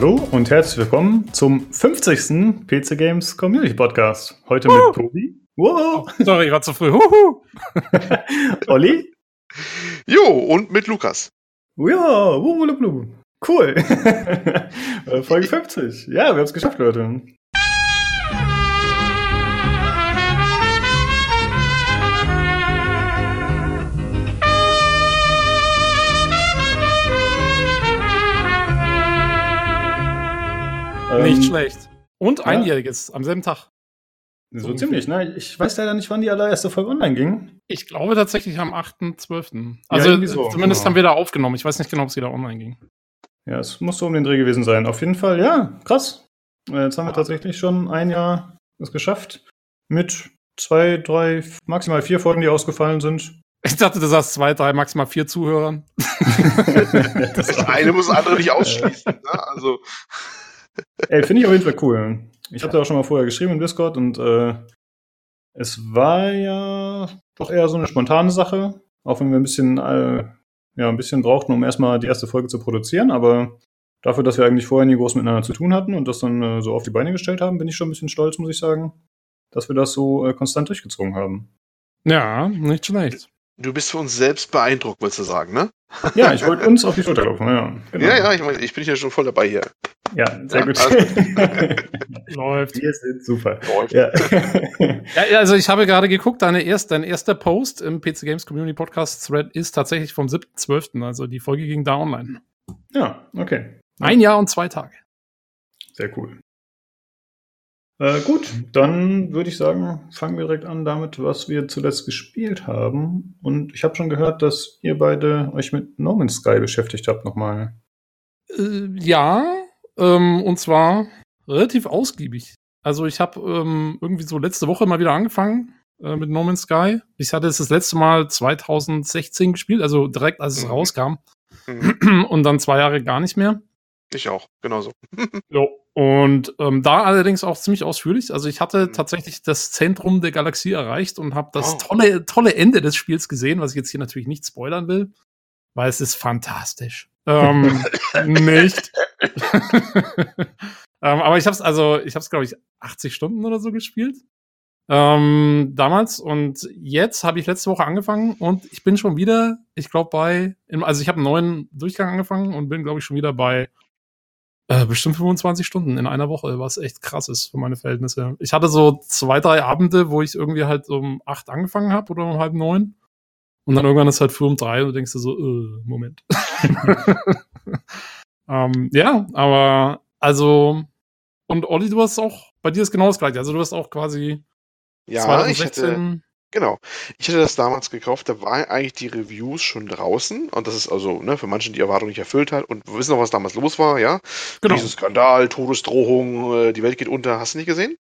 Hallo und herzlich willkommen zum 50. PC Games Community Podcast. Heute mit Tobi. Wow. Oh, sorry, ich war zu früh. Huhu. Olli. Jo, und mit Lukas. Ja, cool. Folge 50. Ja, wir haben es geschafft, Leute. Nicht ähm, schlecht. Und einjähriges am selben Tag. So, so ziemlich, ne? Ich weiß leider nicht, wann die allererste Folge online ging. Ich glaube tatsächlich am 8.12. Also ja, so. zumindest genau. haben wir da aufgenommen. Ich weiß nicht genau, ob sie da online ging. Ja, es muss so um den Dreh gewesen sein. Auf jeden Fall, ja, krass. Äh, jetzt haben wir tatsächlich schon ein Jahr es geschafft. Mit zwei, drei, maximal vier Folgen, die ausgefallen sind. Ich dachte, du sagst zwei, drei, maximal vier Zuhörern. das eine muss das andere nicht ausschließen. Ne? Also. Ey, finde ich auf jeden Fall cool. Ich habe da auch schon mal vorher geschrieben im Discord und äh, es war ja doch eher so eine spontane Sache, auch wenn wir ein bisschen, äh, ja, ein bisschen brauchten, um erstmal die erste Folge zu produzieren, aber dafür, dass wir eigentlich vorher nie groß miteinander zu tun hatten und das dann äh, so auf die Beine gestellt haben, bin ich schon ein bisschen stolz, muss ich sagen, dass wir das so äh, konstant durchgezogen haben. Ja, nicht schlecht. Du bist für uns selbst beeindruckt, willst du sagen, ne? Ja, ich wollte uns auf die Schulter laufen, ja. Genau. Ja, ja, ich, mein, ich bin ja schon voll dabei hier. Ja, sehr ja, gut. Also. Läuft. Wir sind super. Läuft. Ja. ja. also ich habe gerade geguckt, deine erst, dein erster Post im PC Games Community Podcast Thread ist tatsächlich vom 7.12., also die Folge ging da online. Ja, okay. Ein Jahr und zwei Tage. Sehr cool. Äh, gut, dann würde ich sagen, fangen wir direkt an damit, was wir zuletzt gespielt haben. Und ich habe schon gehört, dass ihr beide euch mit No Man's Sky beschäftigt habt nochmal. Äh, ja, ähm, und zwar relativ ausgiebig. Also ich habe ähm, irgendwie so letzte Woche mal wieder angefangen äh, mit No Man's Sky. Ich hatte es das letzte Mal 2016 gespielt, also direkt als es mhm. rauskam. Mhm. Und dann zwei Jahre gar nicht mehr. Ich auch, genauso. jo. Und ähm, da allerdings auch ziemlich ausführlich. Also ich hatte mhm. tatsächlich das Zentrum der Galaxie erreicht und habe das oh. tolle, tolle Ende des Spiels gesehen, was ich jetzt hier natürlich nicht spoilern will, weil es ist fantastisch. Ähm, nicht. ähm, aber ich habe es also, ich habe es glaube ich 80 Stunden oder so gespielt ähm, damals und jetzt habe ich letzte Woche angefangen und ich bin schon wieder, ich glaube bei, also ich habe einen neuen Durchgang angefangen und bin glaube ich schon wieder bei äh, bestimmt 25 Stunden in einer Woche, was echt krass ist für meine Verhältnisse. Ich hatte so zwei, drei Abende, wo ich irgendwie halt um acht angefangen habe oder um halb neun und dann irgendwann ist halt früh um drei und du denkst du so, äh, Moment. ähm, ja, aber also, und Olli, du hast auch, bei dir ist genau das gleiche. Also du hast auch quasi ja, 2016 ich hatte, Genau. Ich hatte das damals gekauft, da waren eigentlich die Reviews schon draußen und das ist also ne, für manche die Erwartung nicht erfüllt hat und wir wissen noch, was damals los war, ja? Genau. Diesen Skandal, Todesdrohung, äh, die Welt geht unter, hast du nicht gesehen?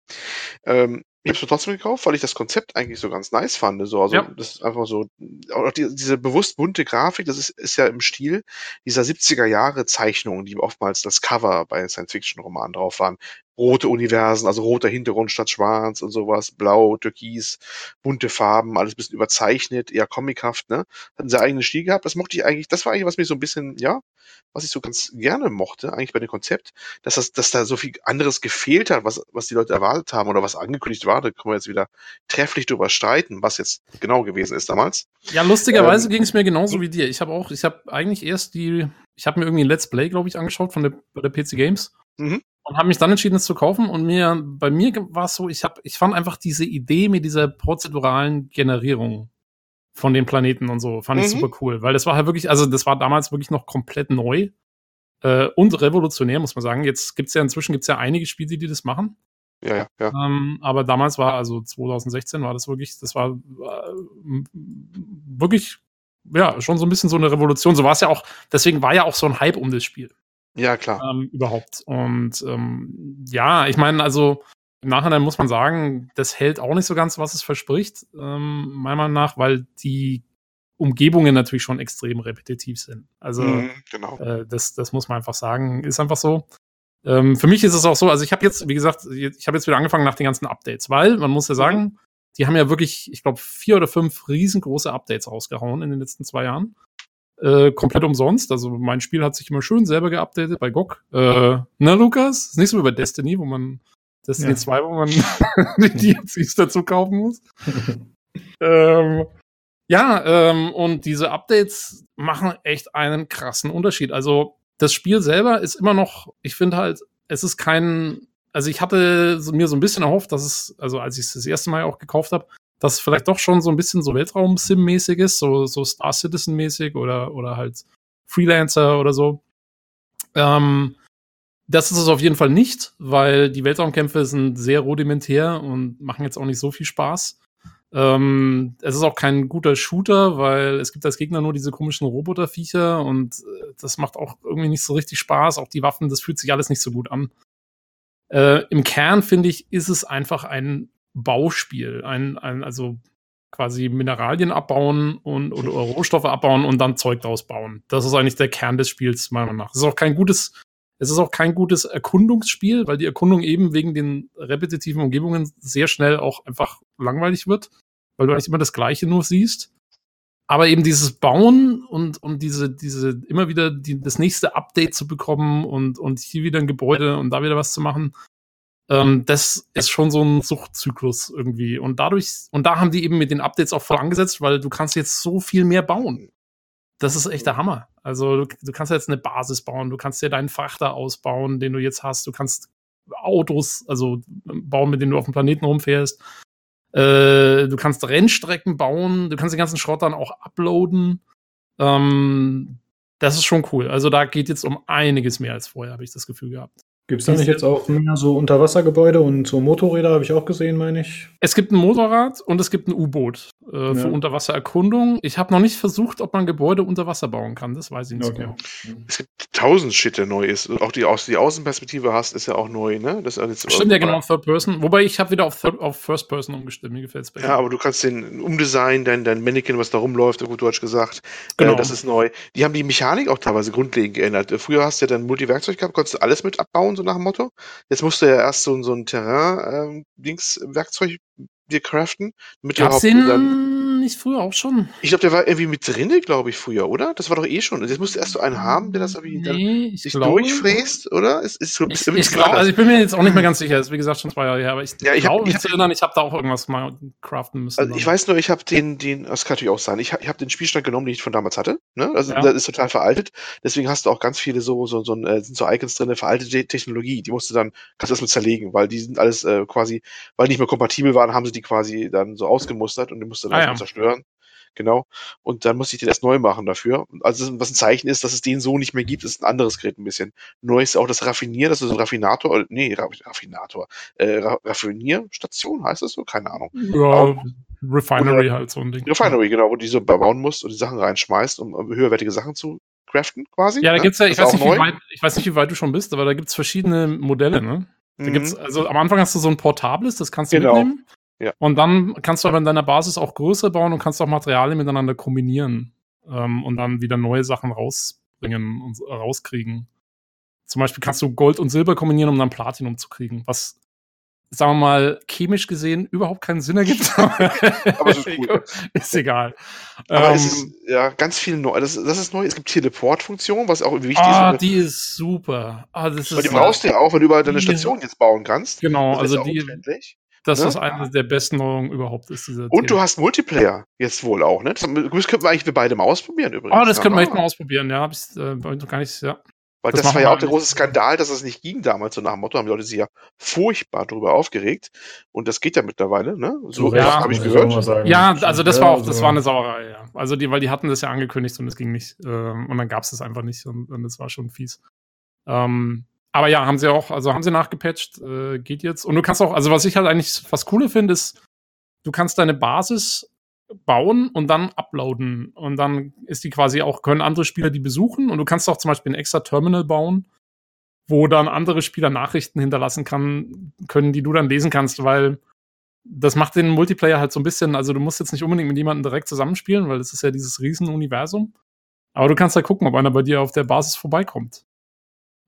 Ähm, ich habe es mir trotzdem gekauft, weil ich das Konzept eigentlich so ganz nice fand. So, also ja. das ist einfach so, auch die, diese bewusst bunte Grafik, das ist, ist ja im Stil dieser 70er Jahre Zeichnungen, die oftmals das Cover bei Science-Fiction-Romanen drauf waren rote Universen, also roter Hintergrund statt schwarz und sowas, blau, türkis, bunte Farben, alles bisschen überzeichnet, eher comichaft, ne? Hatten sie eigenen Stil gehabt, das mochte ich eigentlich, das war eigentlich, was mir so ein bisschen, ja, was ich so ganz gerne mochte, eigentlich bei dem Konzept, dass das, dass da so viel anderes gefehlt hat, was, was die Leute erwartet haben oder was angekündigt war, da können wir jetzt wieder trefflich drüber streiten, was jetzt genau gewesen ist damals. Ja, lustigerweise ähm, ging es mir genauso wie dir. Ich habe auch, ich habe eigentlich erst die, ich habe mir irgendwie ein Let's Play, glaube ich, angeschaut von der, bei der PC Games. Mhm und habe mich dann entschieden, es zu kaufen. Und mir, bei mir war es so, ich habe, ich fand einfach diese Idee mit dieser prozeduralen Generierung von den Planeten und so, fand mhm. ich super cool, weil das war halt wirklich, also das war damals wirklich noch komplett neu äh, und revolutionär, muss man sagen. Jetzt gibt's ja inzwischen gibt's ja einige Spiele, die das machen. Ja, ja, ja. Ähm, aber damals war, also 2016 war das wirklich, das war äh, wirklich, ja, schon so ein bisschen so eine Revolution. So war es ja auch, deswegen war ja auch so ein Hype um das Spiel. Ja, klar. Ähm, überhaupt. Und ähm, ja, ich meine, also im Nachhinein muss man sagen, das hält auch nicht so ganz, was es verspricht, ähm, meiner Meinung nach, weil die Umgebungen natürlich schon extrem repetitiv sind. Also mhm, genau. äh, das, das muss man einfach sagen, ist einfach so. Ähm, für mich ist es auch so, also ich habe jetzt, wie gesagt, ich habe jetzt wieder angefangen nach den ganzen Updates, weil man muss ja sagen, mhm. die haben ja wirklich, ich glaube, vier oder fünf riesengroße Updates rausgehauen in den letzten zwei Jahren. Äh, komplett umsonst. Also mein Spiel hat sich immer schön selber geupdatet bei GOG. Äh, ne, Lukas? Ist nicht so wie bei Destiny, wo man Destiny ja. 2, wo man die DLCs dazu kaufen muss. ähm, ja, ähm, und diese Updates machen echt einen krassen Unterschied. Also das Spiel selber ist immer noch, ich finde halt, es ist kein, also ich hatte mir so ein bisschen erhofft, dass es, also als ich es das erste Mal auch gekauft habe, dass es vielleicht doch schon so ein bisschen so Weltraum-Sim-mäßig ist, so, so Star Citizen-mäßig oder, oder halt Freelancer oder so. Ähm, das ist es auf jeden Fall nicht, weil die Weltraumkämpfe sind sehr rudimentär und machen jetzt auch nicht so viel Spaß. Ähm, es ist auch kein guter Shooter, weil es gibt als Gegner nur diese komischen Roboterviecher und äh, das macht auch irgendwie nicht so richtig Spaß. Auch die Waffen, das fühlt sich alles nicht so gut an. Äh, Im Kern, finde ich, ist es einfach ein Bauspiel. Ein, ein, also quasi Mineralien abbauen und oder Rohstoffe abbauen und dann Zeug draus bauen. Das ist eigentlich der Kern des Spiels, meiner Meinung nach. Es ist auch kein gutes, es ist auch kein gutes Erkundungsspiel, weil die Erkundung eben wegen den repetitiven Umgebungen sehr schnell auch einfach langweilig wird, weil du eigentlich immer das Gleiche nur siehst. Aber eben dieses Bauen und, und diese, diese, immer wieder die, das nächste Update zu bekommen und, und hier wieder ein Gebäude und da wieder was zu machen, ähm, das ist schon so ein Suchtzyklus irgendwie. Und dadurch, und da haben die eben mit den Updates auch voll angesetzt, weil du kannst jetzt so viel mehr bauen. Das ist echt der Hammer. Also du, du kannst jetzt eine Basis bauen, du kannst dir deinen Frachter ausbauen, den du jetzt hast, du kannst Autos, also bauen, mit denen du auf dem Planeten rumfährst. Äh, du kannst Rennstrecken bauen, du kannst den ganzen Schrott dann auch uploaden. Ähm, das ist schon cool. Also da geht jetzt um einiges mehr als vorher, habe ich das Gefühl gehabt. Gibt es da nicht jetzt auch mehr so Unterwassergebäude und so Motorräder, habe ich auch gesehen, meine ich? Es gibt ein Motorrad und es gibt ein U-Boot äh, ja. für Unterwassererkundung. Ich habe noch nicht versucht, ob man Gebäude unter Wasser bauen kann. Das weiß ich nicht okay. genau. Es gibt tausend Shit, der neu ist. Auch die, die Außenperspektive hast, ist ja auch neu, ne? Das ist jetzt Stimmt ja genau, Third Person. Wobei ich habe wieder auf, Third, auf First Person umgestimmt. Mir gefällt es Ja, aber du kannst den umdesignen, dein, dein Mannequin, was da rumläuft, gut Deutsch gesagt. Äh, genau. Äh, das ist neu. Die haben die Mechanik auch teilweise grundlegend geändert. Früher hast du ja dann Multiwerkzeug gehabt, konntest du alles mit abbauen, so nach dem Motto. Jetzt musst du ja erst so, so ein Terrain-Dings-Werkzeug ähm, dir craften. Gab's den dann nicht früher auch schon? Ich glaube, der war irgendwie mit drinne, glaube ich, früher, oder? Das war doch eh schon. Jetzt musst du erst so einen haben, der das irgendwie nee, sich glaube, durchfräst, oder? Ist, ist so ich, ich glaube, also ich bin mir jetzt auch nicht mehr ganz sicher. Das ist wie gesagt schon zwei Jahre her, aber ich, ja, ich glaube mich zu erinnern, ich habe da auch irgendwas mal craften müssen. Also ich weiß nur, ich habe den, den, das kann natürlich auch sein. Ich, ich habe den Spielstand genommen, den ich von damals hatte. Ne? Also ja. das ist total veraltet. Deswegen hast du auch ganz viele so, so, so, äh, sind so Icons drin, veraltete Technologie. Die musst du dann, kannst du erstmal zerlegen, weil die sind alles äh, quasi, weil die nicht mehr kompatibel waren, haben sie die quasi dann so ausgemustert und die musst du dann ah, ja. Zerstören. Genau. Und dann muss ich den erst neu machen dafür. Also was ein Zeichen ist, dass es den so nicht mehr gibt, ist ein anderes Gerät ein bisschen. Neu ist auch das Raffinieren, das ist ein Raffinator, nee, Raffinator, äh, Raffinierstation heißt das so? Keine Ahnung. Ja, Refinery oder, halt so ein Ding. Refinery, genau, wo du die so bauen musst und die Sachen reinschmeißt, um höherwertige Sachen zu craften quasi. Ja, da ne? gibt's ja, ich weiß, nicht, wie weit, ich weiß nicht, wie weit du schon bist, aber da gibt's verschiedene Modelle, ne? Da mhm. gibt's, also am Anfang hast du so ein portables, das kannst du genau. mitnehmen. Ja. Und dann kannst du aber in deiner Basis auch größer bauen und kannst auch Materialien miteinander kombinieren ähm, und dann wieder neue Sachen rausbringen und rauskriegen. Zum Beispiel kannst du Gold und Silber kombinieren, um dann Platinum zu kriegen, was sagen wir mal, chemisch gesehen überhaupt keinen Sinn ergibt. aber ist, cool. ist egal. Aber ähm, es ist ja ganz viel neu. Das, das ist neu. Es gibt Teleport-Funktion, was auch wichtig ah, ist. Ah, die ist super. Ah, das ist die brauchst du ja auch, wenn du überall deine Station jetzt bauen kannst. Genau, also die, dass ne? das eine der besten Neuerungen überhaupt ist. Und Thema. du hast Multiplayer jetzt wohl auch, ne? Das, das könnten wir eigentlich wir beide mal ausprobieren übrigens. Oh, das können wir echt mal ausprobieren, ja. Hab ich äh, gar nicht, ja. Weil das, das war ja auch der große Skandal, dass es nicht ging damals, so nach dem Motto, haben die Leute sich ja furchtbar darüber aufgericht. Und das geht ja mittlerweile, ne? So ja, habe ich gehört. Ja, also das war auch, das war eine Sauerei, ja. Also die, weil die hatten das ja angekündigt und es ging nicht. Ähm, und dann gab es das einfach nicht und, und das war schon fies. Ähm, aber ja, haben sie auch, also haben sie nachgepatcht, äh, geht jetzt. Und du kannst auch, also was ich halt eigentlich fast cooler finde, ist, du kannst deine Basis bauen und dann uploaden. Und dann ist die quasi auch, können andere Spieler die besuchen. Und du kannst auch zum Beispiel ein extra Terminal bauen, wo dann andere Spieler Nachrichten hinterlassen kann, können, die du dann lesen kannst, weil das macht den Multiplayer halt so ein bisschen, also du musst jetzt nicht unbedingt mit jemandem direkt zusammenspielen, weil das ist ja dieses Riesenuniversum. Aber du kannst halt gucken, ob einer bei dir auf der Basis vorbeikommt.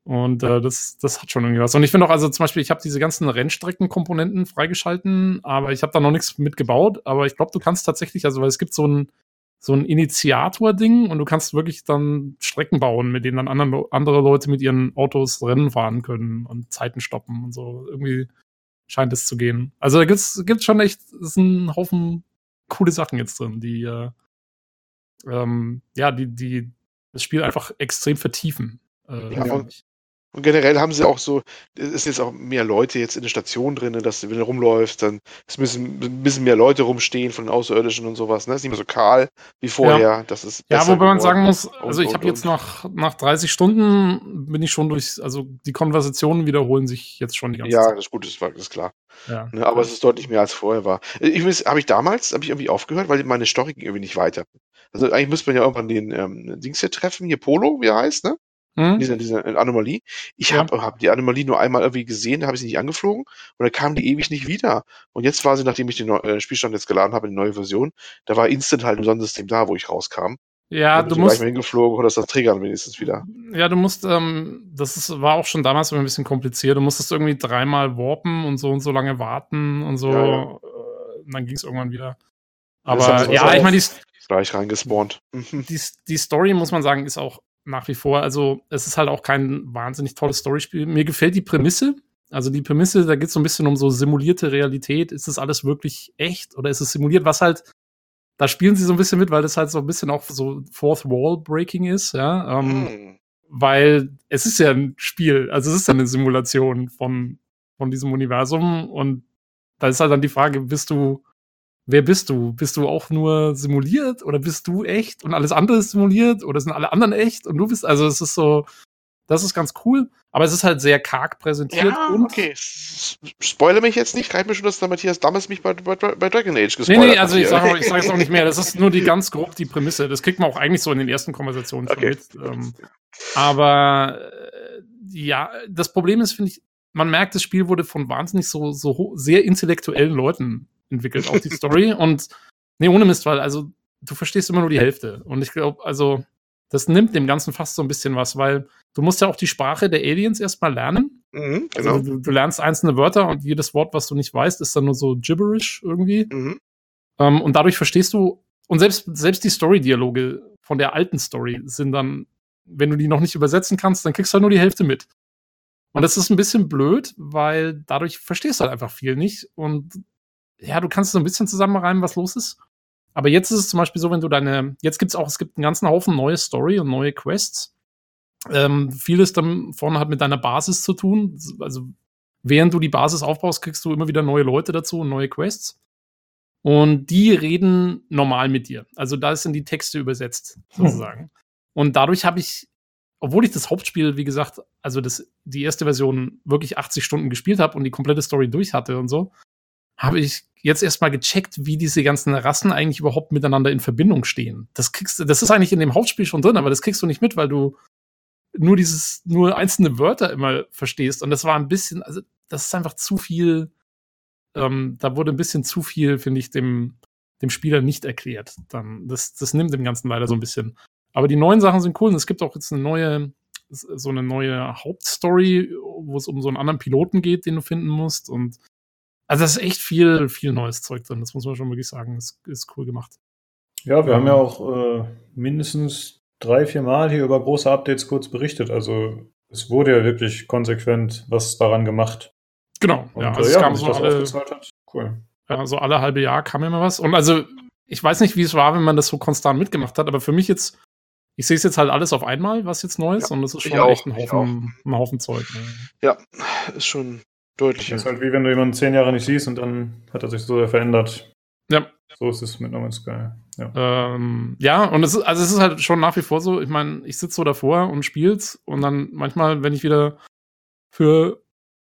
Und äh, das, das hat schon irgendwie was. Und ich finde auch, also zum Beispiel, ich habe diese ganzen Rennstreckenkomponenten freigeschalten, aber ich habe da noch nichts mitgebaut. Aber ich glaube, du kannst tatsächlich, also weil es gibt so ein, so ein Initiator-Ding und du kannst wirklich dann Strecken bauen, mit denen dann anderen, andere Leute mit ihren Autos Rennen fahren können und Zeiten stoppen und so. Irgendwie scheint es zu gehen. Also da gibt's, gibt's schon echt, ist ein Haufen coole Sachen jetzt drin, die, äh, ähm, ja, die, die das Spiel einfach extrem vertiefen. Äh, ja, und generell haben sie auch so, es ist jetzt auch mehr Leute jetzt in der Station drin, dass wenn du rumläufst, dann es müssen ein bisschen mehr Leute rumstehen von den Außerirdischen und sowas. Ne? ist nicht mehr so kahl wie vorher. Ja, das ist ja wobei man sagen muss, also und, ich habe jetzt nach, nach 30 Stunden bin ich schon durch, also die Konversationen wiederholen sich jetzt schon die ganze ja, Zeit. Ja, das ist gut, das, war, das ist klar. Ja. Ne, aber es ist deutlich mehr als vorher war. Ich habe ich damals, habe ich irgendwie aufgehört, weil meine Story ging irgendwie nicht weiter. Also eigentlich müsste man ja irgendwann den ähm, Dings hier treffen, hier Polo, wie er heißt, ne? Mhm. Diese, diese Anomalie. Ich ja. habe hab die Anomalie nur einmal irgendwie gesehen, habe ich sie nicht angeflogen und dann kam die ewig nicht wieder. Und jetzt war sie, nachdem ich den äh, Spielstand jetzt geladen habe, die neue Version, da war instant halt ein Sonnensystem da, wo ich rauskam. Ja, du musst. Mal hingeflogen oder ist das Triggern wenigstens wieder. Ja, du musst, ähm, das ist, war auch schon damals ein bisschen kompliziert. Du musstest irgendwie dreimal warpen und so und so lange warten und so. Ja, ja. Äh, dann ging es irgendwann wieder. Aber ja, ich meine, die. Gleich reingespawnt. die, die Story, muss man sagen, ist auch nach wie vor. Also es ist halt auch kein wahnsinnig tolles Storyspiel. Mir gefällt die Prämisse. Also die Prämisse, da geht es so ein bisschen um so simulierte Realität. Ist das alles wirklich echt oder ist es simuliert? Was halt, da spielen sie so ein bisschen mit, weil das halt so ein bisschen auch so Fourth Wall Breaking ist, ja. Ähm, mm. Weil es ist ja ein Spiel, also es ist ja eine Simulation von, von diesem Universum und da ist halt dann die Frage, bist du wer bist du? Bist du auch nur simuliert oder bist du echt und alles andere ist simuliert oder sind alle anderen echt und du bist, also es ist so, das ist ganz cool, aber es ist halt sehr karg präsentiert. Ja, und okay. Spoile mich jetzt nicht, reicht mir schon, dass der Matthias damals mich bei, bei, bei Dragon Age gespoilert hat. Nee, nee, also ich sage ich sag es auch nicht mehr. Das ist nur die ganz grob die Prämisse. Das kriegt man auch eigentlich so in den ersten Konversationen okay. mit. Ähm, aber äh, ja, das Problem ist, finde ich, man merkt, das Spiel wurde von wahnsinnig so, so sehr intellektuellen Leuten entwickelt, auch die Story. Und nee, ohne Mist, weil also du verstehst immer nur die Hälfte. Und ich glaube, also das nimmt dem Ganzen fast so ein bisschen was, weil du musst ja auch die Sprache der Aliens erstmal lernen. Mhm, also genau. Also du, du, lernst einzelne Wörter und jedes Wort, was du nicht weißt, ist dann nur so gibberish irgendwie. Mhm. Um, ähm, und dadurch verstehst du, und selbst, selbst die Story-Dialoge von der alten Story sind dann, wenn du die noch nicht übersetzen kannst, dann kriegst du halt nur die Hälfte mit. Und das ist ein bisschen blöd, weil dadurch verstehst du halt einfach viel nicht. Und ja, du kannst so ein bisschen zusammenreimen, was los ist. Aber jetzt ist es zum Beispiel so, wenn du deine, jetzt gibt es auch, es gibt einen ganzen Haufen neue Story und neue Quests. Ähm, vieles davon hat mit deiner Basis zu tun. Also während du die Basis aufbaust, kriegst du immer wieder neue Leute dazu und neue Quests. Und die reden normal mit dir. Also da sind die Texte übersetzt, sozusagen. Hm. Und dadurch habe ich, obwohl ich das Hauptspiel, wie gesagt, also das, die erste Version wirklich 80 Stunden gespielt habe und die komplette Story durch hatte und so, habe ich jetzt erstmal gecheckt, wie diese ganzen Rassen eigentlich überhaupt miteinander in Verbindung stehen. Das kriegst du, das ist eigentlich in dem Hauptspiel schon drin, aber das kriegst du nicht mit, weil du nur dieses, nur einzelne Wörter immer verstehst. Und das war ein bisschen, also das ist einfach zu viel, ähm, da wurde ein bisschen zu viel, finde ich, dem, dem Spieler nicht erklärt. Dann, das, das nimmt dem Ganzen leider so ein bisschen. Aber die neuen Sachen sind cool und es gibt auch jetzt eine neue, so eine neue Hauptstory, wo es um so einen anderen Piloten geht, den du finden musst. Und also es ist echt viel, viel neues Zeug drin. Das muss man schon wirklich sagen. Das ist cool gemacht. Ja, wir ähm, haben ja auch äh, mindestens drei, vier Mal hier über große Updates kurz berichtet. Also es wurde ja wirklich konsequent was daran gemacht. Genau, Und, ja, also äh, es kam so alle, cool. Ja, so alle halbe Jahr kam immer was. Und also, ich weiß nicht, wie es war, wenn man das so konstant mitgemacht hat, aber für mich jetzt, ich sehe es jetzt halt alles auf einmal, was jetzt neu ist, ja, und das ist schon echt ein Haufen, ein Haufen Zeug. Ne? Ja, ist schon Deutlich. Das ist halt wie wenn du jemanden zehn Jahre nicht siehst und dann hat er sich so verändert. Ja. So ist es mit No Man's Sky. Ja, ähm, ja und es ist, also es ist halt schon nach wie vor so, ich meine, ich sitze so davor und spiel's und dann manchmal, wenn ich wieder für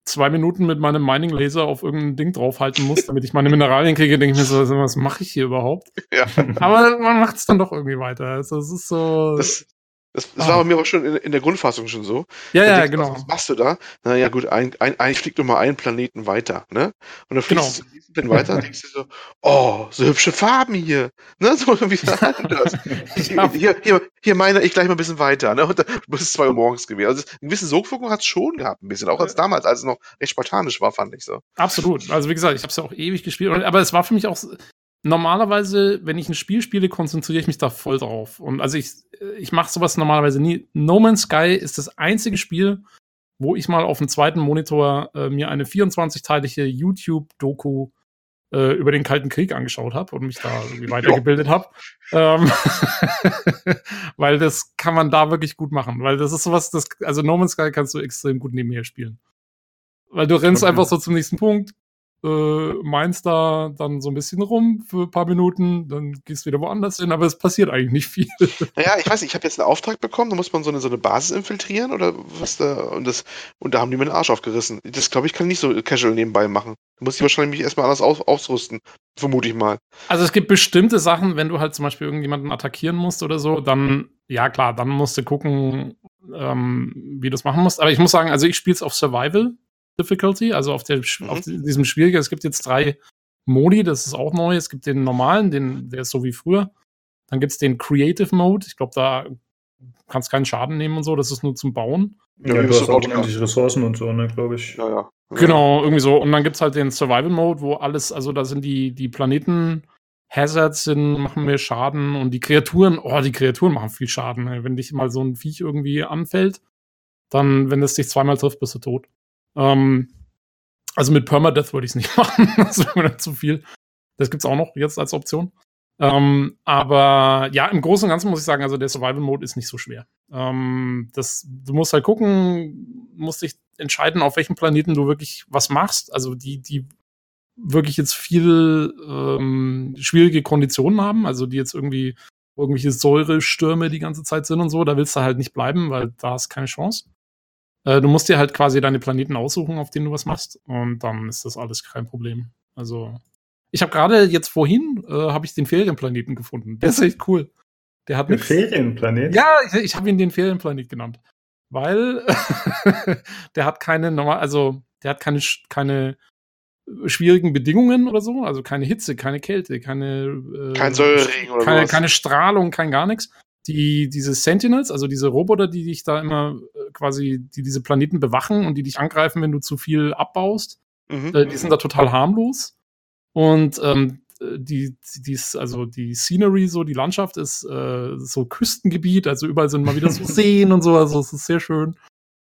zwei Minuten mit meinem Mining-Laser auf irgendein Ding draufhalten muss, damit ich meine Mineralien kriege, denke ich mir so, was mache ich hier überhaupt? Ja. Aber man macht es dann doch irgendwie weiter. Also es ist so. Das, das, das ah. war bei mir auch schon in, in, der Grundfassung schon so. Ja, ja, genau. Was, was, machst du da? Naja, gut, ein, ein, ein, ich flieg nur mal einen Planeten weiter, ne? Und dann fliegst genau. du den weiter und denkst du so, oh, so hübsche Farben hier. Ne? So wie anders. hier, hier, hier meine ich gleich mal ein bisschen weiter, ne? Und dann muss es zwei Uhr morgens gewesen. Also eine gewisse Sogwirkung hat es schon gehabt, ein bisschen. Auch als damals, als es noch recht spartanisch war, fand ich so. Absolut. Also wie gesagt, ich habe es ja auch ewig gespielt. Aber es war für mich auch normalerweise, wenn ich ein Spiel spiele, konzentriere ich mich da voll drauf. Und also ich, ich mache sowas normalerweise nie. No Man's Sky ist das einzige Spiel, wo ich mal auf dem zweiten Monitor äh, mir eine 24-teilige YouTube-Doku äh, über den Kalten Krieg angeschaut habe und mich da irgendwie weitergebildet habe. Ähm, weil das kann man da wirklich gut machen. Weil das ist sowas, das, also No Man's Sky kannst du extrem gut nebenher spielen. Weil du rennst okay. einfach so zum nächsten Punkt, äh, meinst da dann so ein bisschen rum für ein paar Minuten, dann gehst du wieder woanders hin, aber es passiert eigentlich nicht viel. Naja, ich weiß nicht, ich habe jetzt einen Auftrag bekommen, da muss man so eine, so eine Basis infiltrieren oder was da und das und da haben die mir den Arsch aufgerissen. Das glaube ich kann ich nicht so casual nebenbei machen. Da muss ich wahrscheinlich mich erstmal alles auf, ausrüsten, vermute ich mal. Also es gibt bestimmte Sachen, wenn du halt zum Beispiel irgendjemanden attackieren musst oder so, dann, ja klar, dann musst du gucken, ähm, wie du es machen musst. Aber ich muss sagen, also ich spiele es auf Survival Difficulty, also auf, der, mhm. auf diesem schwierigen. Es gibt jetzt drei Modi, das ist auch neu. Es gibt den normalen, den, der ist so wie früher. Dann gibt es den Creative Mode. Ich glaube, da kannst keinen Schaden nehmen und so. Das ist nur zum Bauen. Ja, du hast auch unendlich Ressourcen und so, ne, glaube ich. Ja, ja. Genau, irgendwie so. Und dann gibt es halt den Survival Mode, wo alles, also da sind die, die Planeten Hazards sind, machen mehr Schaden und die Kreaturen, oh, die Kreaturen machen viel Schaden. Wenn dich mal so ein Viech irgendwie anfällt, dann, wenn es dich zweimal trifft, bist du tot. Ähm, also mit Permadeath würde ich es nicht machen. das wäre mir zu viel. Das gibt's auch noch jetzt als Option. Ähm, aber ja, im Großen und Ganzen muss ich sagen, also der Survival-Mode ist nicht so schwer. Ähm, das, du musst halt gucken, musst dich entscheiden, auf welchem Planeten du wirklich was machst. Also die, die wirklich jetzt viel ähm, schwierige Konditionen haben, also die jetzt irgendwie irgendwelche Säurestürme die ganze Zeit sind und so, da willst du halt nicht bleiben, weil da hast keine Chance. Äh, du musst dir halt quasi deine Planeten aussuchen, auf denen du was machst. Und dann ist das alles kein Problem. Also, ich habe gerade jetzt vorhin, äh, habe ich den Ferienplaneten gefunden. Der ist echt cool. Der hat den Ferienplanet? Ja, ich, ich habe ihn den Ferienplanet genannt. Weil der hat keine normal, also der hat keine, keine schwierigen Bedingungen oder so, also keine Hitze, keine Kälte, keine äh, kein oder keine, keine Strahlung, kein gar nichts die, diese Sentinels, also diese Roboter, die dich da immer äh, quasi, die diese Planeten bewachen und die dich angreifen, wenn du zu viel abbaust, mhm. äh, die sind da total harmlos. Und ähm, die, die also die Scenery, so die Landschaft ist äh, so Küstengebiet, also überall sind mal wieder so Seen und so, also es ist sehr schön.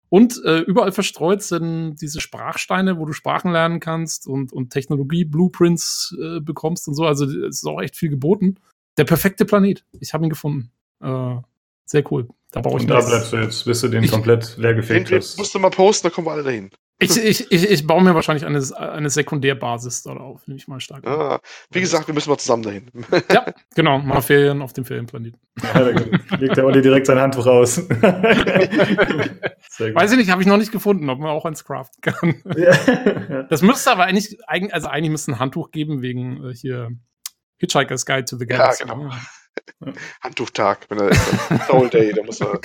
Und äh, überall verstreut sind diese Sprachsteine, wo du Sprachen lernen kannst und, und Technologie-Blueprints äh, bekommst und so. Also es ist auch echt viel geboten. Der perfekte Planet. Ich habe ihn gefunden. Äh, sehr cool. Da baue ich Und da bleibst du jetzt, bis du den ich, komplett leer gefegt hast. Musst du mal posten, da kommen wir alle dahin. Ich, ich, ich, ich baue mir wahrscheinlich eine, eine Sekundärbasis darauf, nehme ich mal stark. Ah, wie gesagt, wir müssen mal zusammen dahin. Ja, genau, mal Ferien auf dem Ferienplaneten. Ja, da legt der Olli direkt sein Handtuch raus. Weiß ich nicht, habe ich noch nicht gefunden, ob man auch eins craften kann. Ja. Das müsste aber eigentlich, also eigentlich müsste ein Handtuch geben wegen äh, hier Hitchhiker's Guide to the Galaxy. Ja, genau. Handtuchtag, wenn er ist Soul Day, da muss er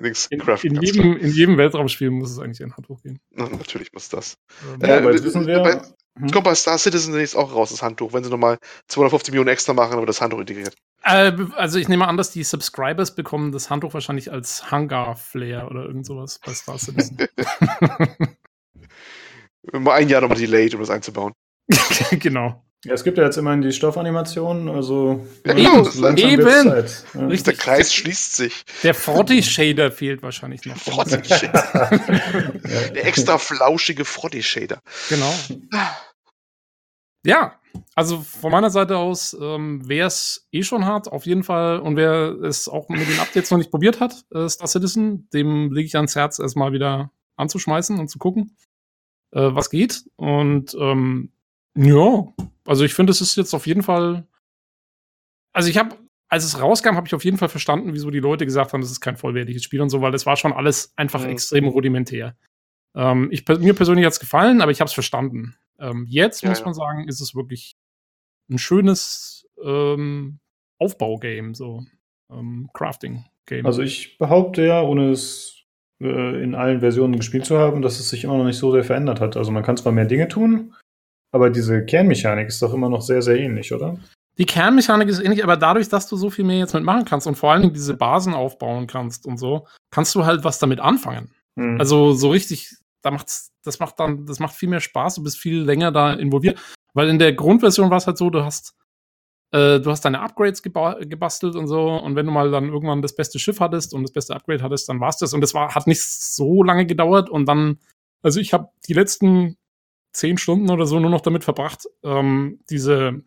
in, in, jedem, in jedem Weltraumspiel muss es eigentlich ein Handtuch gehen. Na, natürlich muss das. Ähm, ja, äh, wissen wir, bei, hm? Kommt bei Star Citizen ist auch raus, das Handtuch, wenn sie nochmal 250 Millionen extra machen, aber das Handtuch integriert. Äh, also ich nehme an, dass die Subscribers bekommen das Handtuch wahrscheinlich als Hangar-Flair oder irgend sowas bei Star Citizen. Mal ein Jahr nochmal delayed, um das einzubauen. genau. Ja, es gibt ja jetzt immerhin die Stoffanimationen, also ja, eben, eben. Ja. Der Kreis schließt sich. Der Froddy-Shader fehlt wahrscheinlich noch. Der extra flauschige Froddy-Shader. Genau. Ja, also von meiner Seite aus, ähm, wer es eh schon hat, auf jeden Fall, und wer es auch mit den Updates noch nicht probiert hat, äh, Star Citizen, dem lege ich ans Herz, erstmal wieder anzuschmeißen und zu gucken, äh, was geht. Und ähm, ja, also ich finde, es ist jetzt auf jeden Fall. Also ich habe, als es rauskam, habe ich auf jeden Fall verstanden, wieso die Leute gesagt haben, das ist kein vollwertiges Spiel und so, weil das war schon alles einfach mhm. extrem rudimentär. Ähm, ich, mir persönlich hat es gefallen, aber ich habe es verstanden. Ähm, jetzt ja, muss man sagen, ist es wirklich ein schönes ähm, Aufbaugame, so ähm, Crafting-Game. Also ich behaupte ja, ohne es äh, in allen Versionen gespielt zu haben, dass es sich immer noch nicht so sehr verändert hat. Also man kann zwar mehr Dinge tun, aber diese Kernmechanik ist doch immer noch sehr, sehr ähnlich, oder? Die Kernmechanik ist ähnlich, aber dadurch, dass du so viel mehr jetzt mitmachen kannst und vor allen Dingen diese Basen aufbauen kannst und so, kannst du halt was damit anfangen. Hm. Also so richtig, da macht's, das macht dann, das macht viel mehr Spaß, du bist viel länger da involviert. Weil in der Grundversion war es halt so, du hast, äh, du hast deine Upgrades geba gebastelt und so. Und wenn du mal dann irgendwann das beste Schiff hattest und das beste Upgrade hattest, dann war es das. Und das war, hat nicht so lange gedauert. Und dann, also ich habe die letzten zehn Stunden oder so nur noch damit verbracht, ähm, diese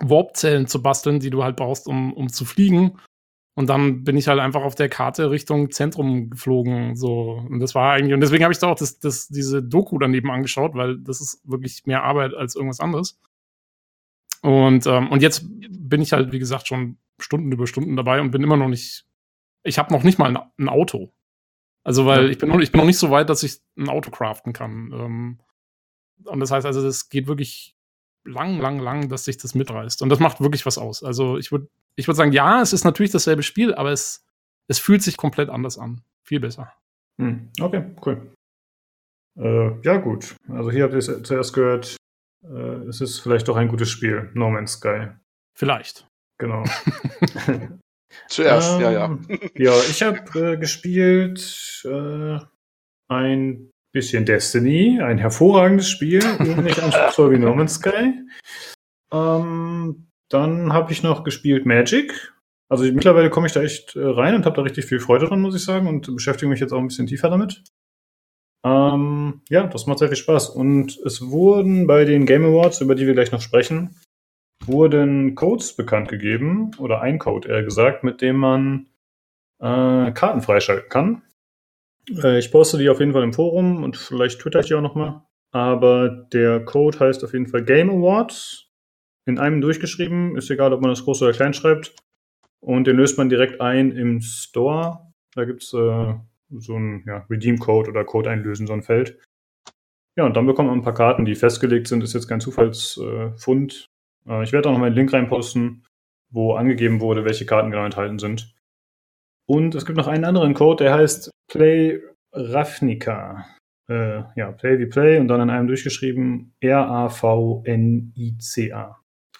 Warp-Zellen zu basteln, die du halt brauchst, um, um zu fliegen. Und dann bin ich halt einfach auf der Karte Richtung Zentrum geflogen. So. Und das war eigentlich, und deswegen habe ich da auch das, das, diese Doku daneben angeschaut, weil das ist wirklich mehr Arbeit als irgendwas anderes. Und, ähm, und jetzt bin ich halt, wie gesagt, schon Stunden über Stunden dabei und bin immer noch nicht. Ich habe noch nicht mal ein, ein, Auto. Also, weil ich bin, noch, ich bin noch nicht so weit, dass ich ein Auto craften kann. Ähm, und das heißt also, das geht wirklich lang, lang, lang, dass sich das mitreißt. Und das macht wirklich was aus. Also ich würde ich würd sagen, ja, es ist natürlich dasselbe Spiel, aber es, es fühlt sich komplett anders an. Viel besser. Hm, okay, cool. Äh, ja, gut. Also hier habt ihr es zuerst gehört, äh, es ist vielleicht doch ein gutes Spiel, No Man's Sky. Vielleicht. Genau. zuerst, ähm, ja, ja. Ja, ich habe äh, gespielt äh, ein bisschen Destiny, ein hervorragendes Spiel, ähnlich anspruchsvoll wie No Man's Sky. Ähm, dann habe ich noch gespielt Magic. Also mittlerweile komme ich da echt äh, rein und habe da richtig viel Freude dran, muss ich sagen, und beschäftige mich jetzt auch ein bisschen tiefer damit. Ähm, ja, das macht sehr viel Spaß. Und es wurden bei den Game Awards, über die wir gleich noch sprechen, wurden Codes bekannt gegeben, oder ein Code eher gesagt, mit dem man äh, Karten freischalten kann. Äh, ich poste die auf jeden Fall im Forum und vielleicht twitter ich die auch nochmal. Aber der Code heißt auf jeden Fall Game Awards. In einem durchgeschrieben, ist egal, ob man das groß oder klein schreibt. Und den löst man direkt ein im Store. Da gibt es äh, so ein ja, Redeem-Code oder Code einlösen, so ein Feld. Ja, und dann bekommt man ein paar Karten, die festgelegt sind. Ist jetzt kein Zufallsfund. Äh, ich werde auch noch mal einen Link reinposten, wo angegeben wurde, welche Karten genau enthalten sind. Und es gibt noch einen anderen Code, der heißt Play Ravnica. Äh, ja, Play wie Play und dann in einem durchgeschrieben R-A-V-N-I-C-A.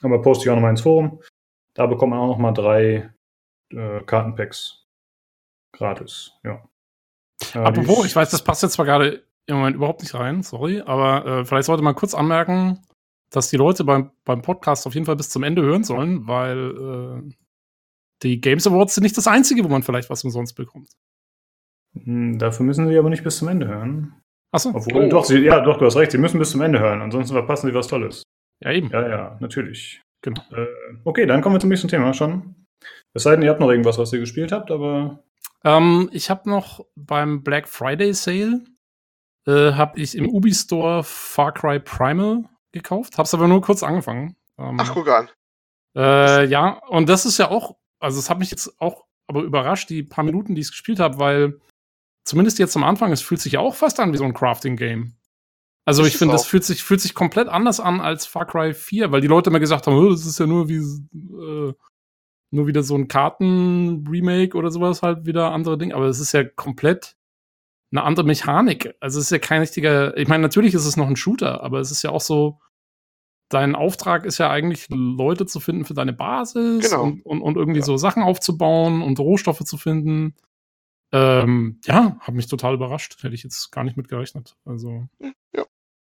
Aber poste ich auch nochmal ins Forum. Da bekommt man auch nochmal drei äh, Kartenpacks. Gratis, ja. Äh, Apropos, ich weiß, das passt jetzt zwar gerade im Moment überhaupt nicht rein, sorry, aber äh, vielleicht sollte man kurz anmerken, dass die Leute beim, beim Podcast auf jeden Fall bis zum Ende hören sollen, weil äh, die Games Awards sind nicht das einzige, wo man vielleicht was umsonst bekommt. Hm, dafür müssen sie aber nicht bis zum Ende hören. Achso. Obwohl, oh. doch, sie, ja, doch, du hast recht, sie müssen bis zum Ende hören, ansonsten verpassen sie was Tolles. Ja, eben. Ja, ja, natürlich. Genau. Äh, okay, dann kommen wir zum nächsten Thema schon. Es sei denn, ihr habt noch irgendwas, was ihr gespielt habt, aber. Ähm, ich habe noch beim Black Friday Sale äh, habe ich im Ubi Store Far Cry Primal gekauft, hab's aber nur kurz angefangen. Ähm, Ach, guck an. Äh, ja, und das ist ja auch also es hat mich jetzt auch aber überrascht, die paar Minuten, die ich gespielt habe, weil zumindest jetzt am Anfang, es fühlt sich ja auch fast an wie so ein Crafting-Game. Also das ich finde, das fühlt sich, fühlt sich komplett anders an als Far Cry 4, weil die Leute immer gesagt haben, oh, das ist ja nur wie äh, nur wieder so ein Karten-Remake oder sowas, halt wieder andere Dinge. Aber es ist ja komplett eine andere Mechanik. Also es ist ja kein richtiger, ich meine, natürlich ist es noch ein Shooter, aber es ist ja auch so, dein Auftrag ist ja eigentlich, Leute zu finden für deine Basis genau. und, und, und, irgendwie ja. so Sachen aufzubauen und Rohstoffe zu finden. Ähm, ja, hat mich total überrascht. Hätte ich jetzt gar nicht mit gerechnet. Also. Ja.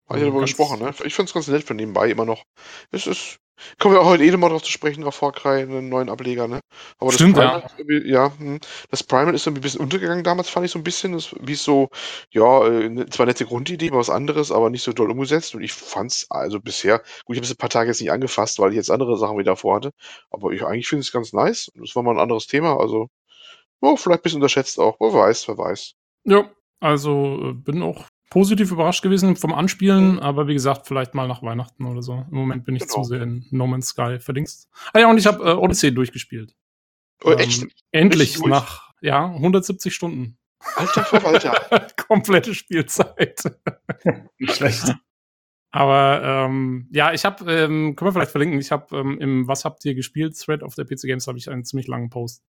Habe ich darüber gesprochen, ne? Ich finde es ganz nett von nebenbei immer noch. Es ist Kommen wir auch heute eh mal drauf zu sprechen, auf Far Cry, einen neuen Ableger, ne? Aber Stimmt, das Primal, ja. ja. Hm. das Primal ist irgendwie ein bisschen untergegangen damals, fand ich so ein bisschen. Das, wie so, ja, äh, ne, zwar nette Grundidee, was anderes, aber nicht so doll umgesetzt. Und ich fand's also bisher, gut, ich habe es ein paar Tage jetzt nicht angefasst, weil ich jetzt andere Sachen wieder vorhatte. Aber ich eigentlich finde es ganz nice. Das war mal ein anderes Thema, also, oh, vielleicht ein bisschen unterschätzt auch. Wer weiß, wer weiß. Ja, also äh, bin auch positiv überrascht gewesen vom Anspielen, mhm. aber wie gesagt, vielleicht mal nach Weihnachten oder so. Im Moment bin ich genau. zu sehr in No Man's Sky verdingst. Ah ja, und ich habe äh, Odyssey durchgespielt. Oh, ähm, echt? Endlich nach, ja, 170 Stunden. Alter Verwalter. Komplette Spielzeit. Nicht schlecht. Aber ähm, ja, ich habe, ähm, können wir vielleicht verlinken, ich habe ähm, im Was habt ihr gespielt Thread auf der PC Games habe ich einen ziemlich langen Post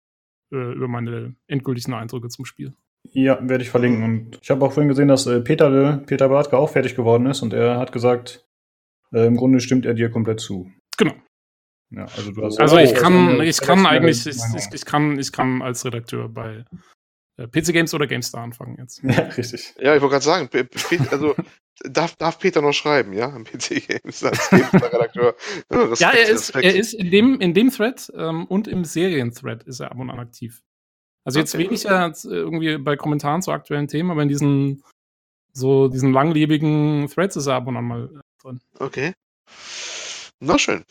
äh, über meine endgültigen Eindrücke zum Spiel. Ja, werde ich verlinken. Und ich habe auch vorhin gesehen, dass äh, Peter, Peter Bartke auch fertig geworden ist und er hat gesagt, äh, im Grunde stimmt er dir komplett zu. Genau. Ja, also du hast also ich kann, ich kann eigentlich, ich, ich, ich, kann, ich kann als Redakteur bei äh, PC Games oder GameStar anfangen jetzt. Ja, richtig. Ja, ich wollte gerade sagen, also darf, darf Peter noch schreiben, ja, am PC Games als GameStar-Redakteur. Ja, ja, er ist, er ist in dem, in dem Thread ähm, und im Serien-Thread ist er ab und an aktiv. Also jetzt okay. weniger irgendwie bei Kommentaren zu aktuellen Themen, aber in diesen so diesen langlebigen Threads ist er ab und an mal drin. Okay. Na schön.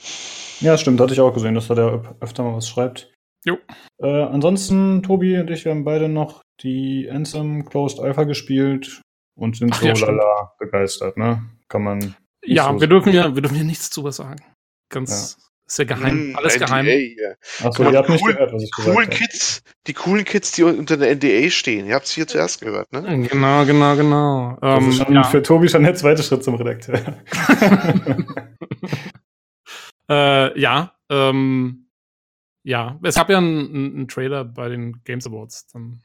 Ja, stimmt, hatte ich auch gesehen, dass er da öfter mal was schreibt. Jo. Äh, ansonsten, Tobi und ich, wir haben beide noch die Anthem Closed Alpha gespielt und sind Ach, so ja, lala begeistert, ne? Kann man. Ja, so wir dürfen ja, wir dürfen ja nichts zu was sagen. Ganz, ja. Ist ja geheim, mm, alles NDA, geheim. Ja. Achso, ihr habt nicht cool, gehört, was ich gesagt habe. Kids, die coolen Kids, die unter der NDA stehen. Ihr habt es hier zuerst gehört, ne? Genau, genau, genau. Das um, ist ähm, schon ja. für Tobi schon der zweite Schritt zum Redakteur. äh, ja, ähm, ja, es gab ja einen, einen, Trailer bei den Games Awards. Dann,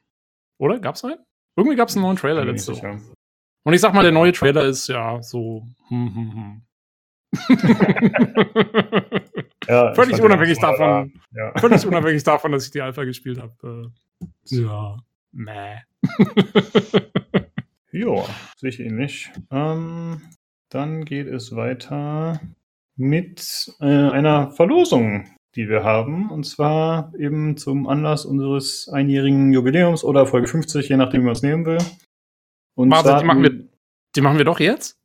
oder? Gab's einen? Irgendwie gab es einen neuen Trailer letzte Woche. Und ich sag mal, der neue Trailer ist ja so. Hm, hm, hm. ja, völlig unabhängig davon. Ja. Völlig unabhängig davon, dass ich die Alpha gespielt habe. Äh, ja, meh. ja, sehe ich ähnlich. Ähm, dann geht es weiter mit äh, einer Verlosung, die wir haben. Und zwar eben zum Anlass unseres einjährigen Jubiläums oder Folge 50, je nachdem, wie man es nehmen will. Und Warte, die machen, wir, die machen wir doch jetzt?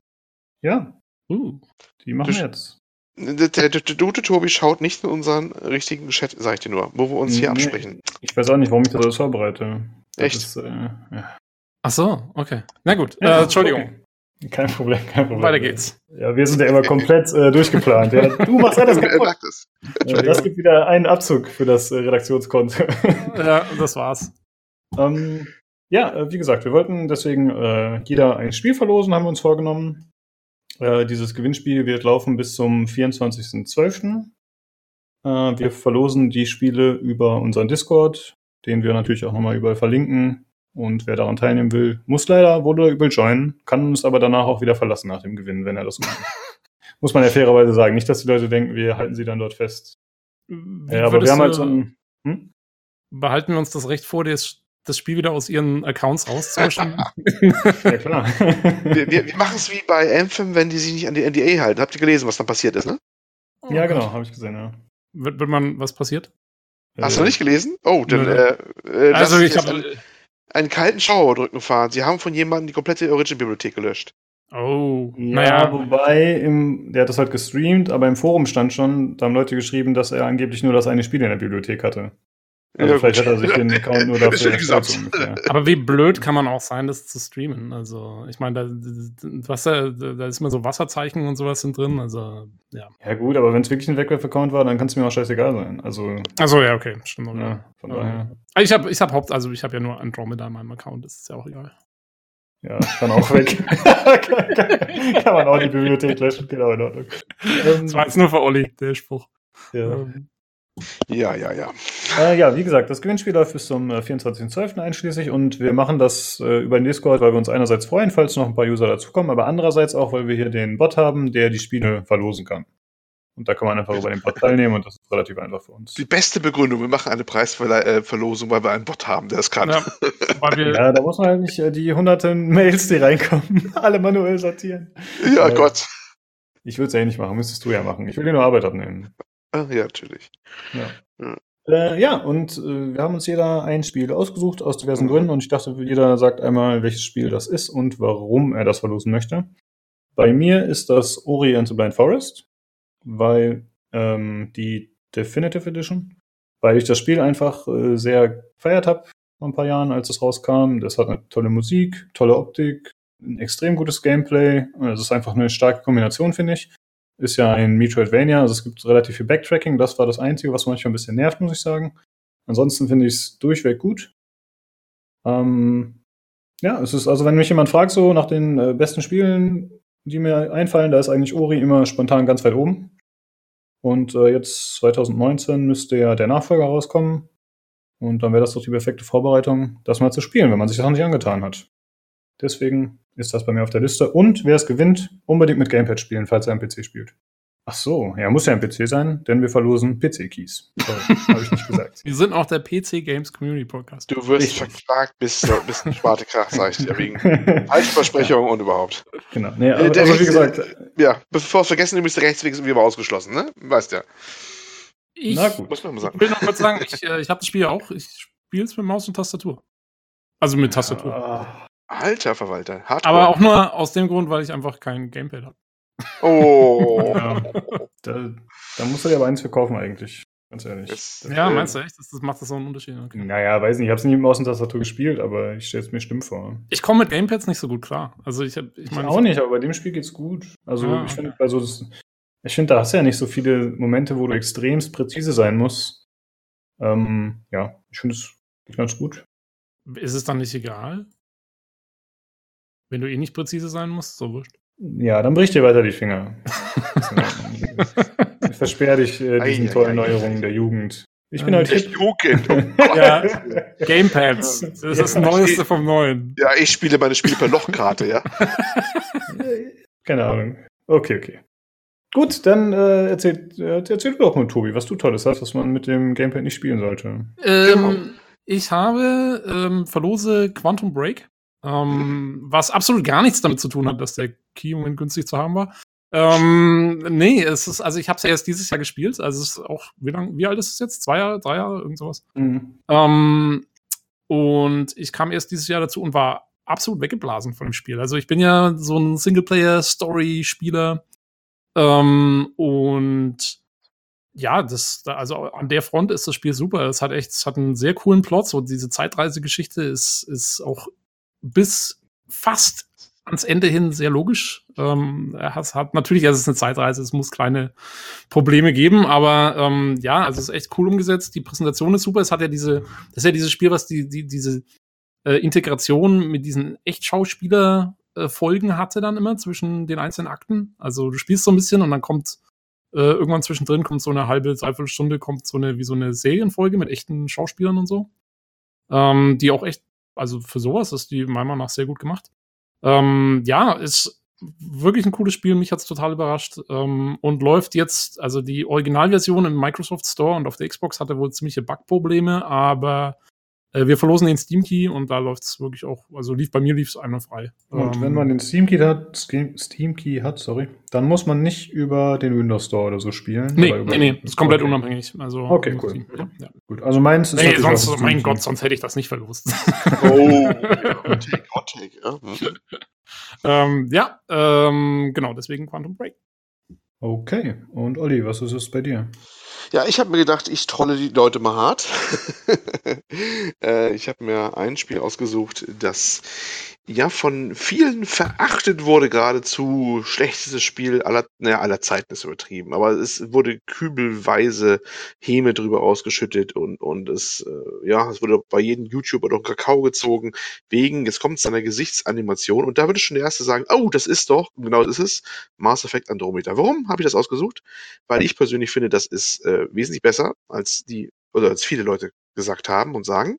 Ja. Uh. Die machen wir jetzt. Der, der, der, gute Tobi schaut nicht in unseren richtigen Chat, sag ich dir nur, wo wir uns nee, hier absprechen. Ich weiß auch nicht, warum ich das alles vorbereite. Das Echt? Ist, äh, ja. Ach so, okay. Na gut, ja, äh, Entschuldigung. Okay. Kein Problem, kein Problem. Weiter geht's. Ja, wir sind ja immer komplett äh, durchgeplant. Ja, du machst alles kaputt. Ja, das gibt wieder einen Abzug für das äh, Redaktionskonto. ja, das war's. Ähm, ja, äh, wie gesagt, wir wollten deswegen äh, jeder ein Spiel verlosen, haben wir uns vorgenommen. Äh, dieses Gewinnspiel wird laufen bis zum 24.12. Äh, wir verlosen die Spiele über unseren Discord, den wir natürlich auch nochmal überall verlinken. Und wer daran teilnehmen will, muss leider wohl oder übel joinen, kann uns aber danach auch wieder verlassen nach dem Gewinn, wenn er das macht. muss man ja fairerweise sagen. Nicht, dass die Leute denken, wir halten sie dann dort fest. Wie ja, aber wir haben halt so ein. Hm? Behalten wir uns das Recht vor, das, das Spiel wieder aus ihren Accounts rauszuwischen? ja, klar. wir, wir, wir machen es wie bei Anthem, wenn die sich nicht an die NDA halten. Habt ihr gelesen, was dann passiert ist, ne? Oh, ja, genau, habe ich gesehen, ja. Wird, wird man, was passiert? Hast äh, du nicht gelesen? Oh, dann. Äh, äh, also, ich habe einen kalten Schauer drücken fahren. Sie haben von jemandem die komplette Origin-Bibliothek gelöscht. Oh, ja, naja. wobei, im, der hat das halt gestreamt, aber im Forum stand schon, da haben Leute geschrieben, dass er angeblich nur das eine Spiel in der Bibliothek hatte. Also ja, vielleicht gut. hat er sich den Account nur dafür erstellt. Aber wie blöd kann man auch sein, das zu streamen? Also, ich meine, da, was da, da ist immer so Wasserzeichen und sowas sind drin. Also, ja. Ja, gut, aber wenn es wirklich ein Wegwerf-Account war, dann kann es mir auch scheißegal sein. Also. Achso, ja, okay, stimmt. Okay. Ja, von daher. Ich habe ich hab Haupt, also ich habe ja nur Andromeda in meinem Account, das ist ja auch egal. Ja, kann auch weg. kann, man auch die Bibliothek löschen, genau in Ordnung. Das war jetzt nur für Olli, der Spruch. Ja. Ähm, ja, ja, ja. Äh, ja, wie gesagt, das Gewinnspiel läuft bis zum äh, 24.12. einschließlich und wir machen das äh, über den Discord, weil wir uns einerseits freuen, falls noch ein paar User dazukommen, aber andererseits auch, weil wir hier den Bot haben, der die Spiele verlosen kann. Und da kann man einfach über den Bot teilnehmen und das ist relativ einfach für uns. Die beste Begründung, wir machen eine Preisverlosung, weil wir einen Bot haben, der es kann. Ja, ja da muss man halt nicht äh, die hunderten Mails, die reinkommen, alle manuell sortieren. Ja, äh, Gott. Ich würde es ja eh nicht machen, müsstest du ja machen. Ich will dir nur Arbeit abnehmen. Ach, ja, natürlich. Ja. Ja. Äh, ja, und äh, wir haben uns jeder ein Spiel ausgesucht aus diversen Gründen und ich dachte, jeder sagt einmal, welches Spiel das ist und warum er das verlosen möchte. Bei mir ist das Ori and the Blind Forest, weil ähm, die Definitive Edition, weil ich das Spiel einfach äh, sehr gefeiert habe vor ein paar Jahren, als es rauskam. Das hat eine tolle Musik, tolle Optik, ein extrem gutes Gameplay. Es ist einfach eine starke Kombination, finde ich ist ja ein Metroidvania, also es gibt relativ viel Backtracking. Das war das Einzige, was manchmal ein bisschen nervt, muss ich sagen. Ansonsten finde ich es durchweg gut. Ähm, ja, es ist, also wenn mich jemand fragt, so nach den äh, besten Spielen, die mir einfallen, da ist eigentlich Ori immer spontan ganz weit oben. Und äh, jetzt 2019 müsste ja der Nachfolger rauskommen. Und dann wäre das doch die perfekte Vorbereitung, das mal zu spielen, wenn man sich das noch nicht angetan hat. Deswegen ist das bei mir auf der Liste. Und wer es gewinnt, unbedingt mit Gamepad spielen, falls er am PC spielt. Ach so, ja, muss ja ein PC sein, denn wir verlosen PC-Keys. Habe ich nicht gesagt. Wir sind auch der PC Games Community Podcast. Du wirst Richtig. verklagt bis, bis ein Sparte Krach, sag ich dir, wegen Falschversprechung ja. und überhaupt. Genau. Nee, aber, der aber wie gesagt. Ja, bevor es vergessen, du bist der Rechtsweg ist irgendwie ausgeschlossen, ne? Weißt ja. Ich, Na gut. Muss man mal sagen. ich will noch kurz sagen, ich, äh, ich habe das Spiel ja auch, ich spiele es mit Maus und Tastatur. Also mit Tastatur. Ja. Alter Verwalter. Hardcore. Aber auch nur aus dem Grund, weil ich einfach kein Gamepad habe. Oh. ja, da, da musst du dir aber eins verkaufen eigentlich. Ganz ehrlich. Das, ja, meinst du echt? Das, das macht das so einen Unterschied? Okay. Naja, weiß nicht. Ich habe es nie mit Tastatur gespielt, aber ich stelle es mir stumm vor. Ich komme mit Gamepads nicht so gut klar. Also ich, hab, ich, mein, ich auch nicht, aber bei dem Spiel geht's gut. Also ja, ich finde, also ich finde, da hast du ja nicht so viele Momente, wo du extremst präzise sein musst. Ähm, ja, ich finde es ganz gut. Ist es dann nicht egal? Wenn du eh nicht präzise sein musst, so wurscht. Ja, dann brich dir weiter die Finger. ich versperre dich äh, diesen tollen Neuerungen der Jugend. Ich bin heute hip. Jugend. ja, Gamepads. Das ist das Neueste vom Neuen. Ja, ich spiele meine Spiele per Lochkarte, ja. Keine Ahnung. Okay, okay. Gut, dann äh, erzähl, äh, erzähl du doch mal, Tobi, was du Tolles hast, was man mit dem Gamepad nicht spielen sollte. Ähm, ich habe ähm, verlose Quantum Break. Ähm, was absolut gar nichts damit zu tun hat, dass der Key im Moment günstig zu haben war. Ähm, nee, es ist, also ich habe es ja erst dieses Jahr gespielt, also es ist auch, wie lang, wie alt ist es jetzt? Zwei Jahre, drei Jahre, irgend sowas. Mhm. Ähm, und ich kam erst dieses Jahr dazu und war absolut weggeblasen von dem Spiel. Also ich bin ja so ein Singleplayer-Story-Spieler ähm, und ja, das, also an der Front ist das Spiel super. Es hat echt, es hat einen sehr coolen Plot. So diese Zeitreisegeschichte ist, ist auch bis fast ans Ende hin sehr logisch. Ähm, es hat natürlich, es ist eine Zeitreise, es muss kleine Probleme geben, aber ähm, ja, also es ist echt cool umgesetzt. Die Präsentation ist super. Es hat ja diese, das ist ja dieses Spiel, was die, die diese äh, Integration mit diesen Echtschauspieler äh, Folgen hatte dann immer zwischen den einzelnen Akten. Also du spielst so ein bisschen und dann kommt äh, irgendwann zwischendrin kommt so eine halbe, dreiviertel Stunde kommt so eine wie so eine Serienfolge mit echten Schauspielern und so, ähm, die auch echt also für sowas ist die meiner Meinung nach sehr gut gemacht. Ähm, ja, ist wirklich ein cooles Spiel. Mich hat es total überrascht. Ähm, und läuft jetzt, also die Originalversion im Microsoft Store und auf der Xbox hatte wohl ziemliche Bugprobleme, aber äh, wir verlosen den Steam Key und da läuft es wirklich auch, also lief bei mir lief es einwandfrei. Und ähm, wenn man den Steam Key hat, Steam Key hat, sorry, dann muss man nicht über den Windows Store oder so spielen. Nee, nee, nee, ist komplett okay. unabhängig. Also okay, cool. Ja, ja. Gut, also meins ist nee, sonst, mein Gott, sonst hätte ich das nicht verlost. Oh, Hot Take, Hot Take. Ja, hm. ähm, ja ähm, genau, deswegen Quantum Break. Okay, und Olli, was ist es bei dir? Ja, ich habe mir gedacht, ich trolle die Leute mal hart. äh, ich habe mir ein Spiel ausgesucht, das ja von vielen verachtet wurde, geradezu schlechtestes Spiel aller, naja, aller Zeiten ist übertrieben, aber es wurde kübelweise Häme drüber ausgeschüttet und, und es, äh, ja, es wurde bei jedem YouTuber doch Kakao gezogen, wegen, jetzt kommt es einer Gesichtsanimation und da würde schon der Erste sagen, oh, das ist doch, genau das ist es, Mass Effect Andromeda. Warum habe ich das ausgesucht? Weil ich persönlich finde, das ist äh, wesentlich besser, als die, oder als viele Leute gesagt haben und sagen.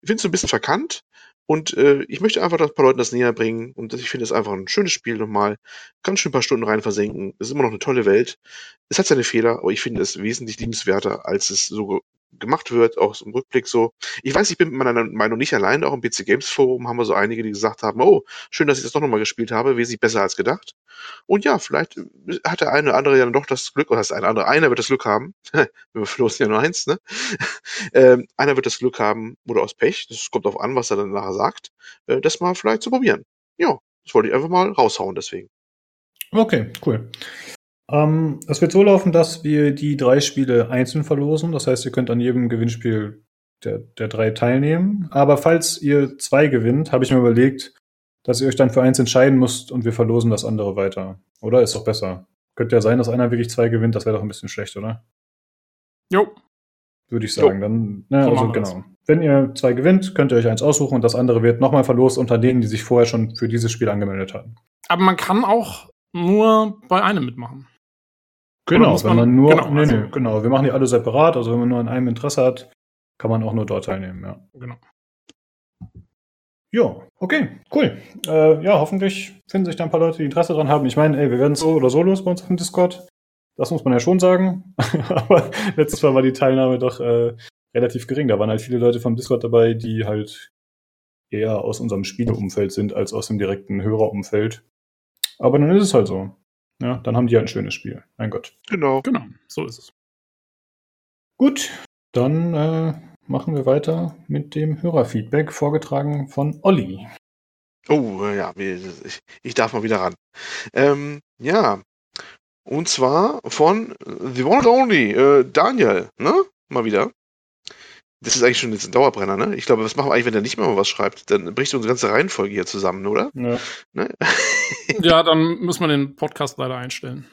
Ich finde es so ein bisschen verkannt, und äh, ich möchte einfach ein paar Leuten das näher bringen. Und ich finde es einfach ein schönes Spiel nochmal. Kann schön ein paar Stunden rein versenken. Es ist immer noch eine tolle Welt. Es hat seine Fehler, aber ich finde es wesentlich liebenswerter, als es so gemacht wird, auch im Rückblick so. Ich weiß, ich bin mit meiner Meinung nicht allein, auch im PC Games Forum haben wir so einige, die gesagt haben, oh, schön, dass ich das doch nochmal gespielt habe, wesentlich besser als gedacht. Und ja, vielleicht hat der eine oder andere ja doch das Glück, oder das eine oder einer wird das Glück haben, wir verlosen ja nur eins, ne? ähm, einer wird das Glück haben, oder aus Pech, das kommt auf an, was er dann nachher sagt, äh, das mal vielleicht zu probieren. Ja, das wollte ich einfach mal raushauen deswegen. Okay, cool. Ähm, es wird so laufen, dass wir die drei Spiele einzeln verlosen. Das heißt, ihr könnt an jedem Gewinnspiel der, der drei teilnehmen. Aber falls ihr zwei gewinnt, habe ich mir überlegt, dass ihr euch dann für eins entscheiden müsst und wir verlosen das andere weiter. Oder? Ist doch besser. Könnte ja sein, dass einer wirklich zwei gewinnt, das wäre doch ein bisschen schlecht, oder? Jo. Würde ich sagen. Jo. Dann, ne, so also genau. Wenn ihr zwei gewinnt, könnt ihr euch eins aussuchen und das andere wird nochmal verlost unter denen, die sich vorher schon für dieses Spiel angemeldet haben. Aber man kann auch nur bei einem mitmachen. Genau, wenn man, man nur, genau, nee, also, nee, genau, wir machen die alle separat, also wenn man nur an einem Interesse hat, kann man auch nur dort teilnehmen, ja. Genau. Ja, okay, cool. Äh, ja, hoffentlich finden sich da ein paar Leute, die Interesse dran haben. Ich meine, ey, wir werden so oder so los bei uns auf dem Discord. Das muss man ja schon sagen. Aber letztes Mal war die Teilnahme doch äh, relativ gering. Da waren halt viele Leute vom Discord dabei, die halt eher aus unserem Spieleumfeld sind als aus dem direkten Hörerumfeld. Aber dann ist es halt so. Ja, dann haben die halt ein schönes Spiel. Mein Gott. Genau. Genau, so ist es. Gut, dann äh, machen wir weiter mit dem Hörerfeedback, vorgetragen von Olli. Oh, ja, ich, ich darf mal wieder ran. Ähm, ja, und zwar von The One and Only, äh, Daniel, ne? Mal wieder. Das ist eigentlich schon jetzt ein Dauerbrenner, ne? Ich glaube, was machen wir eigentlich, wenn er nicht mehr mal was schreibt? Dann bricht unsere ganze Reihenfolge hier zusammen, oder? Ja. Ne? ja, dann muss man den Podcast leider einstellen.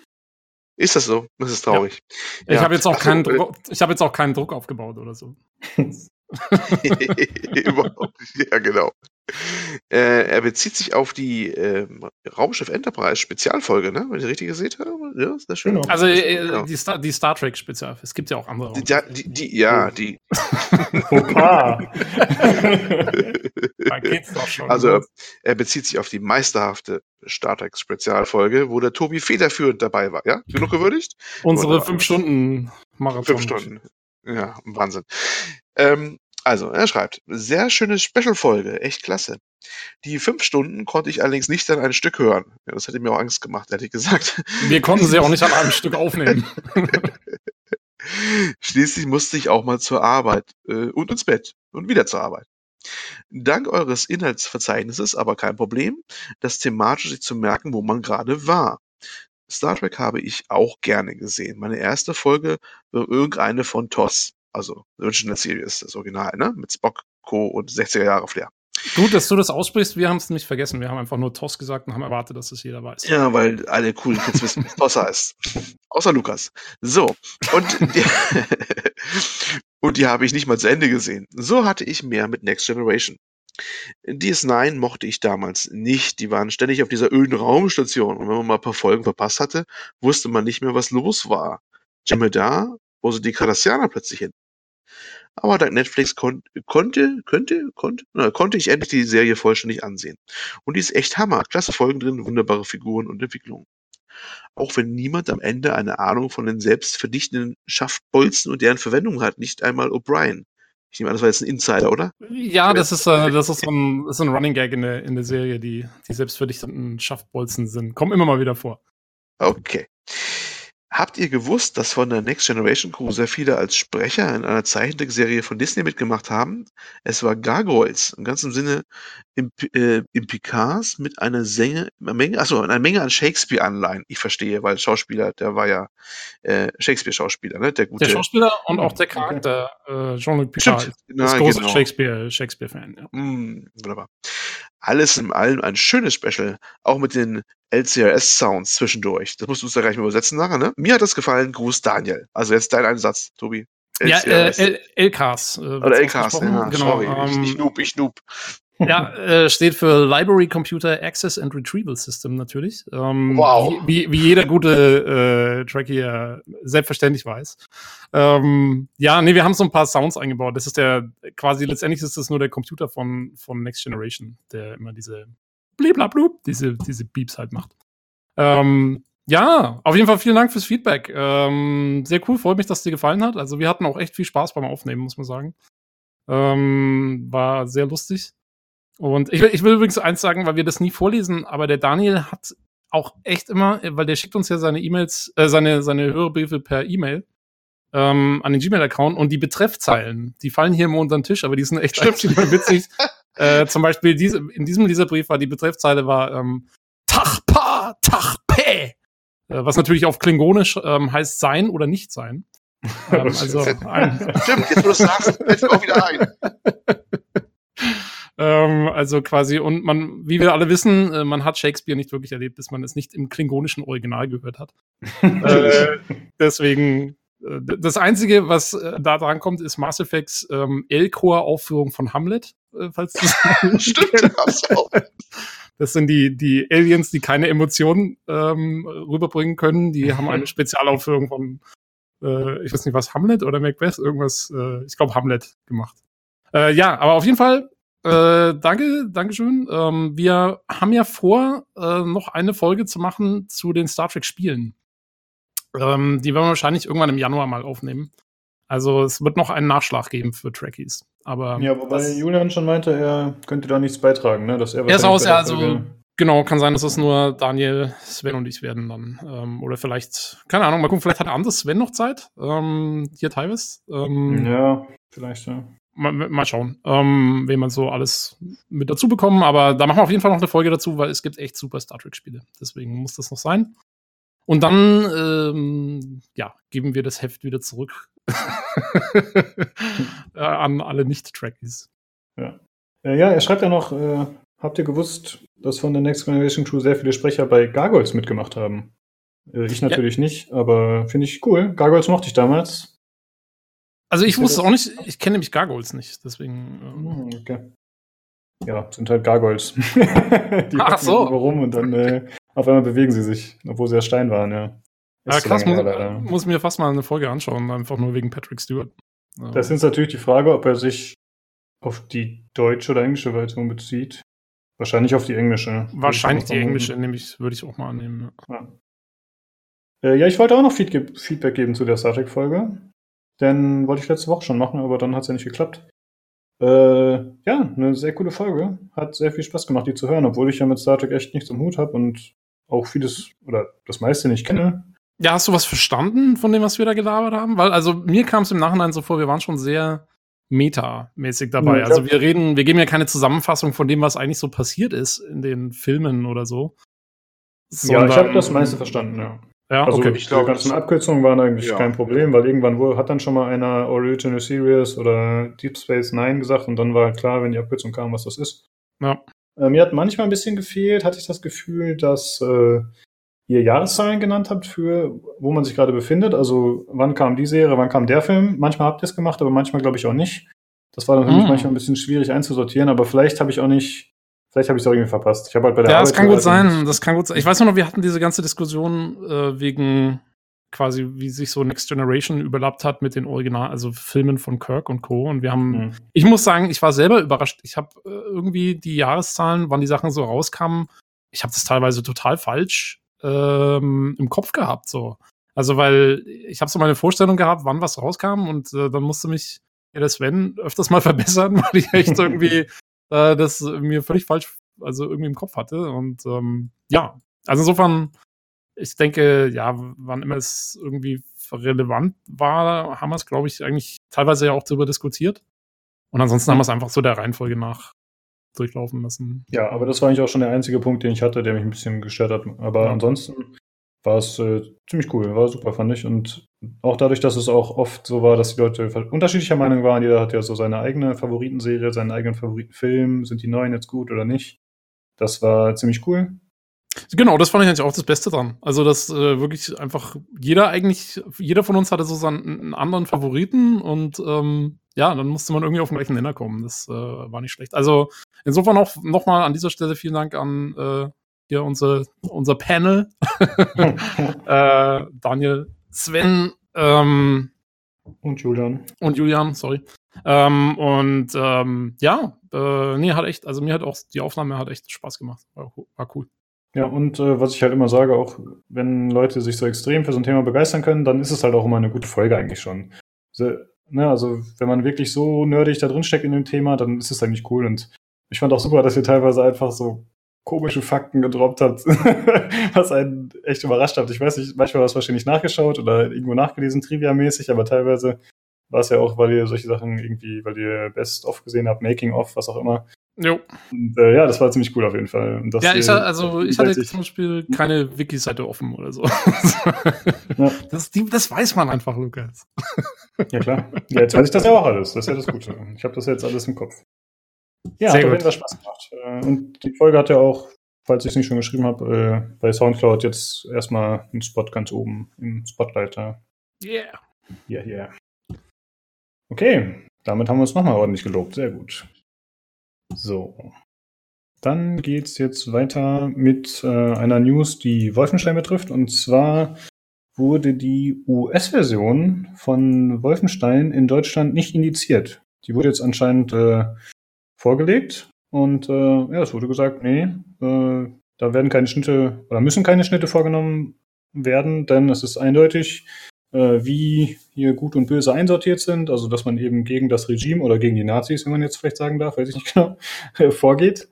Ist das so? Das ist traurig. Ja. Ich ja. habe jetzt auch keinen Druck, ich habe jetzt auch keinen Druck aufgebaut oder so. Überhaupt nicht. Ja, genau. Äh, er bezieht sich auf die äh, Raumschiff Enterprise Spezialfolge, ne? Wenn ich richtig gesehen habe. Ja, ist das schön. Genau. Also äh, genau. die, Star, die, Star, Trek Spezial. Es gibt ja auch andere. Die, die, die, ja, die. Opa. da geht's doch schon. Also er bezieht sich auf die meisterhafte Star Trek Spezialfolge, wo der Tobi federführend dabei war. Ja, genug gewürdigt? Unsere fünf Stunden Marathon. Fünf Stunden. Ja, Wahnsinn. Ähm, also, er schreibt, sehr schöne Special-Folge, echt klasse. Die fünf Stunden konnte ich allerdings nicht an ein Stück hören. Ja, das hätte mir auch Angst gemacht, hätte ich gesagt. Wir konnten sie auch nicht an einem Stück aufnehmen. Schließlich musste ich auch mal zur Arbeit äh, und ins Bett und wieder zur Arbeit. Dank eures Inhaltsverzeichnisses aber kein Problem, das thematisch sich zu merken, wo man gerade war. Star Trek habe ich auch gerne gesehen. Meine erste Folge war irgendeine von TOS also Original Series, das Original, ne? Mit Spock, Co. und 60er Jahre Flair. Gut, dass du das aussprichst, wir haben es nicht vergessen. Wir haben einfach nur TOS gesagt und haben erwartet, dass es jeder weiß. Ja, weil alle coolen Kids wissen, was TOS heißt. Außer Lukas. So, und die, und die habe ich nicht mal zu Ende gesehen. So hatte ich mehr mit Next Generation. DS9 mochte ich damals nicht. Die waren ständig auf dieser öden Raumstation. Und wenn man mal ein paar Folgen verpasst hatte, wusste man nicht mehr, was los war. Jem'Hadar, wo sind die Cardassianer plötzlich hin? Aber dank Netflix kon konnte, könnte, konnte, na, konnte ich endlich die Serie vollständig ansehen. Und die ist echt Hammer. Klasse Folgen drin, wunderbare Figuren und Entwicklungen. Auch wenn niemand am Ende eine Ahnung von den selbstverdichtenden Schaftbolzen und deren Verwendung hat, nicht einmal O'Brien. Ich nehme an, das war jetzt ein Insider, oder? Ja, das ist, äh, das ist so ein, das ist ein Running Gag in der, in der Serie, die, die selbstverdichtenden Schaftbolzen sind. Kommen immer mal wieder vor. Okay. Habt ihr gewusst, dass von der Next Generation Crew sehr viele als Sprecher in einer Zeichentrickserie von Disney mitgemacht haben? Es war Gargoyles, im ganzen Sinne im, äh, im Picards mit einer Sänge, Menge, achso, einer Menge an Shakespeare-Anleihen. Ich verstehe, weil Schauspieler, der war ja äh, Shakespeare-Schauspieler, ne? Der, gute, der Schauspieler und auch der Charakter, äh, Jean-Luc Picard, Stimmt. ist Na, großer genau. Shakespeare-Fan. Shakespeare ja. Mm, wunderbar. Alles in allem ein schönes Special, auch mit den LCRS-Sounds zwischendurch. Das musst du uns ja gleich mal übersetzen nachher, ne? Mir hat das gefallen. Gruß Daniel. Also jetzt dein Einsatz, Tobi. Ja, äh, LKs. Äh, Oder LKs, ja, genau. Sorry, ähm, ich, ich noob, ich noob. Ja, äh, steht für Library Computer Access and Retrieval System natürlich. Ähm, wow. Wie, wie jeder gute äh, Tracker selbstverständlich weiß. Ähm, ja, nee, wir haben so ein paar Sounds eingebaut. Das ist der, quasi letztendlich ist das nur der Computer von, von Next Generation, der immer diese bliblablub, diese, diese Beeps halt macht. Ähm, ja, auf jeden Fall vielen Dank fürs Feedback. Ähm, sehr cool, freut mich, dass es dir gefallen hat. Also wir hatten auch echt viel Spaß beim Aufnehmen, muss man sagen. Ähm, war sehr lustig. Und ich will, ich will übrigens eins sagen, weil wir das nie vorlesen, aber der Daniel hat auch echt immer, weil der schickt uns ja seine E-Mails, äh, seine, seine Hörbriefe per E-Mail ähm, an den Gmail-Account und die Betreffzeilen, die fallen hier immer unter den Tisch, aber die sind echt immer witzig. äh, zum Beispiel diese, in diesem Leserbrief war die Betreffzeile war ähm, Tachpa, Tachpe, äh, was natürlich auf Klingonisch ähm, heißt sein oder nicht sein. ähm, also ein Stimmt, jetzt wo du es sagst, fällt auch wieder ein. Ähm, also quasi, und man, wie wir alle wissen, äh, man hat Shakespeare nicht wirklich erlebt, bis man es nicht im klingonischen Original gehört hat. äh, deswegen äh, das Einzige, was äh, da dran kommt, ist Mass Effects ähm, L-Core-Aufführung von Hamlet, äh, falls das Stimmt, das sind die, die Aliens, die keine Emotionen ähm, rüberbringen können. Die haben eine Spezialaufführung von, äh, ich weiß nicht was, Hamlet oder Macbeth, irgendwas, äh, ich glaube Hamlet gemacht. Äh, ja, aber auf jeden Fall, äh, danke, Dankeschön. Ähm, wir haben ja vor, äh, noch eine Folge zu machen zu den Star Trek Spielen. Ähm, die werden wir wahrscheinlich irgendwann im Januar mal aufnehmen. Also es wird noch einen Nachschlag geben für Trekkies. Aber ja, wobei Julian schon meinte, er könnte da nichts beitragen, ne? Dass er er ist aus, ja, also genau, kann sein, dass es nur Daniel, Sven und ich werden dann. Ähm, oder vielleicht, keine Ahnung, mal gucken, vielleicht hat der andere Sven noch Zeit. Ähm, hier teilweise. Ähm, ja, vielleicht, ja. Mal, mal schauen, ähm, wen man so alles mit dazu bekommen. Aber da machen wir auf jeden Fall noch eine Folge dazu, weil es gibt echt super Star Trek-Spiele. Deswegen muss das noch sein. Und dann, ähm, ja, geben wir das Heft wieder zurück äh, an alle Nicht-Trackies. Ja. Äh, ja, er schreibt ja noch, äh, habt ihr gewusst, dass von der Next Generation Crew sehr viele Sprecher bei Gargoyles mitgemacht haben? Äh, ich natürlich ja. nicht, aber finde ich cool. Gargoyles mochte ich damals. Also ich, wusste auch nicht, ich kenne nämlich Gargoyles nicht, deswegen. Ähm. Okay. Ja, sind halt Gargoyles. die Ach so. rum und dann äh, auf einmal bewegen sie sich, obwohl sie ja Stein waren, ja. Ja, krass, muss, her, muss, mir fast mal eine Folge anschauen, einfach nur wegen Patrick Stewart. Das ist natürlich die Frage, ob er sich auf die deutsche oder englische Version bezieht. Wahrscheinlich auf die englische. Wahrscheinlich die englische, nämlich würde ich auch mal annehmen. Ja. Äh, ja, ich wollte auch noch Feedback geben zu der Star Trek-Folge. Denn wollte ich letzte Woche schon machen, aber dann hat es ja nicht geklappt. Äh, ja, eine sehr coole Folge. Hat sehr viel Spaß gemacht, die zu hören, obwohl ich ja mit Star Trek echt nichts im Hut habe und auch vieles oder das meiste nicht kenne. Ja, hast du was verstanden von dem, was wir da gelabert haben? Weil, also mir kam es im Nachhinein so vor, wir waren schon sehr metamäßig dabei. Ja, also wir reden, wir geben ja keine Zusammenfassung von dem, was eigentlich so passiert ist in den Filmen oder so. Sondern, ja, ich habe das meiste verstanden, ja. Ja, also okay. Ich glaube, die ganzen Abkürzungen waren eigentlich ja. kein Problem, weil irgendwann hat dann schon mal einer Original Series oder Deep Space Nine gesagt und dann war halt klar, wenn die Abkürzung kam, was das ist. Ja. Äh, mir hat manchmal ein bisschen gefehlt, hatte ich das Gefühl, dass äh, ihr Jahreszahlen genannt habt für, wo man sich gerade befindet. Also wann kam die Serie, wann kam der Film. Manchmal habt ihr es gemacht, aber manchmal glaube ich auch nicht. Das war dann für mich hm. manchmal ein bisschen schwierig einzusortieren, aber vielleicht habe ich auch nicht, vielleicht habe ich es auch irgendwie verpasst. Ich habe halt bei der Ja, Arbeit das kann gut sein, das kann gut sein. Ich weiß nur noch, wir hatten diese ganze Diskussion äh, wegen quasi, wie sich so Next Generation überlappt hat mit den Original, also Filmen von Kirk und Co. Und wir haben, mhm. ich muss sagen, ich war selber überrascht. Ich habe äh, irgendwie die Jahreszahlen, wann die Sachen so rauskamen, ich habe das teilweise total falsch ähm, im Kopf gehabt. So. Also, weil ich habe so meine Vorstellung gehabt, wann was rauskam und äh, dann musste mich ja, der Sven öfters mal verbessern, weil ich echt irgendwie äh, das mir völlig falsch, also irgendwie im Kopf hatte. Und ähm, ja, also insofern, ich denke, ja, wann immer es irgendwie relevant war, haben wir es, glaube ich, eigentlich teilweise ja auch darüber diskutiert. Und ansonsten haben wir es einfach so der Reihenfolge nach durchlaufen lassen. Ja, aber das war eigentlich auch schon der einzige Punkt, den ich hatte, der mich ein bisschen gestört hat. Aber ja. ansonsten war es äh, ziemlich cool, war super, fand ich. Und auch dadurch, dass es auch oft so war, dass die Leute unterschiedlicher Meinung waren, jeder hat ja so seine eigene Favoritenserie, seinen eigenen Favoritenfilm, sind die neuen jetzt gut oder nicht. Das war ziemlich cool. Genau, das fand ich eigentlich auch das Beste dran. Also, dass äh, wirklich einfach jeder eigentlich, jeder von uns hatte so seinen einen anderen Favoriten und ähm, ja, dann musste man irgendwie auf den gleichen Nenner kommen. Das äh, war nicht schlecht. Also insofern auch nochmal an dieser Stelle vielen Dank an äh, hier unser, unser Panel. äh, Daniel, Sven ähm, und Julian. Und Julian, sorry. Ähm, und ähm, ja, äh, nee, hat echt, also mir hat auch die Aufnahme hat echt Spaß gemacht. War, war cool. Ja, und äh, was ich halt immer sage, auch wenn Leute sich so extrem für so ein Thema begeistern können, dann ist es halt auch immer eine gute Folge eigentlich schon. So, Ne, also wenn man wirklich so nerdig da drin steckt in dem Thema, dann ist es eigentlich cool. Und ich fand auch super, dass ihr teilweise einfach so komische Fakten gedroppt habt, was einen echt überrascht hat. Ich weiß nicht, manchmal war es wahrscheinlich nachgeschaut oder irgendwo nachgelesen, trivia-mäßig, aber teilweise war es ja auch, weil ihr solche Sachen irgendwie, weil ihr Best-of gesehen habt, Making-of, was auch immer. Jo. Und, äh, ja, das war ziemlich cool auf jeden Fall. ja, ich, also, ich hatte zum Beispiel keine Wiki-Seite offen oder so. ja. das, die, das weiß man einfach, Lukas. ja, klar. Ja, jetzt weiß ich das ja auch alles. Das ist ja das Gute. Ich habe das jetzt alles im Kopf. Ja, Sehr hat auf jeden Fall Spaß gemacht. Äh, und die Folge hat ja auch, falls ich es nicht schon geschrieben habe, äh, bei Soundcloud jetzt erstmal einen Spot ganz oben im Spotlight. Ja, yeah. Yeah, yeah. Okay, damit haben wir uns nochmal ordentlich gelobt. Sehr gut. So. Dann geht's jetzt weiter mit äh, einer News, die Wolfenstein betrifft. Und zwar wurde die US-Version von Wolfenstein in Deutschland nicht indiziert. Die wurde jetzt anscheinend äh, vorgelegt und äh, ja, es wurde gesagt, nee, äh, da werden keine Schnitte oder müssen keine Schnitte vorgenommen werden, denn es ist eindeutig, äh, wie hier gut und böse einsortiert sind, also dass man eben gegen das Regime oder gegen die Nazis, wenn man jetzt vielleicht sagen darf, weiß ich nicht genau, vorgeht.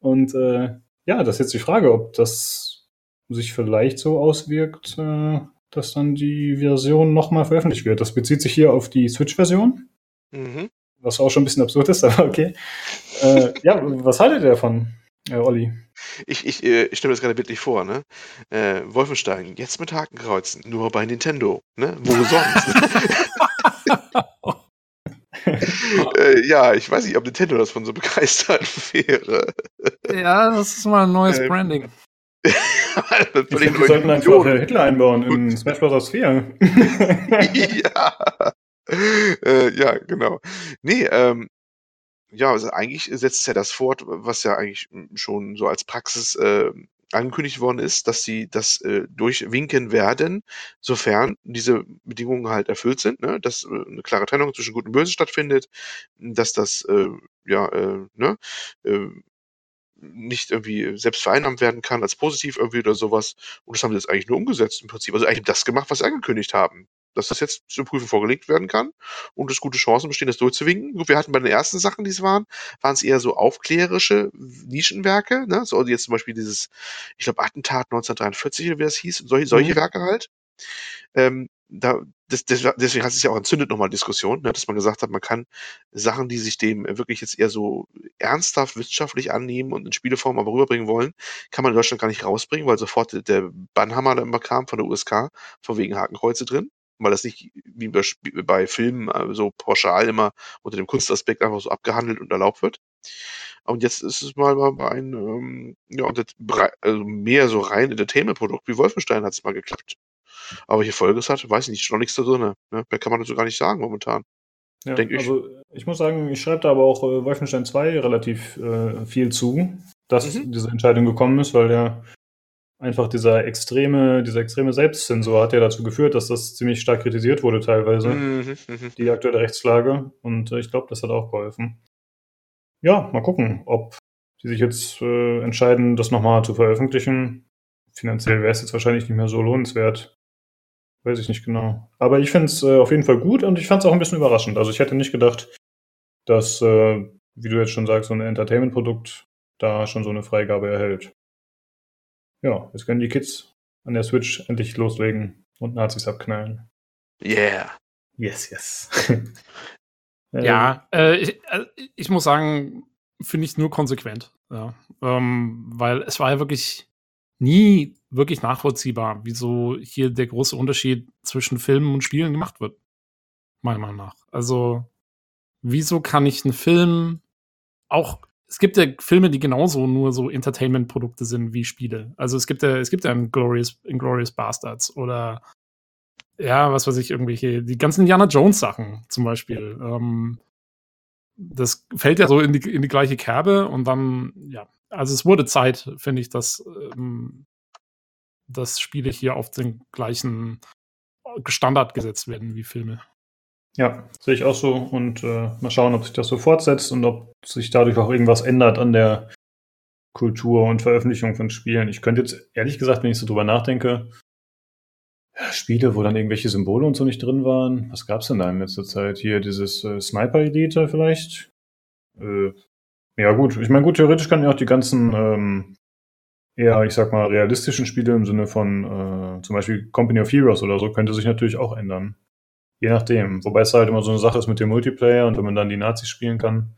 Und äh, ja, das ist jetzt die Frage, ob das sich vielleicht so auswirkt, äh, dass dann die Version nochmal veröffentlicht wird. Das bezieht sich hier auf die Switch-Version. Mhm. Was auch schon ein bisschen absurd ist, aber okay. äh, ja, was haltet ihr davon, äh, Olli? Ich, ich, äh, ich stelle mir das gerade bildlich vor, ne? Äh, Wolfenstein, jetzt mit Hakenkreuzen, nur bei Nintendo, ne? Wo sonst? äh, ja, ich weiß nicht, ob Nintendo davon so begeistert wäre. Ja, das ist mal ein neues ähm, Branding. ich wir sollten einfach Hitler einbauen in Smash Bros. 4. ja. Äh, ja, genau. Nee, ähm, ja, also eigentlich setzt es ja das fort, was ja eigentlich schon so als Praxis äh, angekündigt worden ist, dass sie das äh, durchwinken werden, sofern diese Bedingungen halt erfüllt sind, ne? dass äh, eine klare Trennung zwischen Gut und Böse stattfindet, dass das äh, ja äh, ne, äh, nicht irgendwie selbst vereinnahmt werden kann als positiv irgendwie oder sowas. Und das haben sie jetzt eigentlich nur umgesetzt im Prinzip. Also eigentlich das gemacht, was sie angekündigt haben dass das jetzt zur Prüfung vorgelegt werden kann und es gute Chancen bestehen, das durchzuwinken. Wir hatten bei den ersten Sachen, die es waren, waren es eher so aufklärerische Nischenwerke, ne? so jetzt zum Beispiel dieses, ich glaube, Attentat 1943, wie das hieß, solche, solche mhm. Werke halt. Ähm, da, das, das, deswegen hat es ja auch entzündet nochmal Diskussion, ne, dass man gesagt hat, man kann Sachen, die sich dem wirklich jetzt eher so ernsthaft wissenschaftlich annehmen und in Spieleform aber rüberbringen wollen, kann man in Deutschland gar nicht rausbringen, weil sofort der Bannhammer da immer kam von der USK, von wegen Hakenkreuze drin weil das nicht wie bei, bei Filmen äh, so pauschal immer unter dem Kunstaspekt einfach so abgehandelt und erlaubt wird. Und jetzt ist es mal bei einem, ähm, ja, also mehr so rein Entertainment-Produkt wie Wolfenstein hat es mal geklappt. Aber welche Folge es hat, weiß ich nicht, ist noch nichts da drin. Ne? Mehr kann man dazu gar nicht sagen momentan. Ja, ich. Also ich muss sagen, ich schreibe da aber auch äh, Wolfenstein 2 relativ äh, viel zu, dass mhm. diese Entscheidung gekommen ist, weil der einfach dieser extreme, dieser extreme Selbstzensor hat ja dazu geführt, dass das ziemlich stark kritisiert wurde teilweise, mhm, mhm. die aktuelle Rechtslage. Und äh, ich glaube, das hat auch geholfen. Ja, mal gucken, ob sie sich jetzt äh, entscheiden, das nochmal zu veröffentlichen. Finanziell wäre es jetzt wahrscheinlich nicht mehr so lohnenswert. Weiß ich nicht genau. Aber ich finde es äh, auf jeden Fall gut und ich fand es auch ein bisschen überraschend. Also ich hätte nicht gedacht, dass, äh, wie du jetzt schon sagst, so ein Entertainment-Produkt da schon so eine Freigabe erhält ja, jetzt können die Kids an der Switch endlich loslegen und Nazis abknallen. Yeah. Yes, yes. ja, äh, ich, äh, ich, muss sagen, finde ich nur konsequent. Ja. Ähm, weil es war ja wirklich nie wirklich nachvollziehbar, wieso hier der große Unterschied zwischen Filmen und Spielen gemacht wird. Meiner Meinung nach. Also, wieso kann ich einen Film auch es gibt ja Filme, die genauso nur so Entertainment-Produkte sind wie Spiele. Also es gibt ja, es gibt ja Glorious, Glorious Bastards oder ja, was weiß ich, irgendwelche, die ganzen Indiana Jones-Sachen zum Beispiel. Ähm, das fällt ja so in die, in die gleiche Kerbe und dann, ja, also es wurde Zeit, finde ich, dass, ähm, dass Spiele hier auf den gleichen Standard gesetzt werden wie Filme. Ja, sehe ich auch so. Und äh, mal schauen, ob sich das so fortsetzt und ob sich dadurch auch irgendwas ändert an der Kultur und Veröffentlichung von Spielen. Ich könnte jetzt, ehrlich gesagt, wenn ich so drüber nachdenke, Spiele, wo dann irgendwelche Symbole und so nicht drin waren. Was gab's denn da in letzter Zeit? Hier dieses äh, Sniper-Elite vielleicht? Äh, ja gut, ich meine, gut, theoretisch kann ja auch die ganzen ähm, eher, ich sag mal, realistischen Spiele im Sinne von äh, zum Beispiel Company of Heroes oder so, könnte sich natürlich auch ändern. Je nachdem. Wobei es halt immer so eine Sache ist mit dem Multiplayer und wenn man dann die Nazis spielen kann.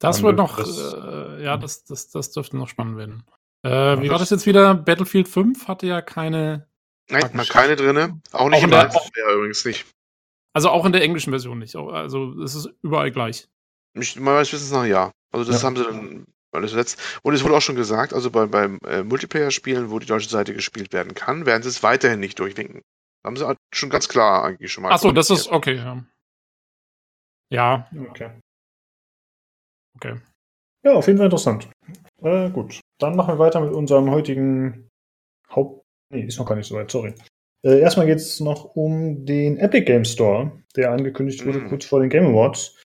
Das wird noch, das, äh, ja, das, das, das dürfte noch spannend werden. Äh, wie war das jetzt wieder? Battlefield 5 hatte ja keine. Nein, mal keine drinne. Auch nicht auch in der, der übrigens nicht. Also auch in der englischen Version nicht. Also es ist überall gleich. Ich, meines Wissens nach ja. Also das ja. haben sie dann alles setzt. Und es wurde auch schon gesagt, also bei, beim äh, Multiplayer-Spielen, wo die deutsche Seite gespielt werden kann, werden sie es weiterhin nicht durchwinken. Haben sie halt schon ganz klar eigentlich schon mal. Achso, das ist okay, ja. Ja. Okay. Okay. Ja, auf jeden Fall interessant. Äh, gut. Dann machen wir weiter mit unserem heutigen Haupt. Nee, ist noch gar nicht so weit, sorry. Äh, erstmal geht es noch um den Epic Game Store, der angekündigt wurde mm. kurz vor den Game Awards.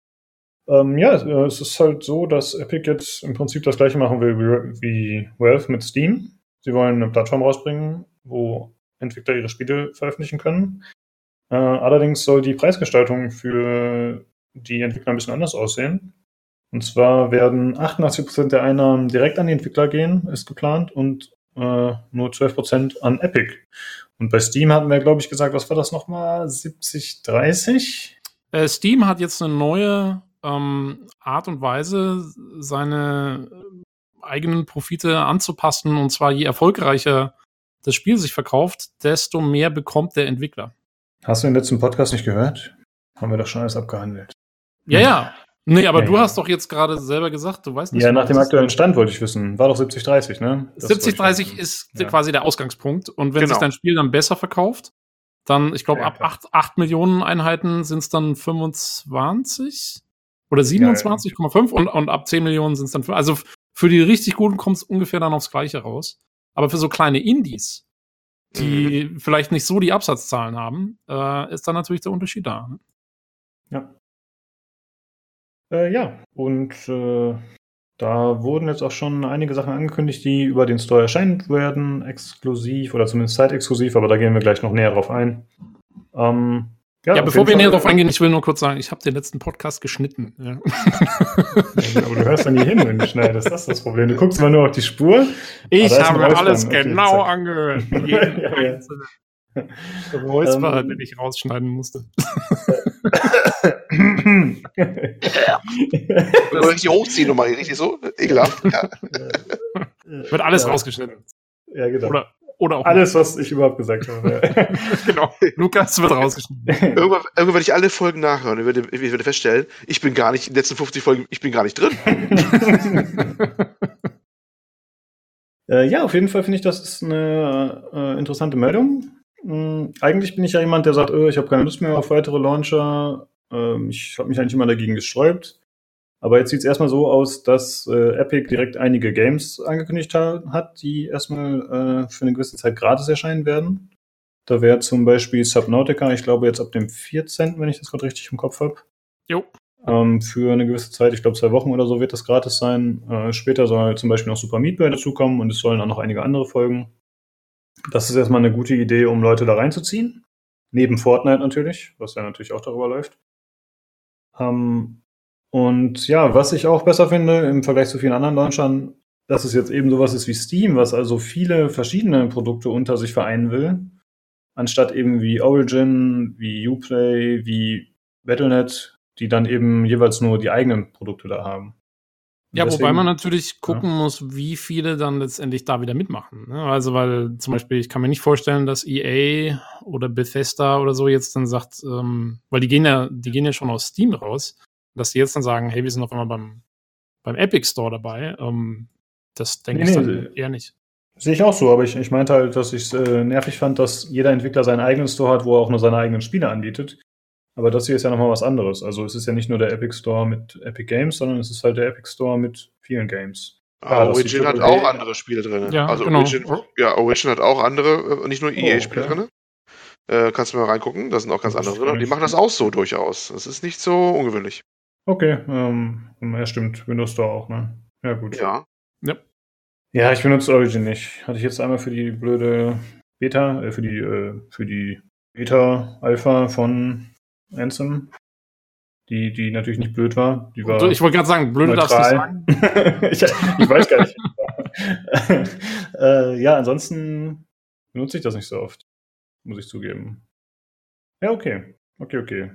Ähm, ja, es ist halt so, dass Epic jetzt im Prinzip das gleiche machen will wie, wie Valve mit Steam. Sie wollen eine Plattform rausbringen, wo Entwickler ihre Spiele veröffentlichen können. Äh, allerdings soll die Preisgestaltung für die Entwickler ein bisschen anders aussehen. Und zwar werden 88% der Einnahmen direkt an die Entwickler gehen, ist geplant, und äh, nur 12% an Epic. Und bei Steam hatten wir, glaube ich, gesagt, was war das nochmal? 70, 30? Äh, Steam hat jetzt eine neue ähm, Art und Weise, seine eigenen Profite anzupassen. Und zwar je erfolgreicher das Spiel sich verkauft, desto mehr bekommt der Entwickler. Hast du den letzten Podcast nicht gehört? Haben wir doch schon alles abgehandelt. Ja, ja. Nee, aber ja, du ja. hast doch jetzt gerade selber gesagt, du weißt nicht. Ja, nach dem aktuellen Stand wollte ich wissen. War doch 70-30, ne? 70-30 ist ja. quasi der Ausgangspunkt. Und wenn genau. sich dein Spiel dann besser verkauft, dann, ich glaube, ab 8, 8 Millionen Einheiten sind es dann 25 oder 27,5 und, und ab 10 Millionen sind es dann, also für die richtig guten kommt es ungefähr dann aufs Gleiche raus. Aber für so kleine Indies, die mhm. vielleicht nicht so die Absatzzahlen haben, äh, ist dann natürlich der Unterschied da. Ne? Ja. Äh, ja, und äh, da wurden jetzt auch schon einige Sachen angekündigt, die über den Store erscheinen werden, exklusiv oder zumindest zeitexklusiv, aber da gehen wir gleich noch näher drauf ein. Ähm, ja, ja bevor wir näher drauf eingehen, ich will nur kurz sagen, ich habe den letzten Podcast geschnitten. Ja. aber du hörst doch nie hin, wenn du schneidest. Das ist das Problem. Du guckst mal nur auf die Spur. Ich habe alles okay, genau zack. angehört. Jeden ja, ja. Räusper, ähm, den ich rausschneiden musste. Oder richtig hochziehen nochmal, richtig so? Ekelhaft. Ja. Wird alles rausgeschnitten. Ja, genau. Oder oder auch Alles, was ich überhaupt gesagt habe. genau. Lukas wird rausgeschnitten. Irgendwann, irgendwann werde ich alle Folgen nachhören und werde, ich werde feststellen, ich bin gar nicht, in den letzten 50 Folgen, ich bin gar nicht drin. äh, ja, auf jeden Fall finde ich, das ist eine äh, interessante Meldung. Mhm, eigentlich bin ich ja jemand, der sagt, öh, ich habe keine Lust mehr auf weitere Launcher. Ähm, ich habe mich eigentlich immer dagegen gesträubt. Aber jetzt sieht es erstmal so aus, dass äh, Epic direkt einige Games angekündigt ha hat, die erstmal äh, für eine gewisse Zeit gratis erscheinen werden. Da wäre zum Beispiel Subnautica, ich glaube jetzt ab dem 14., wenn ich das gerade richtig im Kopf habe. Jo. Ähm, für eine gewisse Zeit, ich glaube zwei Wochen oder so wird das gratis sein. Äh, später soll zum Beispiel noch Super Meat Boy dazukommen und es sollen auch noch einige andere folgen. Das ist erstmal eine gute Idee, um Leute da reinzuziehen. Neben Fortnite natürlich, was ja natürlich auch darüber läuft. Ähm, und ja, was ich auch besser finde im Vergleich zu vielen anderen Launchern, dass es jetzt eben sowas ist wie Steam, was also viele verschiedene Produkte unter sich vereinen will, anstatt eben wie Origin, wie Uplay, wie Battle.net, die dann eben jeweils nur die eigenen Produkte da haben. Ja, deswegen, wobei man natürlich gucken ja. muss, wie viele dann letztendlich da wieder mitmachen. Ne? Also, weil zum Beispiel, ich kann mir nicht vorstellen, dass EA oder Bethesda oder so jetzt dann sagt, ähm, weil die gehen ja, die gehen ja schon aus Steam raus dass die jetzt dann sagen, hey, wir sind auf einmal beim, beim Epic Store dabei, ähm, das denke nee, ich dann nee, eher nicht. Sehe ich auch so, aber ich, ich meinte halt, dass ich es äh, nervig fand, dass jeder Entwickler seinen eigenen Store hat, wo er auch nur seine eigenen Spiele anbietet. Aber das hier ist ja nochmal was anderes. Also es ist ja nicht nur der Epic Store mit Epic Games, sondern es ist halt der Epic Store mit vielen Games. Ah, ja, Origin hat auch andere Spiele drin. Ja, also genau. Origin, ja, Origin hat auch andere, äh, nicht nur EA-Spiele oh, okay. drin. Äh, kannst du mal reingucken, da sind auch ganz andere drin. Und die machen das auch so durchaus. Das ist nicht so ungewöhnlich. Okay, ähm, ja, stimmt. Windows Store auch, ne? Ja, gut. Ja. Ja, ja ich benutze Origin nicht. Hatte ich jetzt einmal für die blöde Beta, äh, für die, äh, für die Beta-Alpha von Ansem. Die, die natürlich nicht blöd war. Die war ich wollte gerade sagen, blöde darfst du sagen. ich, ich weiß gar nicht. äh, ja, ansonsten benutze ich das nicht so oft. Muss ich zugeben. Ja, okay. Okay, okay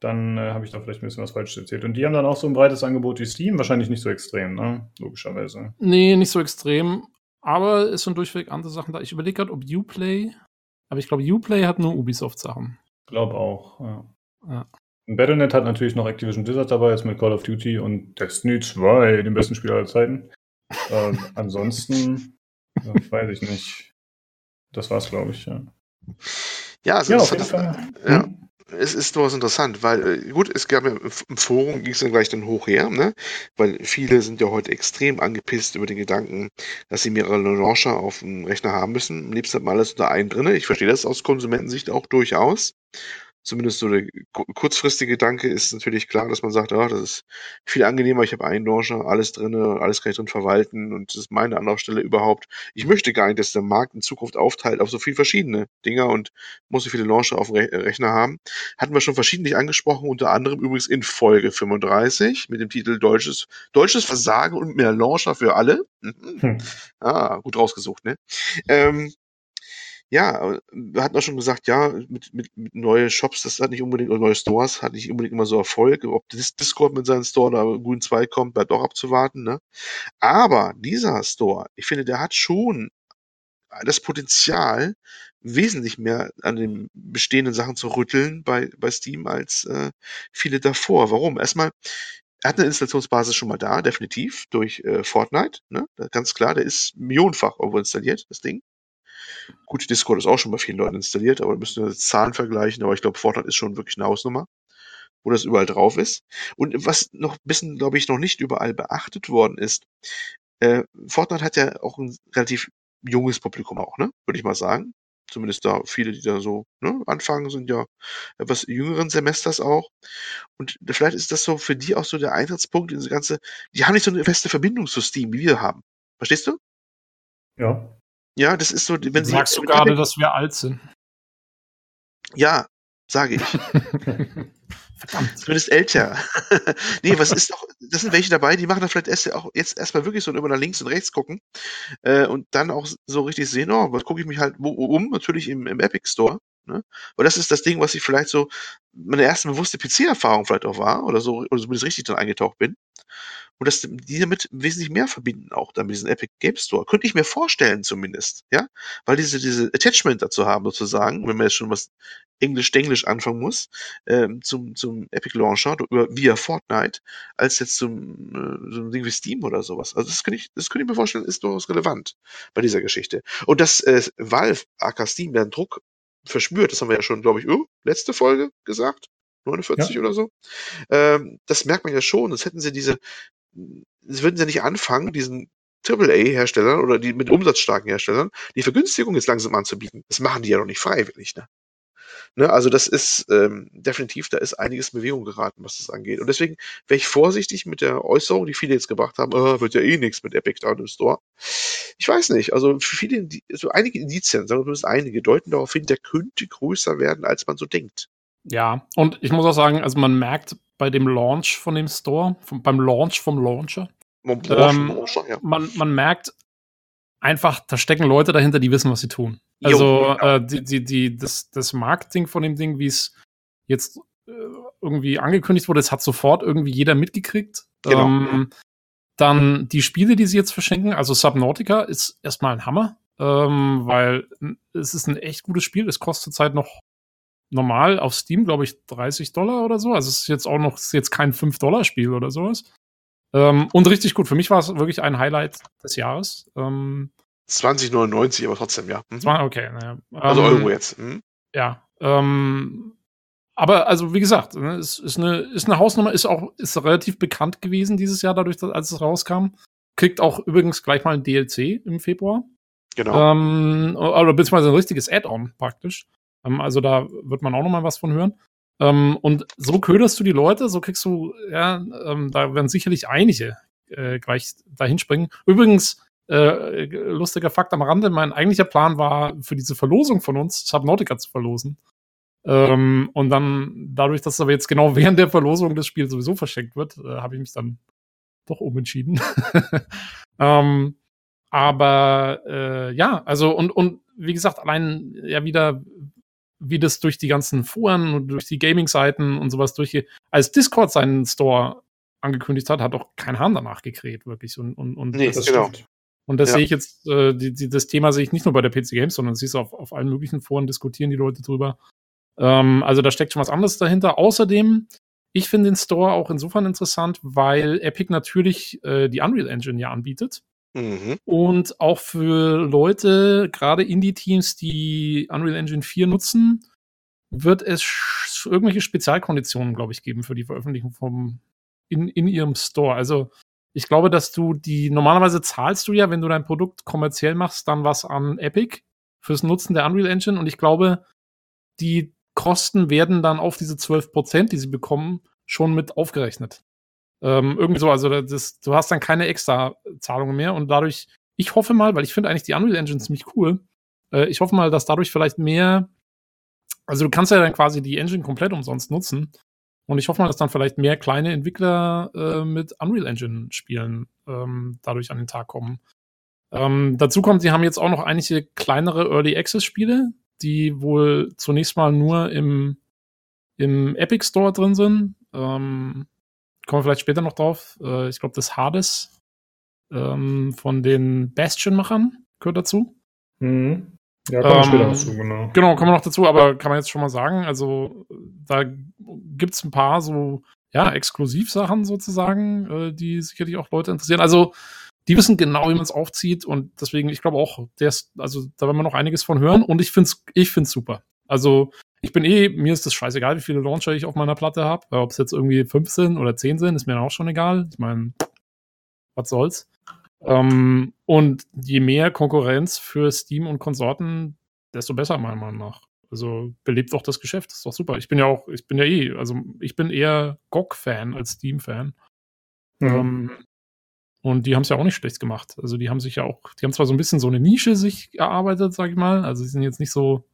dann äh, habe ich da vielleicht ein bisschen was Falsches erzählt. Und die haben dann auch so ein breites Angebot wie Steam, wahrscheinlich nicht so extrem, ne? Logischerweise. Nee, nicht so extrem. Aber es sind durchweg andere Sachen da. Ich überlege gerade, ob Uplay, aber ich glaube, Uplay hat nur Ubisoft-Sachen. Glaube auch, ja. ja. Und Battle.net hat natürlich noch Activision Blizzard dabei, jetzt mit Call of Duty und Destiny 2, dem besten Spiel aller Zeiten. äh, ansonsten, weiß ich nicht. Das war's, glaube ich, ja. Ja, also ja, auf jeden Fall. Ja. Hm? Es ist durchaus interessant, weil, äh, gut, es gab ja im Forum, ging es dann gleich dann hoch her, ne? Weil viele sind ja heute extrem angepisst über den Gedanken, dass sie mehrere Launcher auf dem Rechner haben müssen. Am liebsten hat man alles unter einen drin. Ich verstehe das aus Konsumentensicht auch durchaus. Zumindest so der kurzfristige Gedanke ist natürlich klar, dass man sagt, ja, das ist viel angenehmer, ich habe einen Launcher, alles drin, alles kann ich drin verwalten und das ist meine Anlaufstelle überhaupt. Ich möchte gar nicht, dass der Markt in Zukunft aufteilt auf so viele verschiedene Dinger und muss so viele Launcher auf dem Rechner haben. Hatten wir schon verschiedentlich angesprochen, unter anderem übrigens in Folge 35 mit dem Titel Deutsches, Deutsches Versagen und mehr Launcher für alle. Mhm. Hm. Ah, gut rausgesucht, ne? Ähm, ja, wir hatten auch schon gesagt, ja, mit, mit, mit neue Shops, das hat nicht unbedingt, oder neue Stores, hat nicht unbedingt immer so Erfolg. Ob Discord mit seinem Store da Grün 2 kommt, bleibt auch abzuwarten, ne? Aber dieser Store, ich finde, der hat schon das Potenzial, wesentlich mehr an den bestehenden Sachen zu rütteln bei, bei Steam als äh, viele davor. Warum? Erstmal, er hat eine Installationsbasis schon mal da, definitiv, durch äh, Fortnite, ne? Ganz klar, der ist millionenfach irgendwo installiert, das Ding. Gut, Discord ist auch schon bei vielen Leuten installiert, aber wir müssen jetzt Zahlen vergleichen. Aber ich glaube, Fortnite ist schon wirklich eine Hausnummer, wo das überall drauf ist. Und was noch ein bisschen, glaube ich, noch nicht überall beachtet worden ist, äh, Fortnite hat ja auch ein relativ junges Publikum auch, ne? Würde ich mal sagen. Zumindest da viele, die da so ne, anfangen, sind ja etwas jüngeren Semesters auch. Und vielleicht ist das so für die auch so der Eintrittspunkt in das Ganze. Die haben nicht so eine feste Verbindung zu Steam, wie wir haben. Verstehst du? Ja. Ja, das ist so, wenn Sie. Sagst du gerade, dass wir alt sind? Ja, sage ich. Verdammt. Zumindest älter. nee, was ist doch, das sind welche dabei, die machen dann vielleicht erst, auch jetzt erstmal wirklich so immer nach links und rechts gucken äh, und dann auch so richtig sehen, oh, was gucke ich mich halt wo, um, natürlich im, im Epic Store. Ne? Weil das ist das Ding, was ich vielleicht so meine erste bewusste PC-Erfahrung vielleicht auch war oder so, oder zumindest richtig dann eingetaucht bin und dass die damit wesentlich mehr verbinden auch dann mit diesem Epic Game Store. Könnte ich mir vorstellen zumindest, ja, weil diese, diese Attachment dazu haben sozusagen, wenn man jetzt schon was Englisch-Denglisch anfangen muss, ähm, zum, zum Epic Launcher über, via Fortnite, als jetzt zum äh, so ein Ding wie Steam oder sowas. Also das könnte ich, das könnte ich mir vorstellen, ist durchaus relevant bei dieser Geschichte. Und dass äh, Valve, aka Steam, den Druck verspürt, das haben wir ja schon, glaube ich, oh, letzte Folge gesagt, 49 ja. oder so. Ähm, das merkt man ja schon. Das hätten sie diese, würden sie nicht anfangen, diesen AAA-Herstellern oder die mit umsatzstarken Herstellern die Vergünstigung jetzt langsam anzubieten. Das machen die ja noch nicht freiwillig, ne? Ne, also das ist ähm, definitiv, da ist einiges in Bewegung geraten, was das angeht. Und deswegen wäre ich vorsichtig mit der Äußerung, die viele jetzt gebracht haben, äh, wird ja eh nichts mit Epic da im Store. Ich weiß nicht, also viele, so einige Indizien, sagen wir zumindest einige, deuten darauf hin, der könnte größer werden, als man so denkt. Ja, und ich muss auch sagen, also man merkt bei dem Launch von dem Store, vom, beim Launch vom Launcher, ähm, Launcher ja. man, man merkt einfach, da stecken Leute dahinter, die wissen, was sie tun. Also jo, genau. äh, die, die, die, das, das Marketing von dem Ding, wie es jetzt äh, irgendwie angekündigt wurde, das hat sofort irgendwie jeder mitgekriegt. Genau. Ähm, dann die Spiele, die sie jetzt verschenken, also Subnautica ist erstmal ein Hammer, ähm, weil es ist ein echt gutes Spiel. Es kostet zurzeit noch normal auf Steam, glaube ich, 30 Dollar oder so. Also es ist jetzt auch noch, ist jetzt kein 5-Dollar-Spiel oder sowas. Ähm, und richtig gut. Für mich war es wirklich ein Highlight des Jahres. Ähm, 20,99, aber trotzdem, ja. Mhm. Okay, naja. Also ähm, Euro jetzt. Mhm. Ja. Ähm, aber also wie gesagt, ne, es ist eine, ist eine Hausnummer, ist auch ist relativ bekannt gewesen dieses Jahr, dadurch, dass, als es rauskam. Kriegt auch übrigens gleich mal ein DLC im Februar. Genau. Ähm, oder beziehungsweise ein richtiges Add-on praktisch. Ähm, also da wird man auch noch mal was von hören. Ähm, und so köderst du die Leute, so kriegst du, ja, ähm, da werden sicherlich einige äh, gleich dahin springen. Übrigens, äh, lustiger Fakt am Rande, mein eigentlicher Plan war, für diese Verlosung von uns Subnautica zu verlosen. Ähm, und dann, dadurch, dass aber jetzt genau während der Verlosung das Spiel sowieso verschenkt wird, äh, habe ich mich dann doch umentschieden. ähm, aber äh, ja, also und, und wie gesagt, allein ja wieder, wie das durch die ganzen Foren und durch die Gaming-Seiten und sowas durchgeht. Als Discord seinen Store angekündigt hat, hat auch kein Hahn danach gekräht, wirklich. Und, und, und nee, das, genau. Und das ja. sehe ich jetzt, äh, die, die, das Thema sehe ich nicht nur bei der PC Games, sondern siehst du auf, auf allen möglichen Foren diskutieren die Leute drüber. Ähm, also da steckt schon was anderes dahinter. Außerdem, ich finde den Store auch insofern interessant, weil Epic natürlich äh, die Unreal Engine ja anbietet. Mhm. Und auch für Leute, gerade Indie-Teams, die Unreal Engine 4 nutzen, wird es irgendwelche Spezialkonditionen, glaube ich, geben für die Veröffentlichung vom, in, in ihrem Store. Also ich glaube, dass du die, normalerweise zahlst du ja, wenn du dein Produkt kommerziell machst, dann was an Epic fürs Nutzen der Unreal Engine. Und ich glaube, die Kosten werden dann auf diese 12 Prozent, die sie bekommen, schon mit aufgerechnet. Ähm, irgendwie so, also das, du hast dann keine extra Zahlungen mehr und dadurch, ich hoffe mal, weil ich finde eigentlich die Unreal Engine ziemlich cool, äh, ich hoffe mal, dass dadurch vielleicht mehr, also du kannst ja dann quasi die Engine komplett umsonst nutzen und ich hoffe mal, dass dann vielleicht mehr kleine Entwickler äh, mit Unreal Engine Spielen ähm, dadurch an den Tag kommen. Ähm, dazu kommt, sie haben jetzt auch noch einige kleinere Early Access Spiele, die wohl zunächst mal nur im, im Epic Store drin sind. Ähm, kommen wir vielleicht später noch drauf. Äh, ich glaube, das Hades ähm, von den Bastion-Machern gehört dazu. Mhm. Ja, kommen wir später ähm, dazu, genau. Genau, kommen wir noch dazu, aber kann man jetzt schon mal sagen, also da gibt es ein paar so, ja, Exklusivsachen sozusagen, äh, die sicherlich auch Leute interessieren. Also die wissen genau, wie man es aufzieht und deswegen, ich glaube auch, der ist, also da werden wir noch einiges von hören und ich finde es ich find's super. Also ich bin eh, mir ist das scheißegal, wie viele Launcher ich auf meiner Platte habe. Ob es jetzt irgendwie 15 oder 10 sind, ist mir dann auch schon egal. Ich meine, was soll's. Ähm, und je mehr Konkurrenz für Steam und Konsorten, desto besser, meiner Meinung nach. Also belebt auch das Geschäft, das ist doch super. Ich bin ja auch, ich bin ja eh, also ich bin eher GOG-Fan als Steam-Fan. Mhm. Ähm, und die haben es ja auch nicht schlecht gemacht. Also die haben sich ja auch, die haben zwar so ein bisschen so eine Nische sich erarbeitet, sag ich mal. Also sie sind jetzt nicht so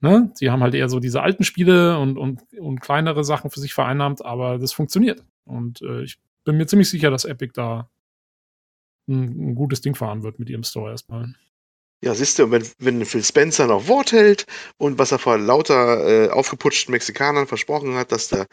Ne? Sie haben halt eher so diese alten Spiele und, und, und kleinere Sachen für sich vereinnahmt, aber das funktioniert. Und äh, ich bin mir ziemlich sicher, dass Epic da ein, ein gutes Ding fahren wird mit ihrem Store erstmal. Ja, siehst du, wenn, wenn Phil Spencer noch Wort hält und was er vor lauter äh, aufgeputschten Mexikanern versprochen hat, dass der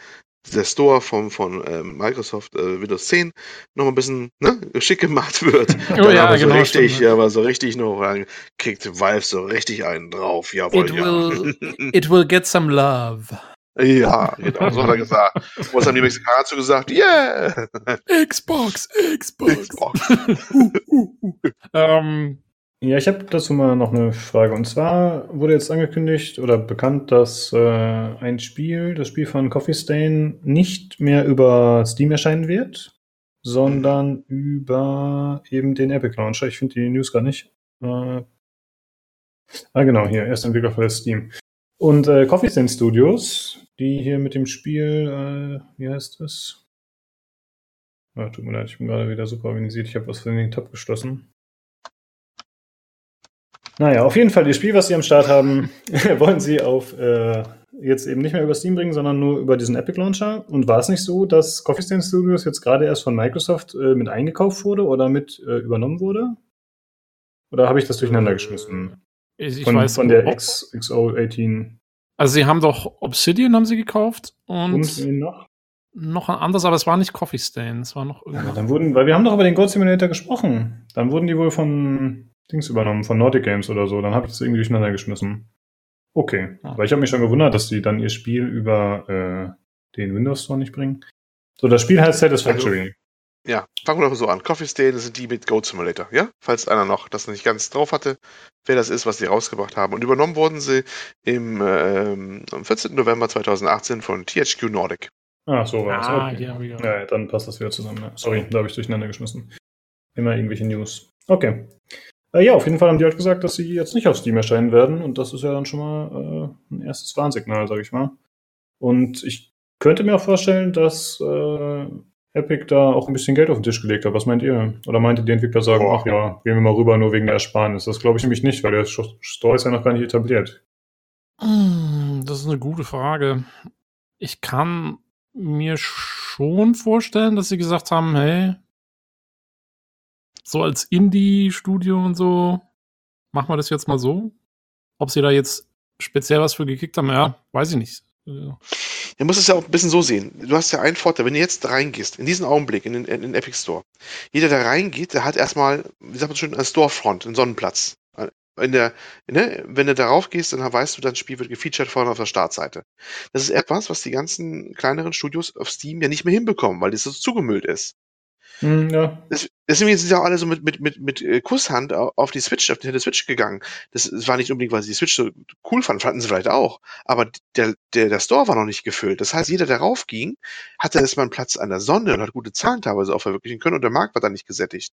der Store vom, von äh, Microsoft äh, Windows 10 noch ein bisschen ne, schick gemacht wird. Oh, dann ja, aber so genau, richtig, stimmt. aber so richtig noch kriegt Valve so richtig einen drauf. Jawohl, it, ja. will, it will get some love. Ja, genau, so hat er gesagt. Was haben die Mexikaner dazu gesagt? Yeah! Xbox, Xbox. Xbox. uh, uh, uh. ähm, ja, ich habe dazu mal noch eine Frage. Und zwar wurde jetzt angekündigt oder bekannt, dass äh, ein Spiel, das Spiel von Coffee Stain, nicht mehr über Steam erscheinen wird, sondern über eben den Epic Launcher. Ich finde die News gar nicht. Äh, ah, genau, hier, erst Entwickler für Steam. Und äh, Coffee Stain Studios, die hier mit dem Spiel, äh, wie heißt das? Ah, tut mir leid, ich bin gerade wieder super organisiert. Ich habe was für den Tab geschlossen. Naja, auf jeden Fall, das Spiel, was sie am Start haben, wollen sie auf äh, jetzt eben nicht mehr über Steam bringen, sondern nur über diesen Epic Launcher. Und war es nicht so, dass Coffee Stain Studios jetzt gerade erst von Microsoft äh, mit eingekauft wurde oder mit äh, übernommen wurde? Oder habe ich das durcheinander geschmissen? Ich, ich von, weiß von der X, XO18. Also sie haben doch Obsidian haben sie gekauft und, und noch? noch ein anderes, aber es war nicht Coffee Stain, es war noch irgendwas. Ja, dann wurden, weil wir haben doch über den Gold Simulator gesprochen. Dann wurden die wohl von Dings übernommen, von Nordic Games oder so. Dann habe ich das irgendwie durcheinander geschmissen. Okay. Ah. Weil ich habe mich schon gewundert, dass die dann ihr Spiel über äh, den Windows Store nicht bringen. So, das Spiel heißt Satisfactory. Also, ja, fangen wir doch so an. Coffee Stain das sind die mit Goat Simulator, ja? Falls einer noch das nicht ganz drauf hatte, wer das ist, was die rausgebracht haben. Und übernommen wurden sie im, ähm, am 14. November 2018 von THQ Nordic. Ah, so war es. Ah, okay. ja, ja, dann passt das wieder zusammen. Sorry, da habe ich durcheinander geschmissen. Immer irgendwelche News. Okay. Äh, ja, auf jeden Fall haben die halt gesagt, dass sie jetzt nicht auf Steam erscheinen werden und das ist ja dann schon mal äh, ein erstes Warnsignal, sag ich mal. Und ich könnte mir auch vorstellen, dass äh, Epic da auch ein bisschen Geld auf den Tisch gelegt hat. Was meint ihr? Oder meinte die Entwickler sagen, ach ja, gehen wir mal rüber, nur wegen der Ersparnis? Das glaube ich nämlich nicht, weil der Store ist ja noch gar nicht etabliert. Hm, das ist eine gute Frage. Ich kann mir schon vorstellen, dass sie gesagt haben, hey, so als Indie-Studio und so, machen wir das jetzt mal so. Ob sie da jetzt speziell was für gekickt haben, ja, weiß ich nicht. Ja. Du musst es ja auch ein bisschen so sehen. Du hast ja einen Vorteil, wenn du jetzt reingehst, in diesen Augenblick, in den, in den Epic Store. Jeder, der reingeht, der hat erstmal, wie sagt man schon, einen Storefront, einen Sonnenplatz. In der, ne, wenn du darauf gehst, dann weißt du, dein Spiel wird gefeatured vorne auf der Startseite. Das ist etwas, was die ganzen kleineren Studios auf Steam ja nicht mehr hinbekommen, weil das so zugemüllt ist. Hm, ja. Deswegen sind ja auch alle so mit, mit, mit, mit äh, Kusshand auf die Switch, auf die Switch gegangen. Das, das war nicht unbedingt, weil sie die Switch so cool fanden, fanden sie vielleicht auch. Aber der, der, der Store war noch nicht gefüllt. Das heißt, jeder, der raufging, hatte erstmal einen Platz an der Sonne und hat gute Zahlen teilweise auch verwirklichen können und der Markt war dann nicht gesättigt.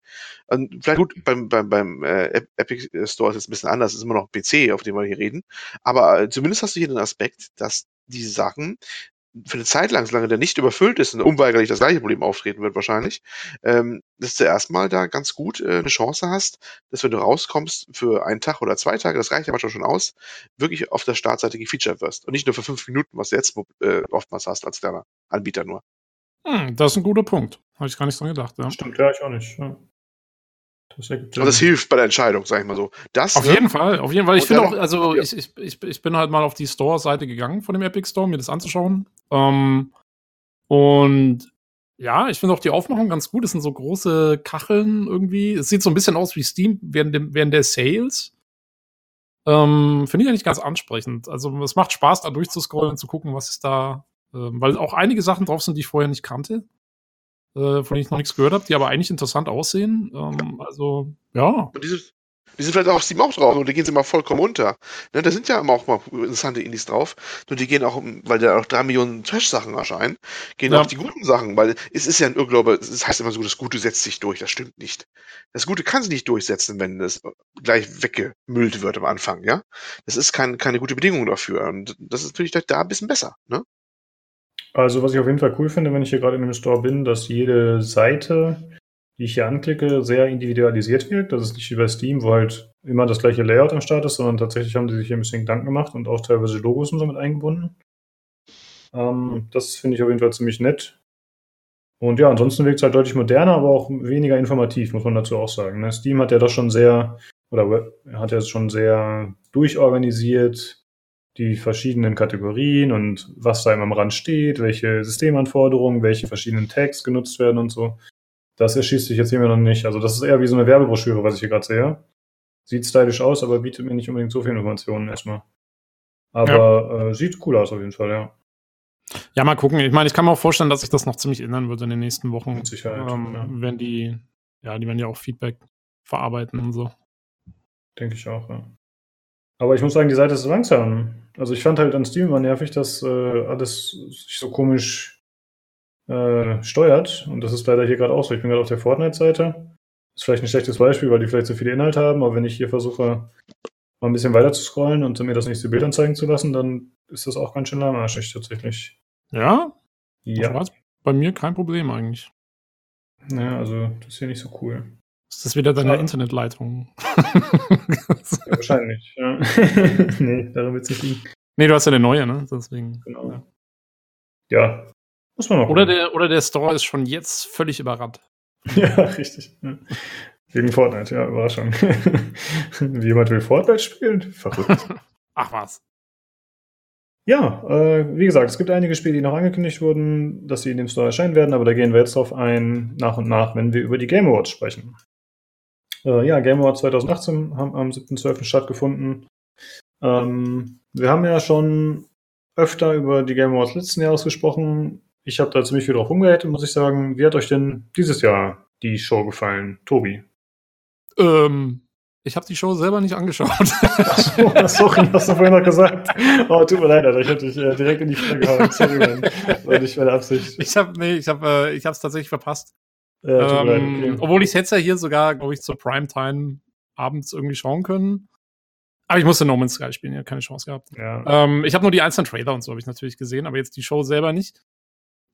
Und vielleicht gut, beim, beim, beim äh, Epic Store ist es ein bisschen anders, es ist immer noch PC, auf dem wir hier reden. Aber äh, zumindest hast du hier den Aspekt, dass die Sachen für eine Zeit lang, solange der nicht überfüllt ist und unweigerlich das gleiche Problem auftreten wird wahrscheinlich, ähm, dass du erstmal da ganz gut äh, eine Chance hast, dass wenn du rauskommst für einen Tag oder zwei Tage, das reicht ja manchmal schon aus, wirklich auf der Startseite gefeatured wirst. Und nicht nur für fünf Minuten, was du jetzt äh, oftmals hast als kleiner Anbieter nur. Hm, das ist ein guter Punkt. Habe ich gar nicht dran gedacht. Ja. Stimmt, ja, ich auch nicht. Ja. Das, also das hilft bei der Entscheidung, sag ich mal so. Das, auf ne? jeden Fall, auf jeden Fall. Ich finde auch, also ja. ich, ich, ich bin halt mal auf die Store-Seite gegangen von dem Epic Store, mir das anzuschauen. Ähm, und ja, ich finde auch die Aufmachung ganz gut. Es sind so große Kacheln irgendwie. Es sieht so ein bisschen aus wie Steam während, dem, während der Sales. Ähm, finde ich eigentlich ganz ansprechend. Also es macht Spaß, da durchzuscrollen, zu gucken, was ist da. Äh, weil auch einige Sachen drauf sind, die ich vorher nicht kannte äh, von denen ich noch nichts gehört habe, die aber eigentlich interessant aussehen. Ähm, also, ja. Und diese, die sind vielleicht auch auf Steam auch drauf und die gehen sie mal vollkommen unter. Ne, da sind ja immer auch mal interessante Indies drauf. Nur die gehen auch, weil da auch drei Millionen Trash-Sachen erscheinen, gehen ja. auch die guten Sachen, weil es ist ja ein Irrglaube, es heißt immer so, das Gute setzt sich durch. Das stimmt nicht. Das Gute kann sich nicht durchsetzen, wenn es gleich weggemüllt wird am Anfang, ja. Das ist kein, keine gute Bedingung dafür. Und das ist natürlich da ein bisschen besser, ne? Also, was ich auf jeden Fall cool finde, wenn ich hier gerade in dem Store bin, dass jede Seite, die ich hier anklicke, sehr individualisiert wirkt. Das ist nicht wie bei Steam, wo halt immer das gleiche Layout am Start ist, sondern tatsächlich haben die sich hier ein bisschen Gedanken gemacht und auch teilweise Logos und so mit eingebunden. Ähm, das finde ich auf jeden Fall ziemlich nett. Und ja, ansonsten wirkt es halt deutlich moderner, aber auch weniger informativ, muss man dazu auch sagen. Ne? Steam hat ja doch schon sehr, oder hat ja schon sehr durchorganisiert, die verschiedenen Kategorien und was da immer am Rand steht, welche Systemanforderungen, welche verschiedenen Tags genutzt werden und so. Das erschießt sich jetzt hier mir noch nicht. Also das ist eher wie so eine Werbebroschüre, was ich hier gerade sehe. Sieht stylisch aus, aber bietet mir nicht unbedingt so viel Informationen erstmal. Aber ja. äh, sieht cool aus auf jeden Fall, ja. Ja, mal gucken. Ich meine, ich kann mir auch vorstellen, dass sich das noch ziemlich ändern wird in den nächsten Wochen. Mit Sicherheit. Ähm, ja. Wenn die, ja, die werden ja auch Feedback verarbeiten und so. Denke ich auch, ja. Aber ich muss sagen, die Seite ist langsam. Also ich fand halt an Steam immer nervig, dass äh, alles sich so komisch äh, steuert. Und das ist leider hier gerade auch so. Ich bin gerade auf der Fortnite-Seite. Ist vielleicht ein schlechtes Beispiel, weil die vielleicht so viele Inhalte haben, aber wenn ich hier versuche, mal ein bisschen weiter zu scrollen und mir das nächste Bild anzeigen zu lassen, dann ist das auch ganz schön lahmarschig tatsächlich. Ja? Ja. Bei mir kein Problem eigentlich. Naja, also das ist hier nicht so cool. Ist das wieder deine ja. Internetleitung? ja, wahrscheinlich, ja. nee, darum wird es nicht liegen. Nee, du hast ja eine neue, ne? Deswegen. Genau. Ja. ja. Muss man noch. Oder der, oder der Store ist schon jetzt völlig überrannt. ja, richtig. Wegen Fortnite, ja, Überraschung. Wie jemand will Fortnite spielen? Verrückt. Ach was. Ja, äh, wie gesagt, es gibt einige Spiele, die noch angekündigt wurden, dass sie in dem Store erscheinen werden, aber da gehen wir jetzt drauf ein, nach und nach, wenn wir über die Game Awards sprechen. Äh, ja, Game Awards 2018 haben am 7.12. stattgefunden. Ähm, wir haben ja schon öfter über die Game Awards letzten Jahres gesprochen. Ich habe da ziemlich viel drauf rumgehatet, muss ich sagen. Wie hat euch denn dieses Jahr die Show gefallen, Tobi? Ähm, ich habe die Show selber nicht angeschaut. Ach so, sorry, hast du vorhin noch gesagt. Oh, tut mir leid, Alter. Ich habe dich äh, direkt in die Frage gehauen. Sorry, Mann. War nicht meine Absicht. Ich habe nee, ich habe äh, ich hab's tatsächlich verpasst. Ja, ähm, okay. Obwohl ich es jetzt ja hier sogar, glaube ich, zur Primetime abends irgendwie schauen können. Aber ich musste No Man's Sky spielen, ja, keine Chance gehabt. Ja. Ähm, ich habe nur die einzelnen Trailer und so habe ich natürlich gesehen, aber jetzt die Show selber nicht.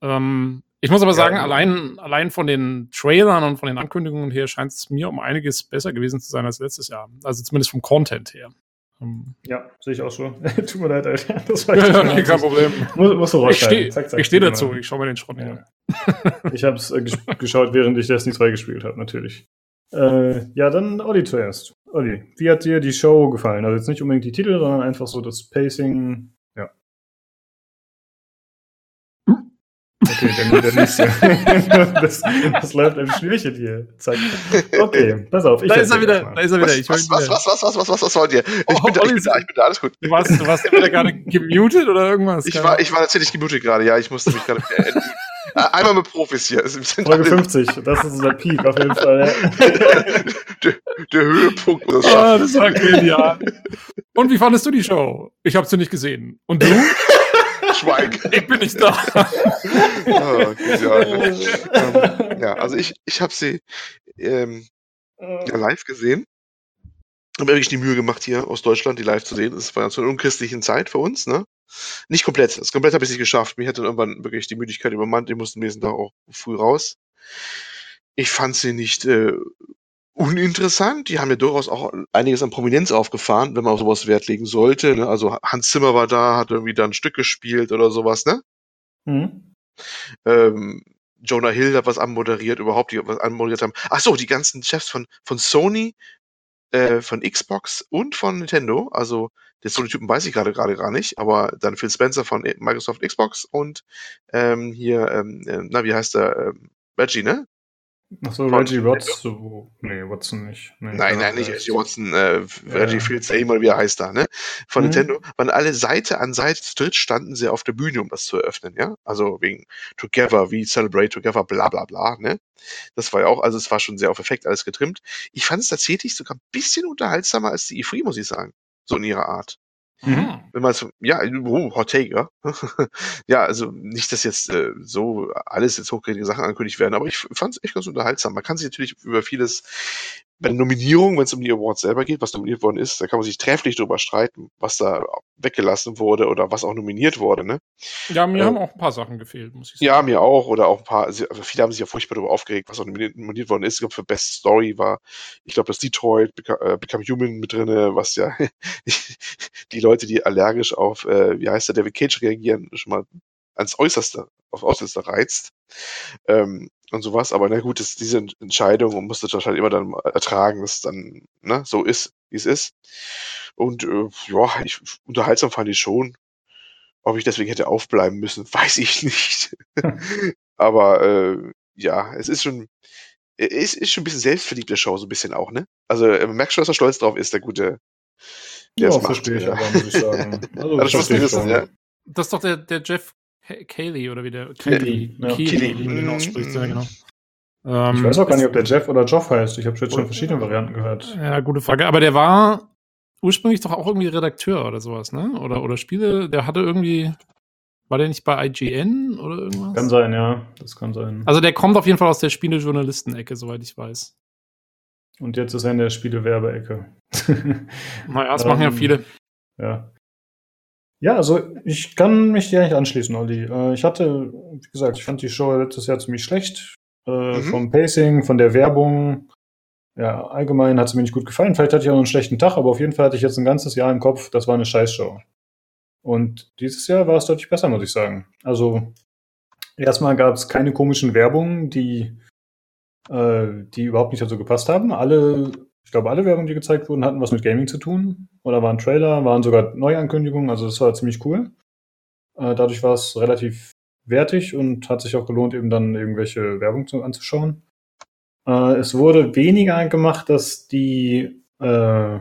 Ähm, ich muss aber sagen, ja, allein, allein von den Trailern und von den Ankündigungen her scheint es mir um einiges besser gewesen zu sein als letztes Jahr. Also zumindest vom Content her. Um, ja, sehe ich auch so. Tut mir leid, Alter. Das war ja, nee, kein Problem. Muss, musst du ich stehe steh dazu, ich schaue mir den Schrott ja. an. ich habe es äh, geschaut, während ich Destiny 2 gespielt habe, natürlich. Äh, ja, dann Olli zuerst. Olli, wie hat dir die Show gefallen? Also jetzt nicht unbedingt die Titel, sondern einfach so das Pacing, Okay, dann der nächste. das, das läuft ein Schnürchen hier. Zack. Okay, pass auf. da ist er wieder. Da ist er wieder. Ich was, was, was, was, was, was, was, was wollt ihr? Ich, oh, bin, da, ich, bin da, ich bin da, alles gut. Du warst, du warst entweder gerade gemutet oder irgendwas? Ich war, ich war tatsächlich gemutet gerade, ja. Ich musste mich gerade. Einmal mit Profis hier. Folge 50, das ist der Peak auf jeden Fall. der, der, Höhepunkt. Das, ah, das war genial. Und wie fandest du die Show? Ich habe sie nicht gesehen. Und du? Schweig. Ich bin nicht da. oh, ähm, ja, also ich, ich habe sie ähm, ja, live gesehen. Habe mir wirklich die Mühe gemacht, hier aus Deutschland die live zu sehen. Es war zu einer unchristlichen Zeit für uns, ne? Nicht komplett. Das komplett habe ich nicht geschafft. Mich hätte irgendwann wirklich die Müdigkeit übermannt. Die mussten nächsten Tag auch früh raus. Ich fand sie nicht äh, uninteressant. Die haben ja durchaus auch einiges an Prominenz aufgefahren, wenn man auf sowas Wert legen sollte. Ne? Also Hans Zimmer war da, hat irgendwie da ein Stück gespielt oder sowas, ne? Mhm. Ähm, Jonah Hill hat was anmoderiert, überhaupt, die was anmoderiert haben. Ach so, die ganzen Chefs von, von Sony, äh, von Xbox und von Nintendo. Also, den Sony-Typen weiß ich gerade gerade gar nicht, aber dann Phil Spencer von Microsoft Xbox und ähm, hier, ähm, äh, na, wie heißt der? Ähm, Reggie, ne? Achso, Reggie Watson. Nee, Watson nicht. Nee, nein, nein, nicht Reggie Watson. Äh, ja. Reggie Fields, mal wie er heißt da, ne? Von mhm. Nintendo. Waren alle Seite an Seite zu dritt standen sie auf der Bühne, um das zu eröffnen, ja? Also wegen Together, wie Celebrate Together, bla bla bla, ne? Das war ja auch, also es war schon sehr auf Effekt alles getrimmt. Ich fand es tatsächlich sogar ein bisschen unterhaltsamer als die E3, muss ich sagen. So in ihrer Art. Mhm. Wenn man so, ja, oh, Hot Take, ja. ja, also nicht, dass jetzt äh, so alles jetzt hochkarätige Sachen angekündigt werden, aber ich fand es echt ganz unterhaltsam. Man kann sich natürlich über vieles bei der Nominierung, wenn es um die Awards selber geht, was nominiert worden ist, da kann man sich trefflich drüber streiten, was da weggelassen wurde oder was auch nominiert wurde, ne? Ja, mir äh, haben auch ein paar Sachen gefehlt, muss ich sagen. Ja, mir auch, oder auch ein paar, also viele haben sich ja furchtbar darüber aufgeregt, was auch nominiert, nominiert worden ist. Ich glaube, für Best Story war, ich glaube, das Detroit Become, äh, Become Human mit drinne, was ja die Leute, die allergisch auf, äh, wie heißt der, David Cage reagieren, schon mal ans Äußerste, auf Äußerste reizt. Ähm, und sowas. Aber na gut, ist diese Entscheidung und musste das halt immer dann ertragen, dass es dann ne, so ist, wie es ist. Und äh, ja, ich, unterhaltsam fand ich schon. Ob ich deswegen hätte aufbleiben müssen, weiß ich nicht. Aber äh, ja, es ist schon, es ist schon ein bisschen selbstverliebte Show, so ein bisschen auch, ne? Also man äh, merkt schon, dass er stolz drauf ist, der gute. Der ja, verstehe ich aber, muss ich sagen. Also, also das, wissen, ja. das ist doch der, der Jeff Kaylee oder wie der ja. Den ausspricht, ja, genau. Ähm, ich weiß auch gar nicht, ob der Jeff oder Joff heißt. Ich habe jetzt schon verschiedene Varianten gehört. Ja, gute Frage. Aber der war ursprünglich doch auch irgendwie Redakteur oder sowas, ne? Oder, oder Spiele, der hatte irgendwie, war der nicht bei IGN oder irgendwas? Kann sein, ja. Das kann sein. Also der kommt auf jeden Fall aus der Spielejournalisten-Ecke, soweit ich weiß. Und jetzt ist er in der Spielewerbeecke. naja, das machen ja ähm, viele. Ja. Ja, also ich kann mich dir nicht anschließen, Olli. Äh, ich hatte, wie gesagt, ich fand die Show letztes Jahr ziemlich schlecht. Äh, mhm. Vom Pacing, von der Werbung. Ja, allgemein hat es mir nicht gut gefallen. Vielleicht hatte ich auch einen schlechten Tag, aber auf jeden Fall hatte ich jetzt ein ganzes Jahr im Kopf, das war eine Scheißshow. Und dieses Jahr war es deutlich besser, muss ich sagen. Also, erstmal gab es keine komischen Werbungen, die, äh, die überhaupt nicht dazu gepasst haben. Alle ich glaube, alle Werbungen, die gezeigt wurden, hatten was mit Gaming zu tun. Oder waren Trailer, waren sogar Neuankündigungen. Also das war ziemlich cool. Äh, dadurch war es relativ wertig und hat sich auch gelohnt, eben dann irgendwelche Werbung zu, anzuschauen. Äh, es wurde weniger gemacht, dass die, äh,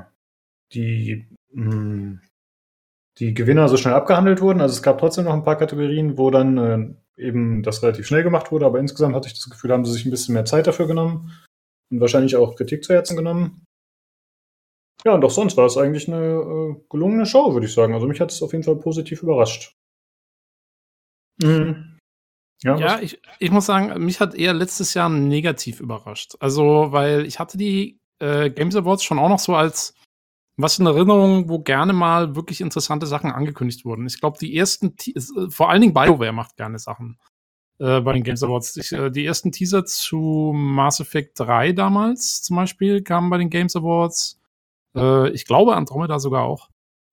die, mh, hm, die Gewinner so schnell abgehandelt wurden. Also es gab trotzdem noch ein paar Kategorien, wo dann äh, eben das relativ schnell gemacht wurde. Aber insgesamt hatte ich das Gefühl, haben sie sich ein bisschen mehr Zeit dafür genommen und wahrscheinlich auch Kritik zu Herzen genommen. Ja, und auch sonst war es eigentlich eine äh, gelungene Show, würde ich sagen. Also mich hat es auf jeden Fall positiv überrascht. Mhm. Ja, ja ich, ich muss sagen, mich hat eher letztes Jahr negativ überrascht. Also, weil ich hatte die äh, Games Awards schon auch noch so als was in Erinnerung, wo gerne mal wirklich interessante Sachen angekündigt wurden. Ich glaube, die ersten, äh, vor allen Dingen BioWare macht gerne Sachen äh, bei den Games Awards. Ich, äh, die ersten Teaser zu Mass Effect 3 damals zum Beispiel kamen bei den Games Awards. Äh, ich glaube Andromeda sogar auch.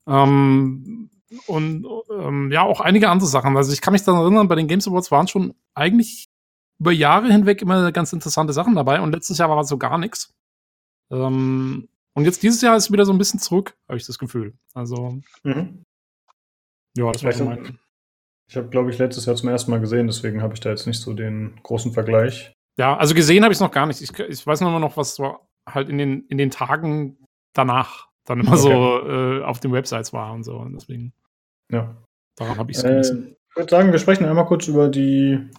Ähm, und ähm, ja, auch einige andere Sachen. Also ich kann mich daran erinnern, bei den Games Awards waren schon eigentlich über Jahre hinweg immer ganz interessante Sachen dabei und letztes Jahr war so gar nichts. Ähm, und jetzt dieses Jahr ist wieder so ein bisschen zurück, habe ich das Gefühl. Also, mhm. ja, das war so mein. Ich habe, glaube ich, letztes Jahr zum ersten Mal gesehen, deswegen habe ich da jetzt nicht so den großen Vergleich. Ja, also gesehen habe ich es noch gar nicht. Ich, ich weiß nur noch, was so halt in den, in den Tagen danach dann immer okay. so äh, auf den Websites war und so. Und deswegen. Ja. Daran habe ich es äh, Ich würde sagen, wir sprechen einmal kurz über die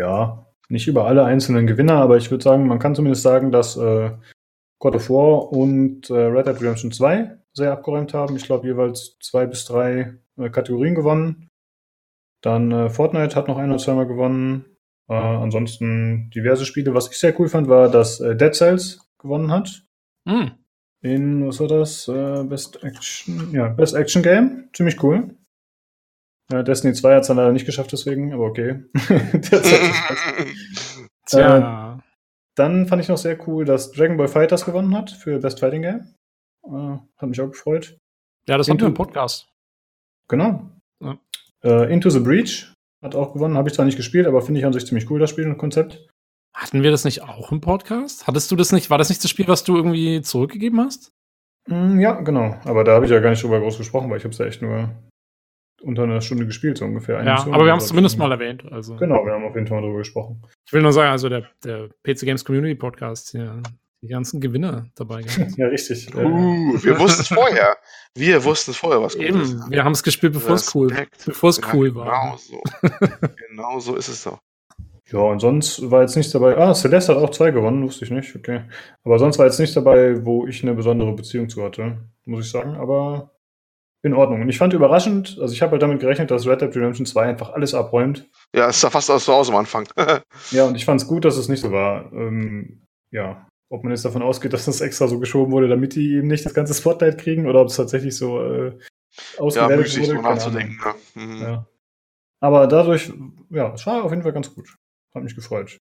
ja, nicht über alle einzelnen Gewinner, aber ich würde sagen, man kann zumindest sagen, dass äh, God of War und äh, Red Dead Redemption 2 sehr abgeräumt haben. Ich glaube, jeweils zwei bis drei äh, Kategorien gewonnen. Dann äh, Fortnite hat noch ein oder zweimal gewonnen. Äh, ansonsten diverse Spiele. Was ich sehr cool fand, war, dass äh, Dead Cells gewonnen hat. Mm. In, was war das? Äh, Best Action, ja, Best Action Game. Ziemlich cool. Ja, Destiny 2 hat es dann leider nicht geschafft, deswegen, aber okay. Tja. Äh, dann fand ich noch sehr cool, dass Dragon Ball Fighters gewonnen hat für Best Fighting Game. Äh, hat mich auch gefreut. Ja, das haben wir im Podcast. Genau. Äh, Into the Breach hat auch gewonnen. Habe ich zwar nicht gespielt, aber finde ich an sich ziemlich cool, das Spiel und Konzept. Hatten wir das nicht auch im Podcast? Hattest du das nicht? War das nicht das Spiel, was du irgendwie zurückgegeben hast? Mm, ja, genau. Aber da habe ich ja gar nicht drüber groß gesprochen, weil ich habe es ja echt nur unter einer Stunde gespielt, so ungefähr. Ja, aber wir haben es zumindest mal erwähnt. Also. Genau, wir haben auf jeden Fall mal darüber gesprochen. Ich will nur sagen, also der, der PC Games Community Podcast, ja, die ganzen Gewinner dabei gehabt. ja, richtig. Uh, wir wussten es vorher. Wir wussten es vorher, was Eben, ist. wir haben es gespielt, bevor es cool, bevor es cool war. Genau so. genau so ist es doch. Ja, und sonst war jetzt nichts dabei. Ah, Celeste hat auch zwei gewonnen, wusste ich nicht, okay. Aber sonst war jetzt nichts dabei, wo ich eine besondere Beziehung zu hatte, muss ich sagen. Aber in Ordnung. Und ich fand überraschend, also ich habe halt damit gerechnet, dass Red Dead Redemption 2 einfach alles abräumt. Ja, es sah fast aus so aus am Anfang. ja, und ich fand es gut, dass es nicht so war. Ähm, ja, ob man jetzt davon ausgeht, dass das extra so geschoben wurde, damit die eben nicht das ganze Spotlight kriegen, oder ob es tatsächlich so äh, ausgewählt ja, wurde. So nachzudenken. Ja. Mhm. ja. Aber dadurch, ja, es war auf jeden Fall ganz gut. Hat mich gefreut.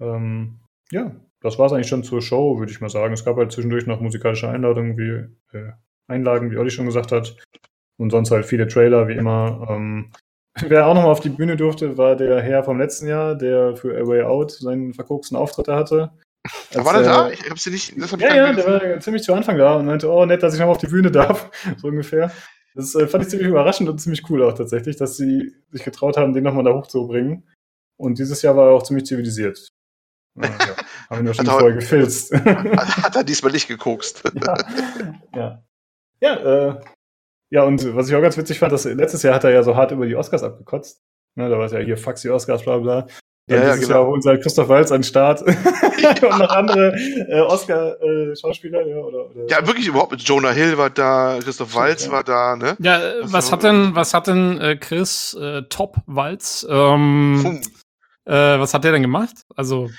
Ähm, ja, das war es eigentlich schon zur Show, würde ich mal sagen. Es gab halt zwischendurch noch musikalische Einladungen, wie äh, Einlagen, wie Olli schon gesagt hat. Und sonst halt viele Trailer, wie immer. Ähm, wer auch nochmal auf die Bühne durfte, war der Herr vom letzten Jahr, der für A Way Out seinen verkorksten Auftritt hatte. Als, war der da? Ich hab's nicht. Das hab ja, ja, der war ziemlich zu Anfang da und meinte, oh, nett, dass ich nochmal auf die Bühne darf. so ungefähr. Das äh, fand ich ziemlich überraschend und ziemlich cool auch tatsächlich, dass sie sich getraut haben, den nochmal da hochzubringen. Und dieses Jahr war er auch ziemlich zivilisiert. Ja, ja. Haben wir schon vorher gefilzt. Hat er diesmal nicht gekokst. ja. ja. Ja, äh, ja, und was ich auch ganz witzig fand, dass letztes Jahr hat er ja so hart über die Oscars abgekotzt. Ne, da war es ja hier, fax die Oscars, bla bla. Dann ja, dieses ja, genau. Jahr holen sie halt Christoph Walz an den Start und noch andere äh, Oscar-Schauspieler. Äh, ja, oder, oder ja, wirklich überhaupt. Jonah Hill war da, Christoph Walz ja. war da. Ne? Ja, äh, was hat denn, was hat denn äh, Chris äh, Top Walz? Ähm, äh, was hat der denn gemacht? Also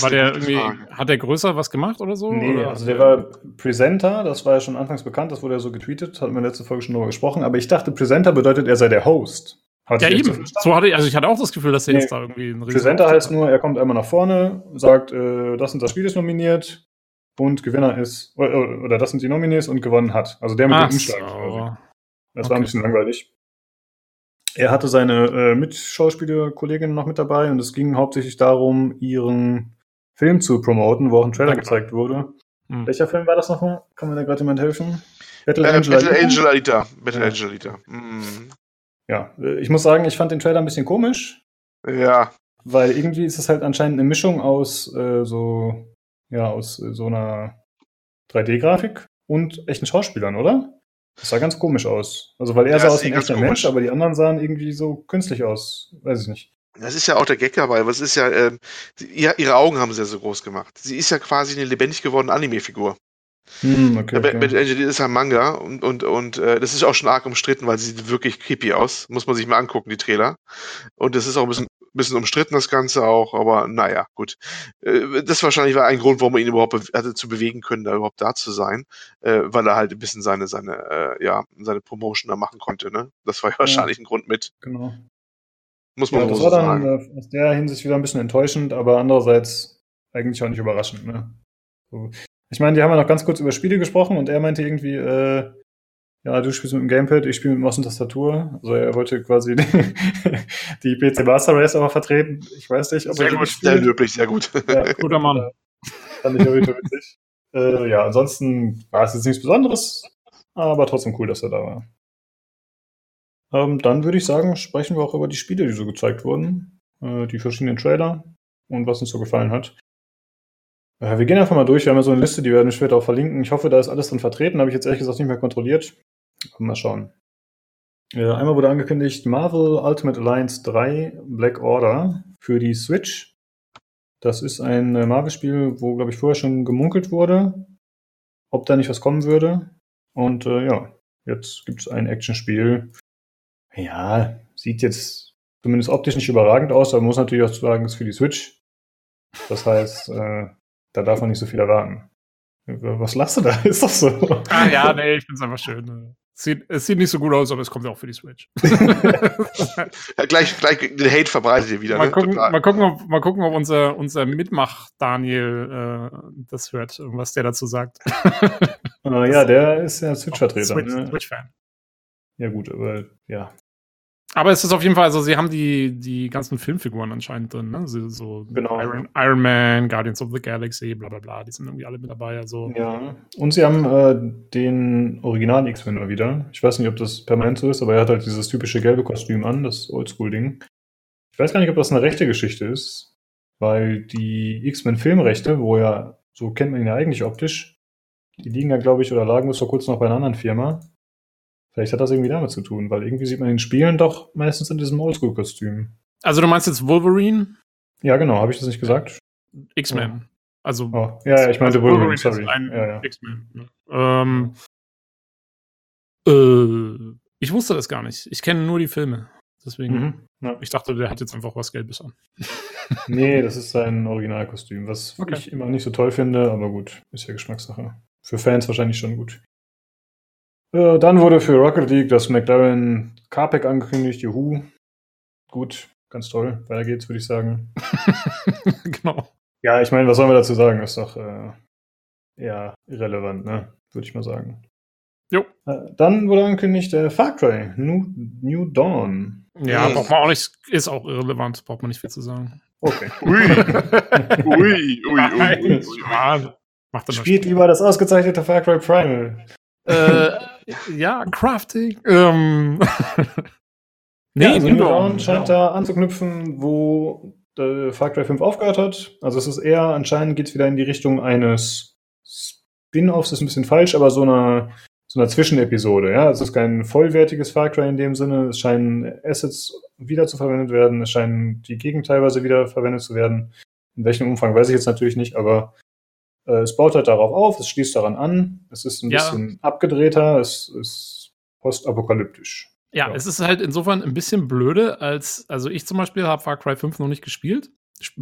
war der irgendwie, Frage. hat der größer was gemacht oder so? Nee, oder? also der war Presenter, das war ja schon anfangs bekannt, das wurde ja so getweetet, hatten wir letzte Folge schon darüber gesprochen, aber ich dachte, Presenter bedeutet, er sei der Host. Hat ja, eben. So hatte ich, also ich hatte auch das Gefühl, dass er nee, jetzt da irgendwie ein Presenter heißt nur, er kommt einmal nach vorne, sagt, äh, das und das Spiel ist nominiert und Gewinner ist, oder, oder das sind die Nominees und gewonnen hat. Also der mit Ach dem Umschlag. So. Das okay. war ein bisschen langweilig. Er hatte seine äh, Mitschauspielerkollegin noch mit dabei und es ging hauptsächlich darum, ihren Film zu promoten, wo auch ein Trailer Danke. gezeigt wurde. Hm. Welcher Film war das nochmal? Kann mir da gerade jemand helfen? Battle, äh, Angel, Battle Angel Alita. Battle ja. Angel Alita. Mhm. Ja, äh, ich muss sagen, ich fand den Trailer ein bisschen komisch. Ja. Weil irgendwie ist es halt anscheinend eine Mischung aus äh, so, ja, aus äh, so einer 3D-Grafik und echten Schauspielern, oder? Das sah ganz komisch aus. Also, weil er ja, sah aus wie ein echter Mensch, aber die anderen sahen irgendwie so künstlich aus. Weiß ich nicht. Das ist ja auch der Gag dabei, was ist ja, ähm, ja, ihre Augen haben sie ja so groß gemacht. Sie ist ja quasi eine lebendig gewordene Anime-Figur. Hm, okay, okay. Battle Angel ist ein Manga und, und, und äh, das ist auch schon arg umstritten, weil sie sieht wirklich creepy aus. Muss man sich mal angucken, die Trailer. Und das ist auch ein bisschen bisschen umstritten, das Ganze auch, aber naja, gut. Äh, das wahrscheinlich war ein Grund, warum man ihn überhaupt hatte zu bewegen können, da überhaupt da zu sein, äh, weil er halt ein bisschen seine, seine, äh, ja, seine Promotion da machen konnte, ne? Das war ja wahrscheinlich ein Grund mit. Genau. Muss man ja, das war dann sagen. aus der Hinsicht wieder ein bisschen enttäuschend, aber andererseits eigentlich auch nicht überraschend, ne? So. Ich meine, die haben ja noch ganz kurz über Spiele gesprochen und er meinte irgendwie, äh, ja, du spielst mit dem Gamepad, ich spiele mit Maus und Tastatur. Also er wollte quasi die, die PC Master Race aber vertreten. Ich weiß nicht, ob sehr er gut, sehr löblich, sehr gut. Ja, Guter Mann. Fand ich auch wieder witzig. Äh, ja, ansonsten war es jetzt nichts Besonderes, aber trotzdem cool, dass er da war. Ähm, dann würde ich sagen, sprechen wir auch über die Spiele, die so gezeigt wurden, äh, die verschiedenen Trailer und was uns so gefallen hat. Äh, wir gehen einfach mal durch. Wir haben ja so eine Liste, die werden wir später auch verlinken. Ich hoffe, da ist alles drin vertreten. Habe ich jetzt ehrlich gesagt nicht mehr kontrolliert. Mal schauen. Äh, einmal wurde angekündigt Marvel Ultimate Alliance 3 Black Order für die Switch. Das ist ein äh, Marvel-Spiel, wo, glaube ich, vorher schon gemunkelt wurde, ob da nicht was kommen würde. Und äh, ja, jetzt gibt es ein Actionspiel. Ja, sieht jetzt zumindest optisch nicht überragend aus, aber muss natürlich auch sagen, ist für die Switch. Das heißt, äh, da darf man nicht so viel erwarten. Was lachst du da? Ist doch so. Ah ja, nee, ich find's einfach schön. Ne. Sieht, es sieht nicht so gut aus, aber es kommt ja auch für die Switch. ja, gleich, gleich den Hate verbreitet ihr wieder. Mal, ne? gucken, mal, gucken, ob, mal gucken, ob unser, unser Mitmach-Daniel äh, das hört, was der dazu sagt. uh, ja, der ist ja Switch-Vertreter. Switch-Fan. Ne? Switch ja, gut, aber ja, aber es ist auf jeden Fall, also sie haben die, die ganzen Filmfiguren anscheinend drin, ne? So, so genau. Iron, Iron, Man, Guardians of the Galaxy, bla bla bla, die sind irgendwie alle mit dabei. Also. Ja, und sie haben äh, den Original X-Men mal wieder. Ich weiß nicht, ob das permanent so ist, aber er hat halt dieses typische gelbe Kostüm an, das Oldschool-Ding. Ich weiß gar nicht, ob das eine rechte Geschichte ist, weil die X-Men-Filmrechte, wo ja, so kennt man ihn ja eigentlich optisch, die liegen ja, glaube ich, oder lagen bis vor kurzem noch bei einer anderen Firma. Vielleicht hat das irgendwie damit zu tun, weil irgendwie sieht man in den Spielen doch meistens in diesem Oldschool-Kostüm. Also du meinst jetzt Wolverine? Ja, genau. Habe ich das nicht gesagt? X-Men. Oh. Also oh. ja, ja, ich meinte also Wolverine, Wolverine, sorry. Ein ja, ja. X-Men. Ne? Ähm, äh, ich wusste das gar nicht. Ich kenne nur die Filme. Deswegen, mhm, ja. ich dachte, der hat jetzt einfach was Gelbes an. nee, das ist sein Originalkostüm, was okay. ich immer nicht so toll finde, aber gut, ist ja Geschmackssache. Für Fans wahrscheinlich schon gut. Äh, dann wurde für Rocket League das McLaren Carpack angekündigt. Juhu. Gut, ganz toll. Weiter geht's, würde ich sagen. genau. Ja, ich meine, was sollen wir dazu sagen? Ist doch äh, eher irrelevant, ne? Würde ich mal sagen. Jo. Äh, dann wurde angekündigt äh, Far Cry, New, New Dawn. Ja, braucht man auch nicht, ist auch irrelevant, braucht man nicht viel zu sagen. Okay. ui. ui, ui, ui, ui, ui. Macht Spielt lieber das ausgezeichnete Far Cry Primal. äh, ja, Crafting. Ähm. nee, ja, also New Dawn scheint da anzuknüpfen, wo äh, Far Cry 5 aufgehört hat. Also es ist eher, anscheinend geht es wieder in die Richtung eines Spin-offs, ist ein bisschen falsch, aber so einer, so einer Zwischenepisode. Ja? Es ist kein vollwertiges Far Cry in dem Sinne. Es scheinen Assets wieder zu verwendet werden. Es scheinen die Gegend teilweise wieder verwendet zu werden. In welchem Umfang weiß ich jetzt natürlich nicht, aber äh, es baut halt darauf auf, es schließt daran an, es ist ein ja. bisschen abgedrehter, es ist postapokalyptisch. Ja, ja, es ist halt insofern ein bisschen blöde, als, also ich zum Beispiel habe Far Cry 5 noch nicht gespielt.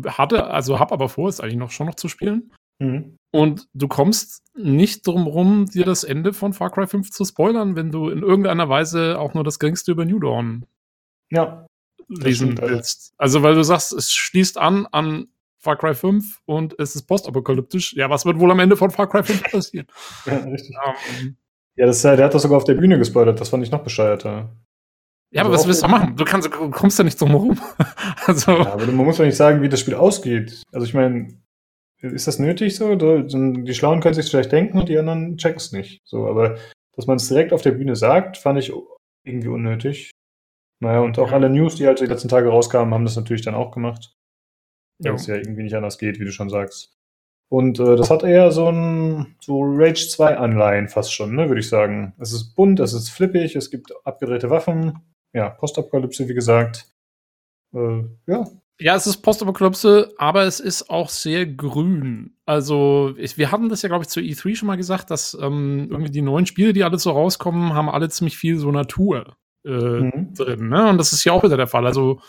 Hatte, also habe aber vor, es eigentlich noch schon noch zu spielen. Mhm. Und du kommst nicht drum rum, dir das Ende von Far Cry 5 zu spoilern, wenn du in irgendeiner Weise auch nur das geringste über New Dawn ja, lesen willst. Also, weil du sagst, es schließt an an Far Cry 5 und es ist postapokalyptisch. Ja, was wird wohl am Ende von Far Cry 5 passieren? ja, richtig. Um, ähm, ja, das, der hat das sogar auf der Bühne gespoilert. Das fand ich noch bescheuerter. Ja, aber also was willst du machen? Du, kannst, kommst ja nicht drum herum. also. Ja, aber man muss doch nicht sagen, wie das Spiel ausgeht. Also ich meine, ist das nötig so? Die Schlauen können sich vielleicht denken und die anderen checken es nicht. So, aber dass man es direkt auf der Bühne sagt, fand ich irgendwie unnötig. Naja, und auch alle News, die halt die letzten Tage rauskamen, haben das natürlich dann auch gemacht. Weil es ja irgendwie nicht anders geht, wie du schon sagst. Und äh, das hat eher so ein so Rage 2 Anleihen fast schon, ne, würde ich sagen. Es ist bunt, es ist flippig, es gibt abgedrehte Waffen. Ja, Postapokalypse, wie gesagt. Äh, ja. Ja, es ist Postapokalypse, aber es ist auch sehr grün. Also, ich, wir hatten das ja, glaube ich, zur E3 schon mal gesagt, dass ähm, irgendwie die neuen Spiele, die alle so rauskommen, haben alle ziemlich viel so Natur äh, mhm. drin. Ne? Und das ist ja auch wieder der Fall. Also,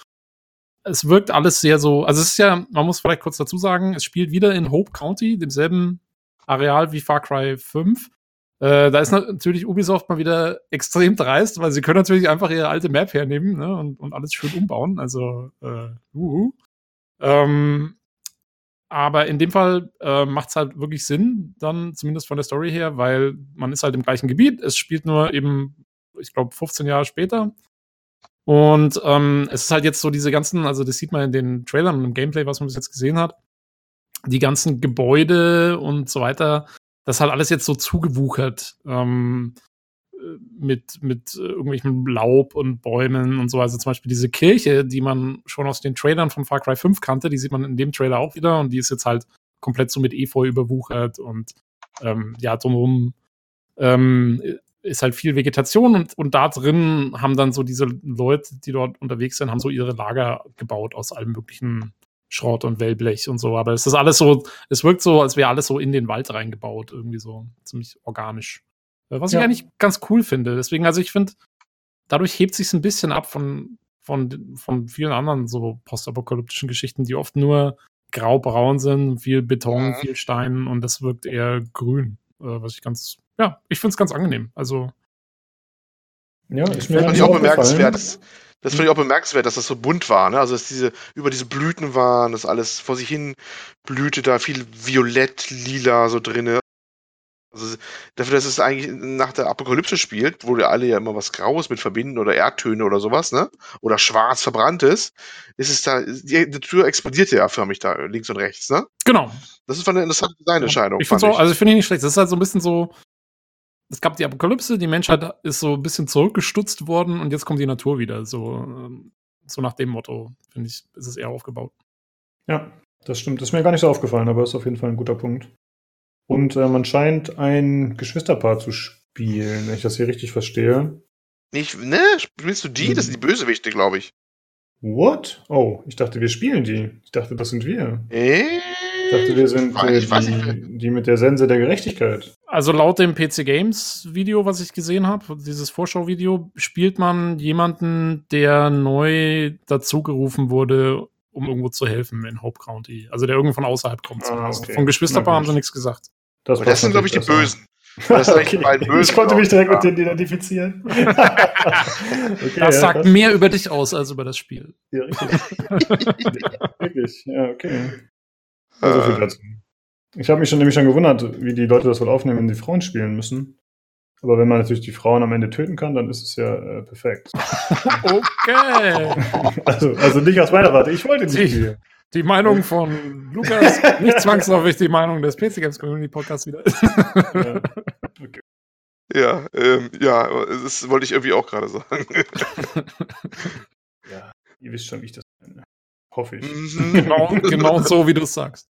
es wirkt alles sehr so, also es ist ja, man muss vielleicht kurz dazu sagen, es spielt wieder in Hope County, demselben Areal wie Far Cry 5. Äh, da ist natürlich Ubisoft mal wieder extrem dreist, weil sie können natürlich einfach ihre alte Map hernehmen ne, und, und alles schön umbauen. Also, äh, uhu. Ähm, aber in dem Fall äh, macht es halt wirklich Sinn, dann zumindest von der Story her, weil man ist halt im gleichen Gebiet. Es spielt nur eben, ich glaube, 15 Jahre später. Und ähm, es ist halt jetzt so diese ganzen, also das sieht man in den Trailern und im Gameplay, was man bis jetzt gesehen hat, die ganzen Gebäude und so weiter, das hat alles jetzt so zugewuchert ähm, mit, mit irgendwelchem Laub und Bäumen und so. Also zum Beispiel diese Kirche, die man schon aus den Trailern von Far Cry 5 kannte, die sieht man in dem Trailer auch wieder und die ist jetzt halt komplett so mit Efeu überwuchert und ähm, ja, drumherum ähm, ist halt viel Vegetation und, und da drin haben dann so diese Leute, die dort unterwegs sind, haben so ihre Lager gebaut aus allem möglichen Schrott und Wellblech und so. Aber es ist alles so, es wirkt so, als wäre alles so in den Wald reingebaut, irgendwie so ziemlich organisch. Äh, was ja. ich eigentlich ganz cool finde. Deswegen, also ich finde, dadurch hebt sich ein bisschen ab von, von, von vielen anderen so postapokalyptischen Geschichten, die oft nur grau-braun sind, viel Beton, mhm. viel Stein und das wirkt eher grün, äh, was ich ganz, ja, ich finde es ganz angenehm. Also ja, ich mir fand ich auch bemerkenswert. Das, das fand ich auch bemerkenswert, dass das so bunt war, ne? Also dass diese über diese Blüten waren, dass alles vor sich hin blühte, da viel Violett, Lila so drinne. Also dafür, dass es eigentlich nach der Apokalypse spielt, wo wir alle ja immer was Graues mit verbinden oder Erdtöne oder sowas, ne? Oder schwarz verbranntes, ist es da, die, die Tür explodierte ja förmlich da links und rechts, ne? Genau. Das ist eine interessante Designentscheidung. Ich finde auch, also ich finde ich nicht schlecht. Das ist halt so ein bisschen so, es gab die Apokalypse, die Menschheit ist so ein bisschen zurückgestutzt worden und jetzt kommt die Natur wieder. So, ähm, so nach dem Motto, finde ich, ist es eher aufgebaut. Ja, das stimmt. Das ist mir gar nicht so aufgefallen, aber ist auf jeden Fall ein guter Punkt. Und äh, man scheint ein Geschwisterpaar zu spielen, wenn ich das hier richtig verstehe. Nicht, ne? Spielst du die? Das sind die Bösewichte, glaube ich. What? Oh, ich dachte, wir spielen die. Ich dachte, das sind wir. Äh? Ich dachte, wir sind äh, die, die, mit der Sense der Gerechtigkeit. Also laut dem PC Games Video, was ich gesehen habe, dieses Vorschau-Video, spielt man jemanden, der neu dazugerufen wurde, um irgendwo zu helfen in Hope County. Also der irgendwo von außerhalb kommt. Ah, okay. Von Geschwisterpaar haben sie nichts gesagt. Das, das sind, glaube ich, die Bösen. Das okay. ich konnte mich direkt mit denen identifizieren. okay, das ja, sagt das mehr über dich aus als über das Spiel. Ja, richtig. Wirklich, ja, okay. Also viel dazu. Ich habe mich schon nämlich schon gewundert, wie die Leute das wohl aufnehmen, wenn die Frauen spielen müssen. Aber wenn man natürlich die Frauen am Ende töten kann, dann ist es ja äh, perfekt. okay. Also, also nicht aus meiner Warte. Ich wollte nicht die, die Meinung von Lukas, nicht zwangsläufig die Meinung des PC Games Community Podcasts wieder. ja, okay. ja, ähm, ja, das wollte ich irgendwie auch gerade sagen. ja, ihr wisst schon, wie ich das. Hoffe ich. Mhm. genau, genau so, wie du es sagst.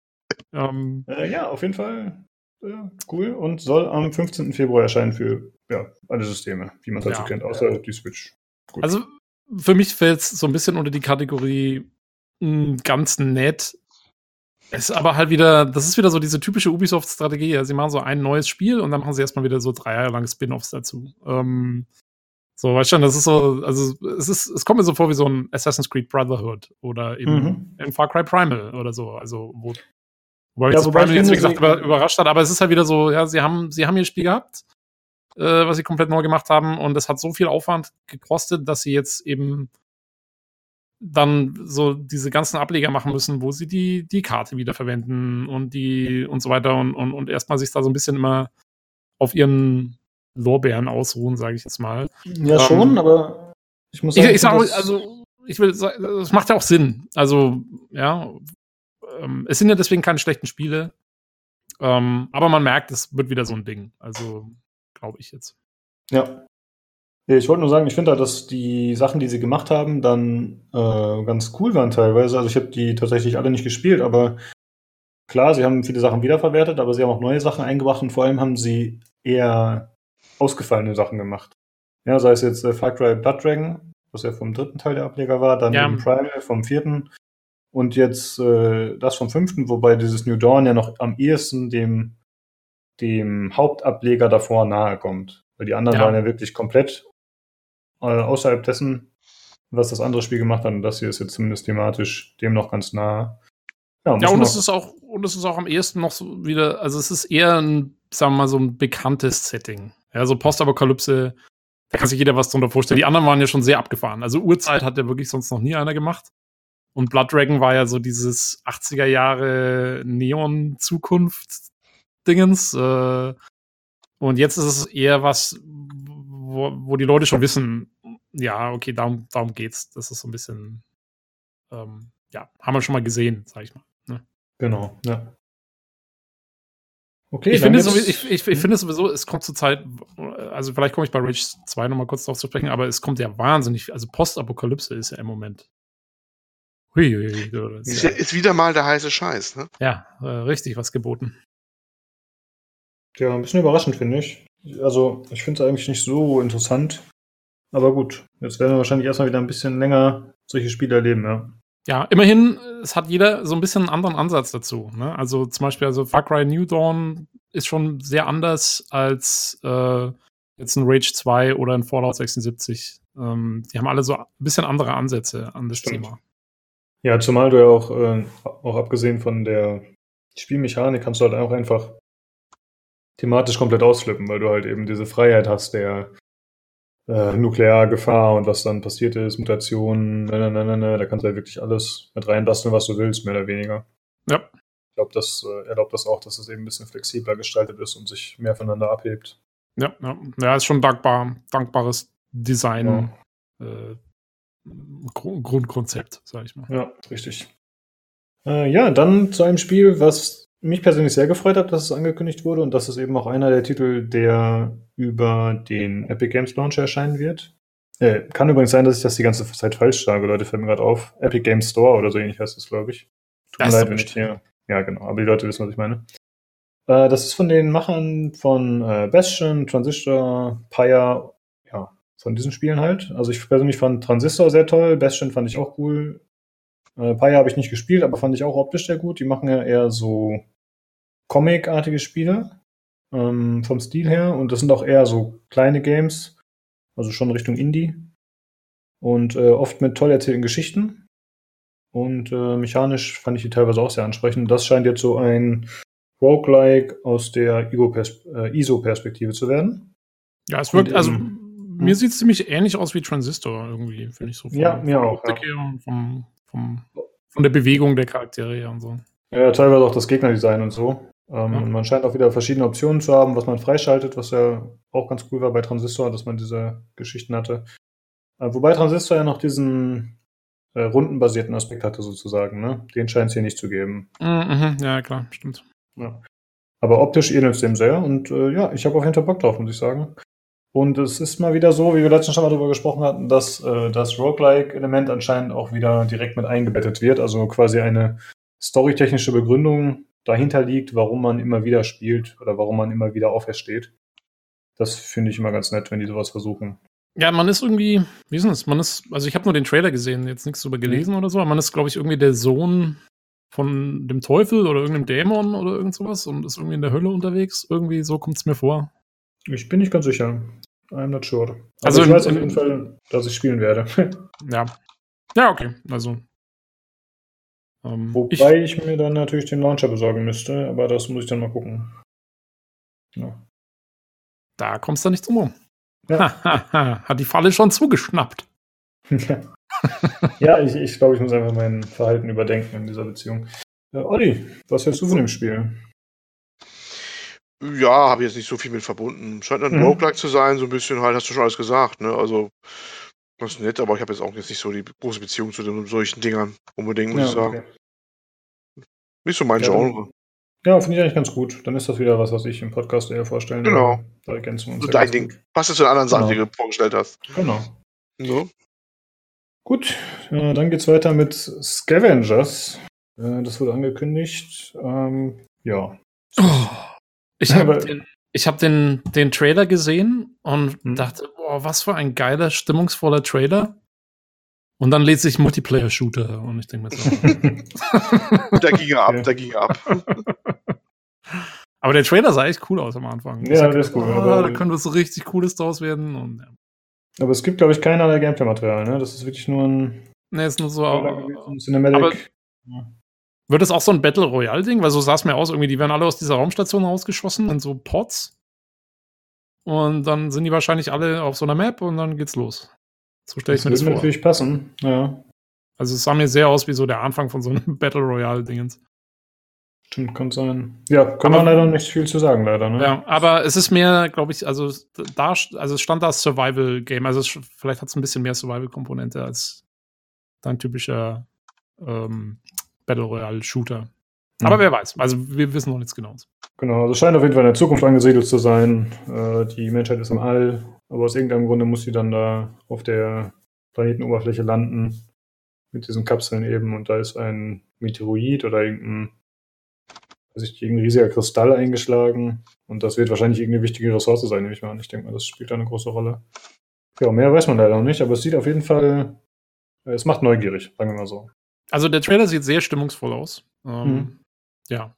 Ähm, äh, ja, auf jeden Fall äh, cool und soll am 15. Februar erscheinen für ja, alle Systeme, wie man es dazu ja. kennt, außer die Switch. Gut. Also für mich fällt es so ein bisschen unter die Kategorie mh, hm, ganz nett. Es ist aber halt wieder, das ist wieder so diese typische Ubisoft-Strategie. Ja, sie machen so ein neues Spiel und dann machen sie erstmal wieder so drei Jahre lang Spin-offs dazu. Ähm, so, weißt du, das ist so, also es ist, es kommt mir so vor wie so ein Assassin's Creed Brotherhood oder eben mhm. in Far Cry Primal oder so. Also, wo, wobei ja, mich Primal jetzt, wie gesagt, über, überrascht hat, aber es ist halt wieder so, ja, sie haben, sie haben ihr Spiel gehabt, äh, was sie komplett neu gemacht haben und es hat so viel Aufwand gekostet, dass sie jetzt eben dann so diese ganzen Ableger machen müssen, wo sie die, die Karte wieder verwenden und die und so weiter und, und, und erstmal sich da so ein bisschen immer auf ihren Lorbeeren ausruhen, sage ich jetzt mal. Ja, ähm, schon, aber ich muss sagen, ich, ich sag, also ich will sagen, es macht ja auch Sinn. Also, ja, ähm, es sind ja deswegen keine schlechten Spiele. Ähm, aber man merkt, es wird wieder so ein Ding. Also, glaube ich jetzt. Ja. Ich wollte nur sagen, ich finde halt, dass die Sachen, die sie gemacht haben, dann äh, ganz cool waren teilweise. Also ich habe die tatsächlich alle nicht gespielt, aber klar, sie haben viele Sachen wiederverwertet, aber sie haben auch neue Sachen eingebracht und vor allem haben sie eher ausgefallene Sachen gemacht. Ja, sei es jetzt äh, Far Cry Blood Dragon, was ja vom dritten Teil der Ableger war, dann ja. Primal vom vierten und jetzt äh, das vom fünften, wobei dieses New Dawn ja noch am ehesten dem, dem Hauptableger davor nahe kommt. Weil die anderen ja. waren ja wirklich komplett äh, außerhalb dessen, was das andere Spiel gemacht hat. Und das hier ist jetzt zumindest thematisch dem noch ganz nah. Ja, ja und es ist auch, und es ist auch am ehesten noch so wieder, also es ist eher ein, sagen wir mal, so ein bekanntes Setting. Ja, so Postapokalypse, da kann sich jeder was drunter vorstellen. Die anderen waren ja schon sehr abgefahren. Also Urzeit hat ja wirklich sonst noch nie einer gemacht. Und Blood Dragon war ja so dieses 80er Jahre Neon-Zukunft-Dingens. Äh, und jetzt ist es eher was, wo, wo, die Leute schon wissen, ja, okay, darum, darum geht's. Das ist so ein bisschen, ähm, ja, haben wir schon mal gesehen, sag ich mal. Genau, ja. Okay, ich finde, sowieso, ich, ich, ich finde sowieso, es kommt zur Zeit, also vielleicht komme ich bei Rage 2 nochmal kurz drauf zu sprechen, aber es kommt ja wahnsinnig, also Postapokalypse ist ja im Moment. Hui, hui, hui, ist, ja, ist wieder mal der heiße Scheiß, ne? Ja, äh, richtig was geboten. Ja, ein bisschen überraschend, finde ich. Also, ich finde es eigentlich nicht so interessant. Aber gut, jetzt werden wir wahrscheinlich erstmal wieder ein bisschen länger solche Spiele erleben, ja. Ja, immerhin, es hat jeder so ein bisschen einen anderen Ansatz dazu. Ne? Also zum Beispiel, also Far Cry New Dawn ist schon sehr anders als äh, jetzt ein Rage 2 oder ein Fallout 76. Ähm, die haben alle so ein bisschen andere Ansätze an das Stimmt. Thema. Ja, zumal du ja auch, äh, auch abgesehen von der Spielmechanik kannst du halt auch einfach thematisch komplett ausflippen, weil du halt eben diese Freiheit hast der äh, Nukleargefahr und was dann passiert ist, Mutationen, ne, ne, ne, ne, da kannst du ja wirklich alles mit reinbasteln, was du willst, mehr oder weniger. Ja. Ich glaube, das äh, erlaubt das auch, dass es eben ein bisschen flexibler gestaltet ist und sich mehr voneinander abhebt. Ja, ja. Ja, ist schon dankbar, dankbares Design. Ja. Äh, Grundkonzept, sag ich mal. Ja, richtig. Äh, ja, dann zu einem Spiel, was mich persönlich sehr gefreut hat, dass es angekündigt wurde und das ist eben auch einer der Titel, der über den Epic Games Launcher erscheinen wird. Äh, kann übrigens sein, dass ich das die ganze Zeit falsch sage, Leute, fällt mir gerade auf. Epic Games Store oder so ähnlich heißt das, glaube ich. Tut mir leid, wenn ich hier. Ja, genau, aber die Leute wissen, was ich meine. Äh, das ist von den Machern von äh, Bastion, Transistor, Pyre, ja, von diesen Spielen halt. Also ich persönlich fand Transistor sehr toll, Bastion fand ich auch cool. Äh, Pyre habe ich nicht gespielt, aber fand ich auch optisch sehr gut. Die machen ja eher so Comic-artige Spiele ähm, vom Stil her und das sind auch eher so kleine Games, also schon Richtung Indie und äh, oft mit toll erzählten Geschichten und äh, mechanisch fand ich die teilweise auch sehr ansprechend. Das scheint jetzt so ein Roguelike aus der äh, ISO-Perspektive zu werden. Ja, es wirkt, also mir hm. sieht es ziemlich ähnlich aus wie Transistor irgendwie, finde ich so. Von, ja, mir auch. Ja. Vom, vom, von der Bewegung der Charaktere her und so. Ja, teilweise auch das Gegnerdesign und so. Ähm, ja. Man scheint auch wieder verschiedene Optionen zu haben, was man freischaltet, was ja auch ganz cool war bei Transistor, dass man diese Geschichten hatte. Äh, wobei Transistor ja noch diesen äh, rundenbasierten Aspekt hatte, sozusagen. Ne? Den scheint es hier nicht zu geben. Mhm, mhm, ja, klar, stimmt. Ja. Aber optisch ähnelt es dem sehr und äh, ja, ich habe auf jeden Fall Bock drauf, muss ich sagen. Und es ist mal wieder so, wie wir letztens schon mal darüber gesprochen hatten, dass äh, das Roguelike-Element anscheinend auch wieder direkt mit eingebettet wird. Also quasi eine storytechnische Begründung dahinter liegt, warum man immer wieder spielt oder warum man immer wieder aufersteht. Das finde ich immer ganz nett, wenn die sowas versuchen. Ja, man ist irgendwie, wie ist das? Man ist, also ich habe nur den Trailer gesehen, jetzt nichts drüber gelesen mhm. oder so, aber man ist, glaube ich, irgendwie der Sohn von dem Teufel oder irgendeinem Dämon oder irgend sowas und ist irgendwie in der Hölle unterwegs. Irgendwie so kommt es mir vor. Ich bin nicht ganz sicher. I'm not sure. Aber also ich weiß auf jeden Fall, dass ich spielen werde. ja. Ja, okay. Also ähm, Wobei ich, ich, mir dann natürlich den Launcher besorgen müsste, aber das muss ich dann mal gucken. Ja. Da kommst du nicht drum Ja. Hat die Falle schon zugeschnappt. ja, ich, ich glaube, ich muss einfach mein Verhalten überdenken in dieser Beziehung. Äh, Olli, was hältst du von dem Spiel? Ja, habe ich jetzt nicht so viel mit verbunden. Scheint ein mhm. Roguelike zu sein, so ein bisschen halt, hast du schon alles gesagt, ne? Also das ist nett, aber ich habe jetzt auch jetzt nicht so die große Beziehung zu den, solchen Dingern unbedingt, muss ja, ich sagen. Okay. Nicht so mein ja, Genre. Ja, finde ich eigentlich ganz gut. Dann ist das wieder was, was ich im Podcast eher vorstellen Genau. Da ergänzen wir uns. So dein Ding. Gut. Passt zu den anderen Sachen, genau. die du vorgestellt hast. Genau. So. Gut, äh, dann geht's weiter mit Scavengers. Äh, das wurde angekündigt. Ähm, ja. Oh, ich habe den, ich hab den, den Trailer gesehen und hm. dachte, boah, was für ein geiler, stimmungsvoller Trailer. Und dann lädt sich Multiplayer-Shooter und ich denke mir so. da ging er ab, da ging er ab. Aber der Trailer sah echt cool aus am Anfang. Ja, das ist cool. Oh, da könnte was so richtig Cooles draus werden. Und, ja. Aber es gibt, glaube ich, keinerlei Gameplay-Material, ne? Das ist wirklich nur ein. Ne, ist nur so. Ein Cinematic. Aber wird es auch so ein Battle Royale-Ding? Weil so sah es mir aus, irgendwie, die werden alle aus dieser Raumstation rausgeschossen in so Pods. Und dann sind die wahrscheinlich alle auf so einer Map und dann geht's los. So stelle ich mir das vor. Das würde natürlich passen, ja. Also es sah mir sehr aus wie so der Anfang von so einem Battle Royale-Dingens. Stimmt, kann sein. Ja, kann aber, man leider nicht viel zu sagen, leider. Ne? Ja, aber es ist mehr, glaube ich, also da, also es stand da Survival-Game. Also es, vielleicht hat es ein bisschen mehr Survival-Komponente als dein typischer ähm, Battle Royale-Shooter. Aber mhm. wer weiß. Also wir wissen noch nichts genaues. Genau, also es scheint auf jeden Fall in der Zukunft angesiedelt zu sein. Äh, die Menschheit ist im All, aber aus irgendeinem Grunde muss sie dann da auf der Planetenoberfläche landen. Mit diesen Kapseln eben. Und da ist ein Meteoroid oder irgendein sich irgendein riesiger Kristall eingeschlagen und das wird wahrscheinlich irgendeine wichtige Ressource sein, nehme ich mal an. Ich denke mal, das spielt da eine große Rolle. Ja, mehr weiß man leider noch nicht, aber es sieht auf jeden Fall, es macht neugierig, sagen wir mal so. Also der Trailer sieht sehr stimmungsvoll aus. Ähm, mhm. Ja.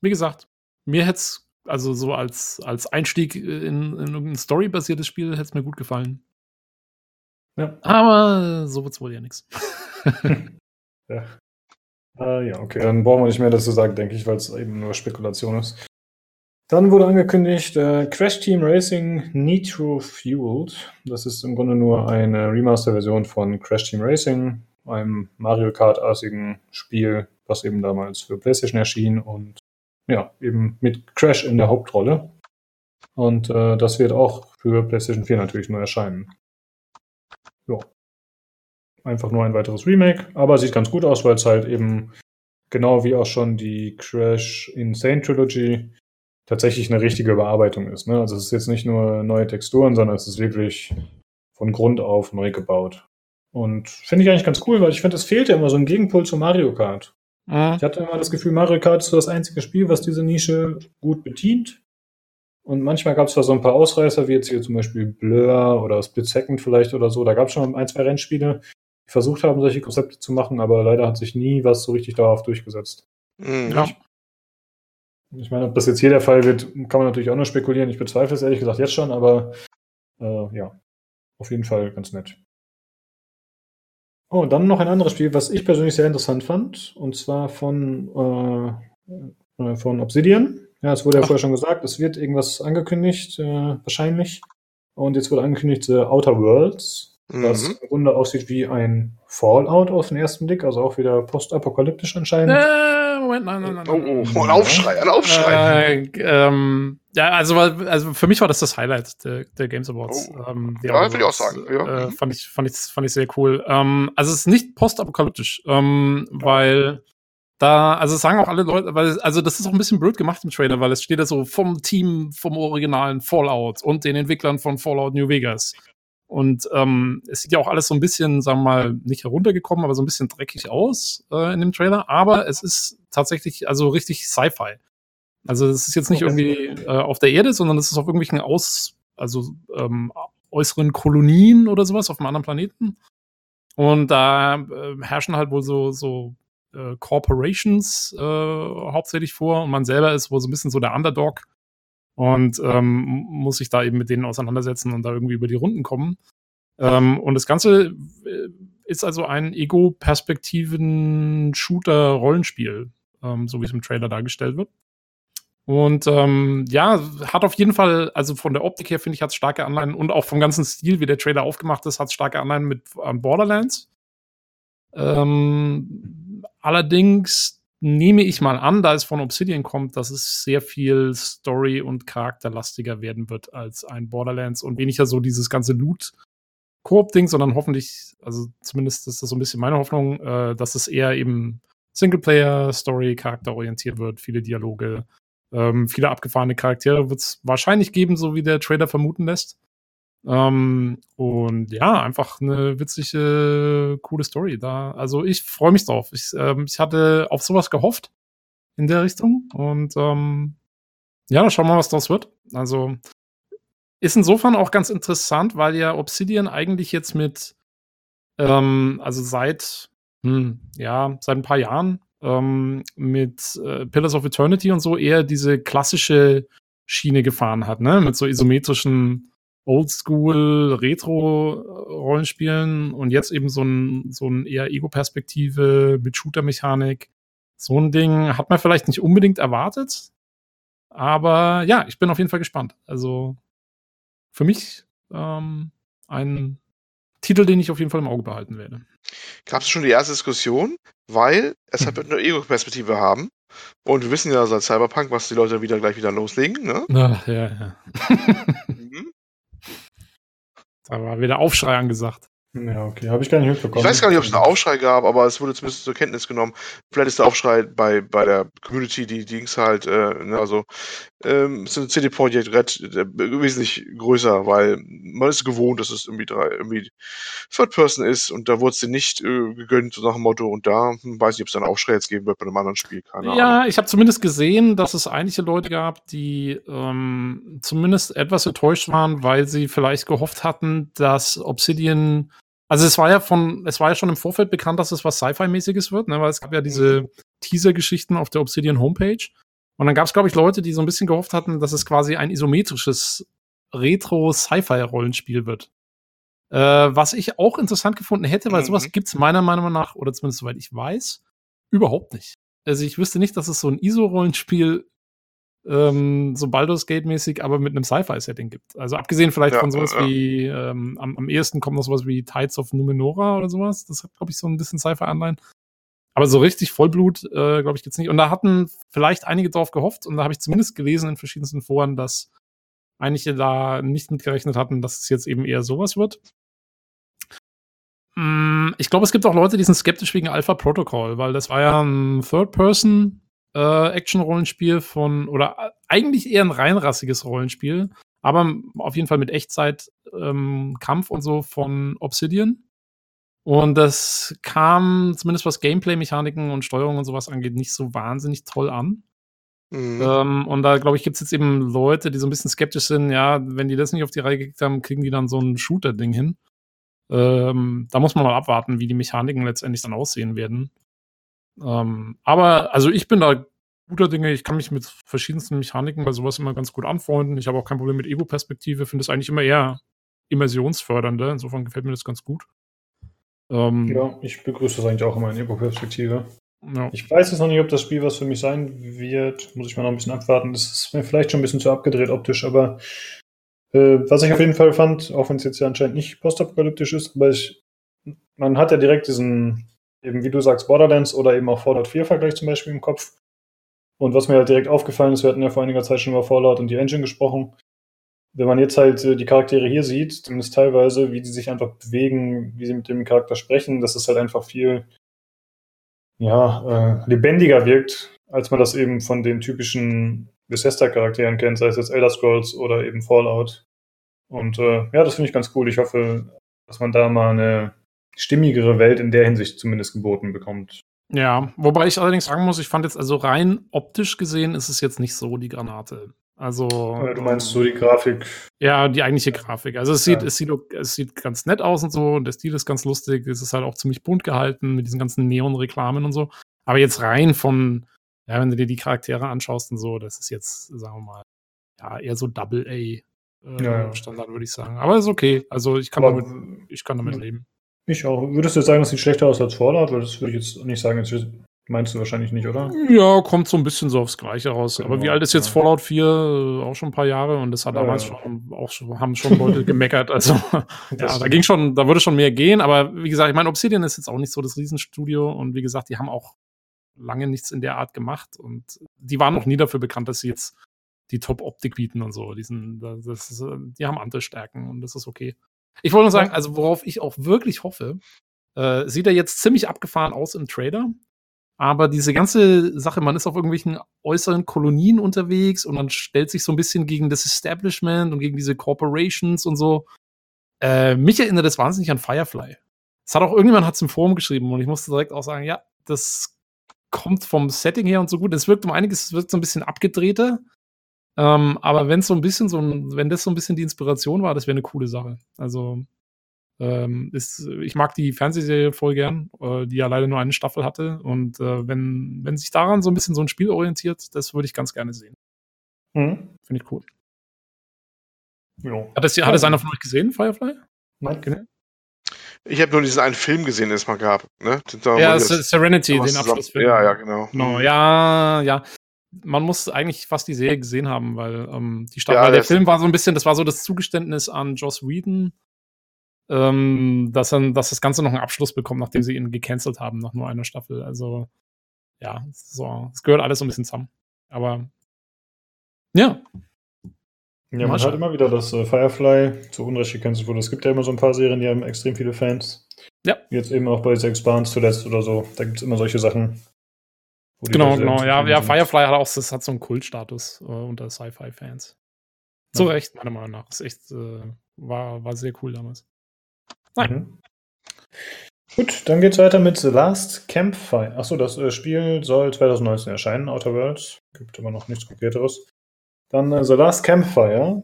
Wie gesagt, mir hätte es, also so als, als Einstieg in, in irgendein storybasiertes Spiel, hätte es mir gut gefallen. Ja. Aber so wird es wohl ja nichts. ja. Uh, ja, okay, dann brauchen wir nicht mehr dazu sagen, denke ich, weil es eben nur Spekulation ist. Dann wurde angekündigt äh, Crash Team Racing Nitro Fueled. Das ist im Grunde nur eine Remaster-Version von Crash Team Racing, einem Mario Kart-artigen Spiel, was eben damals für PlayStation erschien und ja, eben mit Crash in der Hauptrolle. Und äh, das wird auch für PlayStation 4 natürlich nur erscheinen. Ja. Einfach nur ein weiteres Remake, aber sieht ganz gut aus, weil es halt eben genau wie auch schon die Crash Insane Trilogy tatsächlich eine richtige Überarbeitung ist. Ne? Also es ist jetzt nicht nur neue Texturen, sondern es ist wirklich von Grund auf neu gebaut. Und finde ich eigentlich ganz cool, weil ich finde, es fehlt ja immer so ein Gegenpol zu Mario Kart. Mhm. Ich hatte immer das Gefühl, Mario Kart ist so das einzige Spiel, was diese Nische gut bedient. Und manchmal gab es da so ein paar Ausreißer, wie jetzt hier zum Beispiel Blur oder Split Second vielleicht oder so. Da gab es schon ein, zwei Rennspiele, die versucht haben, solche Konzepte zu machen, aber leider hat sich nie was so richtig darauf durchgesetzt. Mhm. Ja. Ich meine, ob das jetzt hier der Fall wird, kann man natürlich auch nur spekulieren. Ich bezweifle es ehrlich gesagt jetzt schon, aber äh, ja, auf jeden Fall ganz nett. Oh, dann noch ein anderes Spiel, was ich persönlich sehr interessant fand, und zwar von, äh, äh von Obsidian. Ja, es wurde ja Ach. vorher schon gesagt, es wird irgendwas angekündigt, äh, wahrscheinlich. Und jetzt wurde angekündigt äh, Outer Worlds, mhm. was im Grunde aussieht wie ein Fallout auf den ersten Blick, also auch wieder postapokalyptisch anscheinend. Äh, Moment, nein, nein, nein. Oh, oh, ein Aufschrei, ein Aufschrei. Äh, ähm, ja, also, also für mich war das das Highlight der, der Games Awards. Oh. Ähm, ja, würde ich auch sagen. Ja. Äh, fand, ich, fand, ich, fand ich sehr cool. Ähm, also es ist nicht postapokalyptisch, ähm, weil da, also sagen auch alle Leute, weil, also das ist auch ein bisschen blöd gemacht im Trailer, weil es steht da so vom Team vom originalen Fallout und den Entwicklern von Fallout New Vegas. Und ähm, es sieht ja auch alles so ein bisschen, sagen wir mal, nicht heruntergekommen, aber so ein bisschen dreckig aus äh, in dem Trailer. Aber es ist tatsächlich also richtig Sci-Fi. Also es ist jetzt nicht irgendwie äh, auf der Erde, sondern es ist auf irgendwelchen Aus, also ähm, äußeren Kolonien oder sowas auf einem anderen Planeten. Und da äh, herrschen halt wohl so, so äh, Corporations äh, hauptsächlich vor und man selber ist wohl so ein bisschen so der Underdog und ähm, muss sich da eben mit denen auseinandersetzen und da irgendwie über die Runden kommen. Ähm, und das Ganze äh, ist also ein Ego-Perspektiven-Shooter-Rollenspiel, ähm, so wie es im Trailer dargestellt wird. Und ähm, ja, hat auf jeden Fall, also von der Optik her finde ich, hat es starke Anleihen und auch vom ganzen Stil, wie der Trailer aufgemacht ist, hat es starke Anleihen mit ähm, Borderlands. Ähm, allerdings nehme ich mal an, da es von Obsidian kommt, dass es sehr viel Story- und charakterlastiger werden wird als ein Borderlands und weniger so dieses ganze Loot. Koop-Ding, sondern hoffentlich, also zumindest ist das so ein bisschen meine Hoffnung, äh, dass es eher eben Singleplayer, Story, charakterorientiert wird, viele Dialoge, ähm, viele abgefahrene Charaktere wird es wahrscheinlich geben, so wie der Trailer vermuten lässt. Ähm, und ja, einfach eine witzige, coole Story da. Also ich freue mich drauf. Ich, ähm, ich hatte auf sowas gehofft in der Richtung. Und ähm, ja, schauen wir mal, was daraus wird. Also ist insofern auch ganz interessant, weil ja Obsidian eigentlich jetzt mit, ähm, also seit, hm, ja, seit ein paar Jahren ähm, mit äh, Pillars of Eternity und so eher diese klassische Schiene gefahren hat, ne? Mit so isometrischen Oldschool Retro-Rollenspielen und jetzt eben so ein, so ein eher Ego-Perspektive mit Shooter-Mechanik. So ein Ding hat man vielleicht nicht unbedingt erwartet. Aber ja, ich bin auf jeden Fall gespannt. Also für mich ähm, ein Titel, den ich auf jeden Fall im Auge behalten werde. Gab es schon die erste Diskussion, weil es halt eine Ego-Perspektive haben. Und wir wissen ja seit Cyberpunk, was die Leute wieder gleich wieder loslegen, ne? Na, ja, ja. mhm. Da war wieder Aufschrei angesagt. Ja, okay, habe ich gar nicht mitbekommen. Ich weiß gar nicht, ob es einen Aufschrei gab, aber es wurde zumindest zur Kenntnis genommen. Vielleicht ist der Aufschrei bei, bei der Community, die Dings halt, äh, ne, also ähm, so CD Projekt Red äh, wesentlich größer, weil man ist gewohnt, dass es irgendwie drei, irgendwie Third Person ist und da wurde es dir nicht äh, gegönnt, so nach dem Motto, und da hm, weiß ich, ob es einen Aufschrei jetzt geben wird bei einem anderen Spiel. Keine ja, Ahnung. ich habe zumindest gesehen, dass es einige Leute gab, die ähm, zumindest etwas enttäuscht waren, weil sie vielleicht gehofft hatten, dass Obsidian also es war ja von, es war ja schon im Vorfeld bekannt, dass es was Sci-Fi-mäßiges wird, ne? weil es gab ja diese mhm. Teaser-Geschichten auf der Obsidian Homepage. Und dann gab es, glaube ich, Leute, die so ein bisschen gehofft hatten, dass es quasi ein isometrisches Retro-Sci-Fi-Rollenspiel wird. Äh, was ich auch interessant gefunden hätte, weil mhm. sowas gibt's meiner Meinung nach, oder zumindest soweit ich weiß, überhaupt nicht. Also ich wüsste nicht, dass es so ein ISO-Rollenspiel ähm, so Baldur's Gate-mäßig, aber mit einem Sci-Fi-Setting gibt. Also abgesehen vielleicht ja, von sowas ja. wie, ähm, am, am ehesten kommt noch sowas wie Tides of Numenora oder sowas. Das hat, glaube ich, so ein bisschen Sci-Fi-Anleihen. Aber so richtig Vollblut, äh, glaube ich, gibt's nicht. Und da hatten vielleicht einige drauf gehofft und da habe ich zumindest gelesen in verschiedensten Foren, dass einige da nicht mitgerechnet hatten, dass es jetzt eben eher sowas wird. Mm, ich glaube, es gibt auch Leute, die sind skeptisch wegen Alpha Protocol, weil das war ja ein Third-Person äh, Action-Rollenspiel von, oder eigentlich eher ein reinrassiges Rollenspiel, aber auf jeden Fall mit Echtzeit ähm, Kampf und so von Obsidian. Und das kam, zumindest was Gameplay-Mechaniken und Steuerung und sowas angeht, nicht so wahnsinnig toll an. Mhm. Ähm, und da, glaube ich, gibt es jetzt eben Leute, die so ein bisschen skeptisch sind, ja, wenn die das nicht auf die Reihe gekriegt haben, kriegen die dann so ein Shooter-Ding hin. Ähm, da muss man mal abwarten, wie die Mechaniken letztendlich dann aussehen werden. Ähm, aber also ich bin da guter Dinge. Ich kann mich mit verschiedensten Mechaniken bei sowas immer ganz gut anfreunden. Ich habe auch kein Problem mit Ego-Perspektive. Finde es eigentlich immer eher immersionsfördernder. Insofern gefällt mir das ganz gut. Ähm, ja, ich begrüße das eigentlich auch immer in Ego-Perspektive. Ja. Ich weiß jetzt noch nicht, ob das Spiel was für mich sein wird. Muss ich mal noch ein bisschen abwarten. Das ist mir vielleicht schon ein bisschen zu abgedreht optisch, aber äh, was ich auf jeden Fall fand, auch wenn es jetzt ja anscheinend nicht postapokalyptisch ist, aber ich, man hat ja direkt diesen eben wie du sagst, Borderlands oder eben auch Fallout 4 Vergleich zum Beispiel im Kopf. Und was mir halt direkt aufgefallen ist, wir hatten ja vor einiger Zeit schon über Fallout und die Engine gesprochen. Wenn man jetzt halt äh, die Charaktere hier sieht, zumindest teilweise, wie die sich einfach bewegen, wie sie mit dem Charakter sprechen, dass es halt einfach viel ja, äh, lebendiger wirkt, als man das eben von den typischen Bethesda-Charakteren kennt, sei es jetzt Elder Scrolls oder eben Fallout. Und äh, ja, das finde ich ganz cool. Ich hoffe, dass man da mal eine stimmigere Welt in der Hinsicht zumindest geboten bekommt. Ja, wobei ich allerdings sagen muss, ich fand jetzt also rein optisch gesehen ist es jetzt nicht so die Granate. Also. Du meinst so die Grafik? Ja, die eigentliche Grafik. Also es sieht, ja. es sieht, es sieht ganz nett aus und so und der Stil ist ganz lustig. Es ist halt auch ziemlich bunt gehalten mit diesen ganzen Neon-Reklamen und so. Aber jetzt rein von, ja, wenn du dir die Charaktere anschaust und so, das ist jetzt, sagen wir mal, ja, eher so Double A äh, ja, Standard, würde ich sagen. Aber ist okay. Also ich kann Aber, damit, ich kann damit leben. Ich auch. Würdest du jetzt sagen, das sieht schlechter aus als Fallout? Weil das würde ich jetzt nicht sagen. Das meinst du wahrscheinlich nicht, oder? Ja, kommt so ein bisschen so aufs Gleiche raus. Genau, Aber wie alt ist jetzt ja. Fallout 4? Auch schon ein paar Jahre und das hat ja, damals ja. schon, auch schon, haben schon Leute gemeckert. Also, ja, da ging schon, da würde schon mehr gehen. Aber wie gesagt, ich meine, Obsidian ist jetzt auch nicht so das Riesenstudio und wie gesagt, die haben auch lange nichts in der Art gemacht und die waren noch nie dafür bekannt, dass sie jetzt die Top-Optik bieten und so. Die, sind, das ist, die haben andere Stärken und das ist okay. Ich wollte nur sagen, also worauf ich auch wirklich hoffe, äh, sieht er jetzt ziemlich abgefahren aus im Trailer. Aber diese ganze Sache, man ist auf irgendwelchen äußeren Kolonien unterwegs und man stellt sich so ein bisschen gegen das Establishment und gegen diese Corporations und so. Äh, mich erinnert das wahnsinnig an Firefly. Es hat auch irgendjemand hat im Forum geschrieben und ich musste direkt auch sagen, ja, das kommt vom Setting her und so gut. Es wirkt um einiges, es wirkt so ein bisschen abgedrehter. Ähm, aber wenn so ein bisschen so ein, wenn das so ein bisschen die Inspiration war, das wäre eine coole Sache. Also ähm, ist, ich mag die Fernsehserie voll gern, äh, die ja leider nur eine Staffel hatte. Und äh, wenn, wenn sich daran so ein bisschen so ein Spiel orientiert, das würde ich ganz gerne sehen. Mhm. Finde ich cool. Jo. Hat es, hat es einer von euch gesehen, Firefly? Nein. Ich habe nur diesen einen Film gesehen, den es mal gab. Ne? Ja, Serenity, den Abschlussfilm. Ja, ja, genau. genau. Ja, ja man muss eigentlich fast die Serie gesehen haben, weil ähm, die Stadt, ja, weil der Film war so ein bisschen, das war so das Zugeständnis an Joss Whedon, ähm, dass, dann, dass das Ganze noch einen Abschluss bekommt, nachdem sie ihn gecancelt haben nach nur einer Staffel. Also ja, so, es gehört alles so ein bisschen zusammen. Aber ja. Ja, man hört immer wieder, dass äh, Firefly zu Unrecht gecancelt wurde. Es gibt ja immer so ein paar Serien, die haben extrem viele Fans. Ja. Jetzt eben auch bei Sex Barnes zuletzt oder so. Da gibt es immer solche Sachen. Genau, genau. Ja, ja, Firefly hat auch das hat so einen Kultstatus äh, unter Sci-Fi-Fans. Zu ja. Recht, meiner Meinung nach. Ist echt, äh, war, war sehr cool damals. Nein. Mhm. Gut, dann geht's weiter mit The Last Campfire. Achso, das äh, Spiel soll 2019 erscheinen, Outer Worlds. Gibt immer noch nichts Konkreteres. Dann äh, The Last Campfire.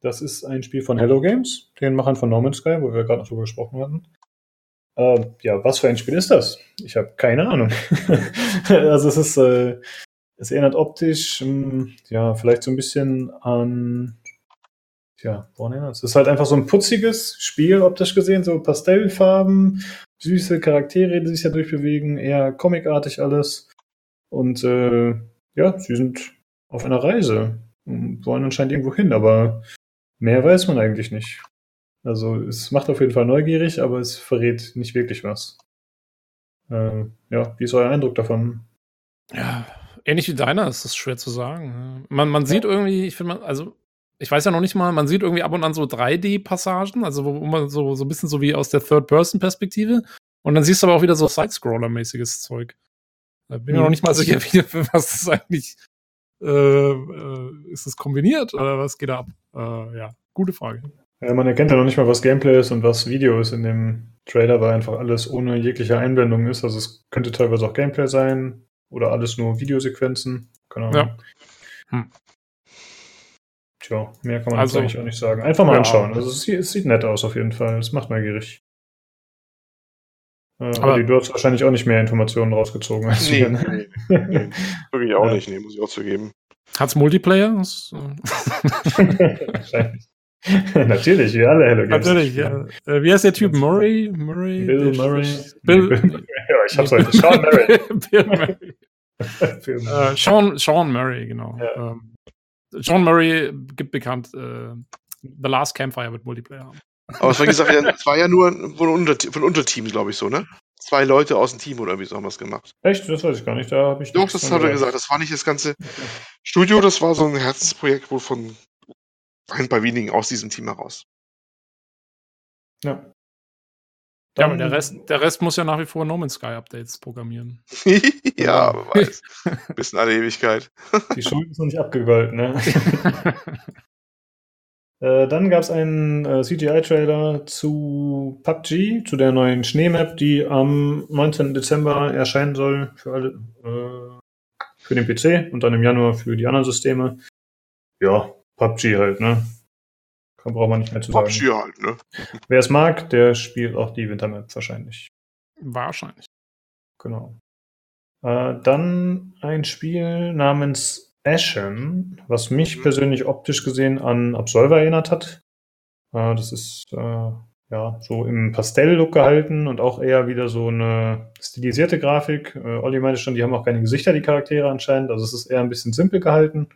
Das ist ein Spiel von Hello Games, den Machern von No Man's Sky, wo wir gerade noch drüber gesprochen hatten. Äh, ja, was für ein Spiel ist das? Ich habe keine Ahnung. also es ist, äh, es erinnert optisch, mh, hm, ja, vielleicht so ein bisschen an, ja, woran erinnert es? Es ist halt einfach so ein putziges Spiel, optisch gesehen, so Pastellfarben, süße Charaktere, die sich da durchbewegen, eher comicartig alles. Und äh, ja, sie sind auf einer Reise und wollen anscheinend irgendwo hin, aber mehr weiß man eigentlich nicht. Also es macht auf jeden Fall neugierig, aber es verrät nicht wirklich was. Äh, ja, wie ist euer Eindruck davon? Ja, ähnlich wie deiner ist das schwer zu sagen. Man, man sieht irgendwie, ich finde, also ich weiß ja noch nicht mal, man sieht irgendwie ab und an so 3D-Passagen, also wo, wo, man so, so ein bisschen so wie aus der Third-Person-Perspektive. Und dann siehst du aber auch wieder so Side-Scroller-mäßiges Zeug. Da bin ich mhm. noch nicht mal sicher, wie, was das eigentlich äh, äh, ist. das kombiniert oder was geht da ab? Äh, ja, gute Frage. Ja, man erkennt ja noch nicht mal, was Gameplay ist und was Video ist in dem Trailer, weil einfach alles ohne jegliche Einblendung ist. Also es könnte teilweise auch Gameplay sein oder alles nur Videosequenzen. Keine Ahnung. Ja. Hm. Tja, mehr kann man also, eigentlich auch nicht sagen. Einfach mal ja. anschauen. Also es, es, sieht nett aus auf jeden Fall. Es macht neugierig. Äh, aber du hast wahrscheinlich auch nicht mehr Informationen rausgezogen als nee, wir. Ne? Nee, nee, Wirklich auch ja. nicht, nee, muss ich auch zugeben. Hat's Multiplayer? wahrscheinlich. Natürlich, wie alle Hello Games. Natürlich, ja. Äh, wie heißt der Typ? Murray? Murray? Bill Murray. Bill, Bill ja, ich hab's heute. Sean Murray. Bill Murray. uh, Sean, Sean Murray, genau. Ja. Ähm, Sean Murray gibt bekannt, uh, The Last Campfire wird Multiplayer haben. Aber es war, gesagt, es war ja nur von, Unter von Unterteam, glaube ich, so, ne? Zwei Leute aus dem Team oder irgendwie so haben wir es gemacht. Echt? Das weiß ich gar nicht. Da habe ich Doch, das hat er gesagt. Das war nicht das ganze okay. Studio, das war so ein Herzensprojekt wohl von ein paar wenigen aus diesem Team heraus. Ja. ja, aber der Rest, der Rest muss ja nach wie vor No Man's Sky Updates programmieren. ja, aber weiß. Bis in alle Ewigkeit. Die Schuld ist noch nicht abgegolten, ne? äh, dann gab es einen äh, CGI-Trailer zu PUBG, zu der neuen Schneemap, die am 19. Dezember erscheinen soll für alle, äh, für den PC und dann im Januar für die anderen Systeme. Ja, PUBG halt, ne? Kann, braucht man nicht mehr zu sagen. PUBG halt, ne? Wer es mag, der spielt auch die Wintermap wahrscheinlich. Wahrscheinlich. Genau. Äh, dann ein Spiel namens Ashen, was mich mhm. persönlich optisch gesehen an Absolver erinnert hat. Äh, das ist äh, ja so im Pastell-Look gehalten und auch eher wieder so eine stilisierte Grafik. Äh, Olli meinte schon, die haben auch keine Gesichter, die Charaktere anscheinend. Also es ist eher ein bisschen simpel gehalten.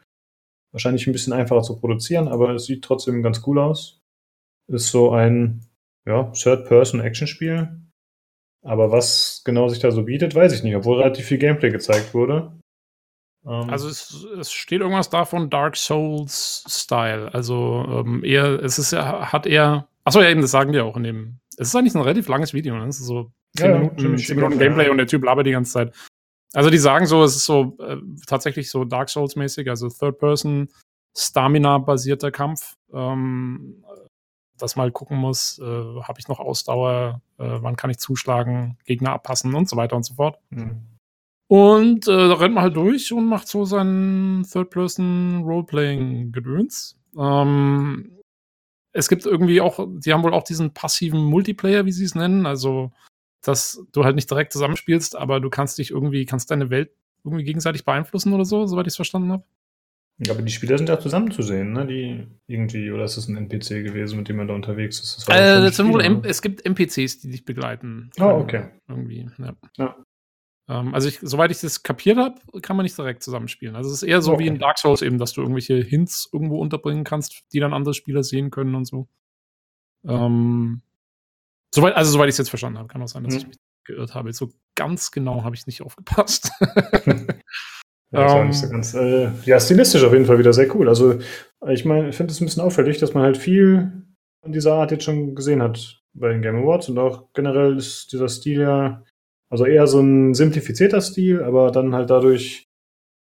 Wahrscheinlich ein bisschen einfacher zu produzieren, aber es sieht trotzdem ganz cool aus. Ist so ein ja, Third-Person-Action-Spiel. Aber was genau sich da so bietet, weiß ich nicht, obwohl relativ viel Gameplay gezeigt wurde. Ähm also es, es, steht irgendwas davon Dark Souls-Style. Also ähm, eher, es ist ja, hat eher. Achso, ja, eben, das sagen die auch in dem. Es ist eigentlich ein relativ langes Video, ne? Es ist so 10 ja, Minuten, 10 Minuten Gameplay ja. und der Typ labert die ganze Zeit. Also die sagen so, es ist so äh, tatsächlich so Dark Souls-mäßig, also Third-Person, Stamina-basierter Kampf, ähm, dass mal gucken muss, äh, habe ich noch Ausdauer, äh, wann kann ich zuschlagen, Gegner abpassen und so weiter und so fort. Mhm. Und äh, da rennt man halt durch und macht so sein Third-Person-Roleplaying-Gedöns. Ähm, es gibt irgendwie auch, die haben wohl auch diesen passiven Multiplayer, wie sie es nennen, also dass du halt nicht direkt zusammenspielst, aber du kannst dich irgendwie, kannst deine Welt irgendwie gegenseitig beeinflussen oder so, soweit ich es verstanden habe. Ja, aber die Spieler sind ja zusammen zu sehen, ne? Die irgendwie, oder ist das ein NPC gewesen, mit dem man da unterwegs ist? Das äh, das Spiel, wohl, es gibt NPCs, die dich begleiten. Ah, oh, okay. Irgendwie, ja. ja. Ähm, also, ich, soweit ich das kapiert habe, kann man nicht direkt zusammenspielen. Also, es ist eher so okay. wie in Dark Souls eben, dass du irgendwelche Hints irgendwo unterbringen kannst, die dann andere Spieler sehen können und so. Ähm, Soweit, also soweit ich es jetzt verstanden habe, kann auch sein, dass hm. ich mich geirrt habe. So ganz genau habe ich nicht aufgepasst. ja, um, so ähm. ganz, äh, ja, stilistisch auf jeden Fall wieder sehr cool. Also Ich meine, ich finde es ein bisschen auffällig, dass man halt viel von dieser Art jetzt schon gesehen hat bei den Game Awards und auch generell ist dieser Stil ja, also eher so ein simplifizierter Stil, aber dann halt dadurch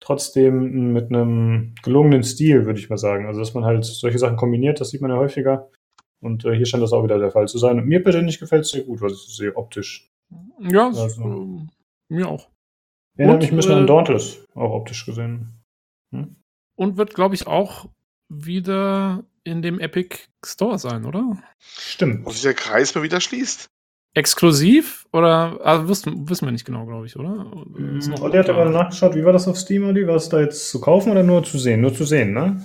trotzdem mit einem gelungenen Stil, würde ich mal sagen. Also, dass man halt solche Sachen kombiniert, das sieht man ja häufiger. Und äh, hier scheint das auch wieder der Fall zu sein. Und mir persönlich gefällt es sehr gut, was ich sehe, optisch. Ja, also, äh, mir auch. Erinnert mich ein bisschen äh, an Dauntless, auch optisch gesehen. Hm? Und wird, glaube ich, auch wieder in dem Epic Store sein, oder? Stimmt. Und sich der Kreis mal wieder schließt. Exklusiv? Oder also wissen, wissen wir nicht genau, glaube ich, oder? Mhm. Olli hat aber nachgeschaut, wie war das auf Steam, Olli? War es da jetzt zu kaufen oder nur zu sehen? Nur zu sehen, ne?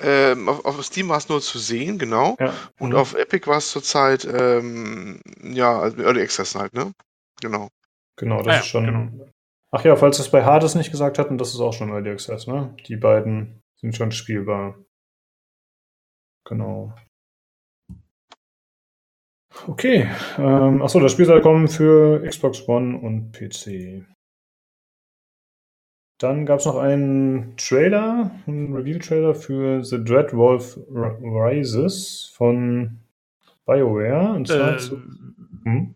Ähm, auf, auf, Steam war es nur zu sehen, genau. Ja. Und mhm. auf Epic war es zurzeit, ähm, ja, also Early Access halt, ne? Genau. Genau, das ah, ist schon. Genau. Ach ja, falls es bei Hades nicht gesagt hatten, das ist auch schon Early Access, ne? Die beiden sind schon spielbar. Genau. Okay. Ähm, achso, das Spiel soll kommen für Xbox One und PC. Dann gab es noch einen Trailer, einen Reveal-Trailer für The Dread Wolf Rises von BioWare. Und zwar äh, zu, hm?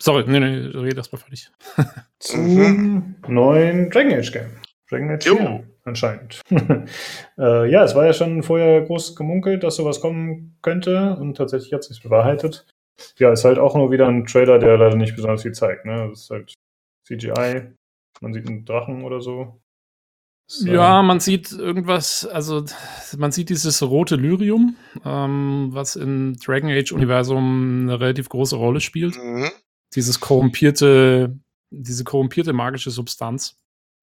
Sorry, nee, nee, red das mal fertig. Zum neuen Dragon Age Game. Dragon Age 4 anscheinend. äh, ja, es war ja schon vorher groß gemunkelt, dass sowas kommen könnte und tatsächlich hat es sich bewahrheitet. Ja, ist halt auch nur wieder ein Trailer, der leider nicht besonders viel zeigt. Ne? Das ist halt CGI, man sieht einen Drachen oder so. so. Ja, man sieht irgendwas, also man sieht dieses rote Lyrium, ähm, was im Dragon Age-Universum eine relativ große Rolle spielt. Mhm. Dieses korrumpierte, diese korrumpierte magische Substanz,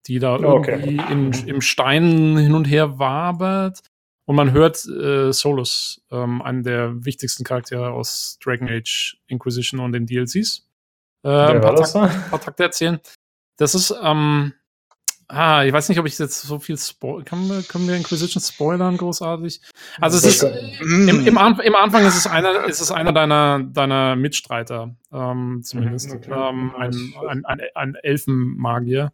die da okay. irgendwie in, im Stein hin und her wabert. Und man hört äh, Solus, ähm, einen der wichtigsten Charaktere aus Dragon Age Inquisition und den DLCs. Äh, ein paar, Takt, paar Takte erzählen. Das ist, ähm, ah, ich weiß nicht, ob ich jetzt so viel spoil kann wir, können wir Inquisition spoilern großartig? Also es ist im, im, im, Anfang ist es einer, ist es einer deiner deiner Mitstreiter, ähm, zumindest okay. ähm, ein, ein, ein, ein Elfenmagier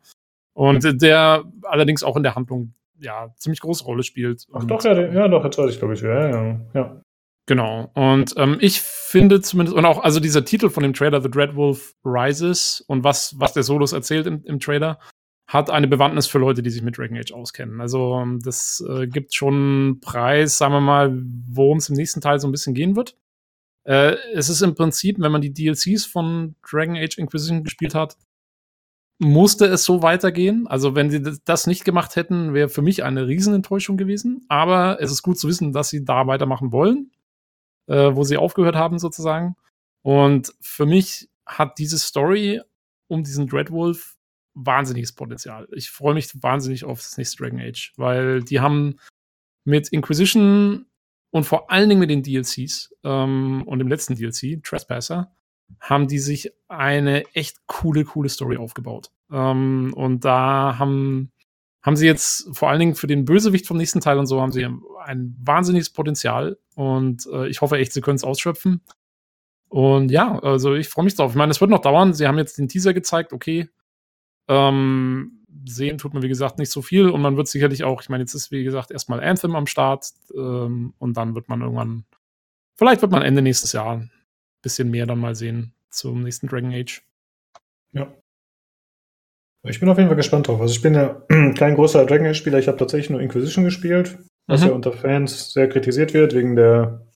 und der allerdings auch in der Handlung ja, ziemlich große Rolle spielt. Ach doch, ja, ja, doch, jetzt weiß ich, glaube ich, ja, ja, ja. Genau. Und ähm, ich finde zumindest, und auch, also dieser Titel von dem Trailer, The Dread Wolf Rises, und was, was der Solos erzählt im, im Trailer, hat eine Bewandtnis für Leute, die sich mit Dragon Age auskennen. Also, ähm, das äh, gibt schon einen Preis, sagen wir mal, worum es im nächsten Teil so ein bisschen gehen wird. Äh, es ist im Prinzip, wenn man die DLCs von Dragon Age Inquisition gespielt hat, musste es so weitergehen. Also wenn sie das nicht gemacht hätten, wäre für mich eine Riesenenttäuschung gewesen. Aber es ist gut zu wissen, dass sie da weitermachen wollen, äh, wo sie aufgehört haben sozusagen. Und für mich hat diese Story um diesen Dreadwolf wahnsinniges Potenzial. Ich freue mich wahnsinnig auf das nächste Dragon Age, weil die haben mit Inquisition und vor allen Dingen mit den DLCs ähm, und dem letzten DLC, Trespasser, haben die sich eine echt coole, coole Story aufgebaut. Ähm, und da haben, haben sie jetzt vor allen Dingen für den Bösewicht vom nächsten Teil und so haben sie ein wahnsinniges Potenzial und äh, ich hoffe echt, sie können es ausschöpfen. Und ja, also ich freue mich drauf. Ich meine, es wird noch dauern. Sie haben jetzt den Teaser gezeigt, okay. Ähm, sehen tut man, wie gesagt, nicht so viel und man wird sicherlich auch, ich meine, jetzt ist, wie gesagt, erstmal Anthem am Start ähm, und dann wird man irgendwann, vielleicht wird man Ende nächstes Jahr bisschen mehr dann mal sehen zum nächsten Dragon Age. Ja. Ich bin auf jeden Fall gespannt drauf. Also ich bin ja kein großer Dragon Age-Spieler, ich habe tatsächlich nur Inquisition gespielt, was mhm. ja unter Fans sehr kritisiert wird wegen der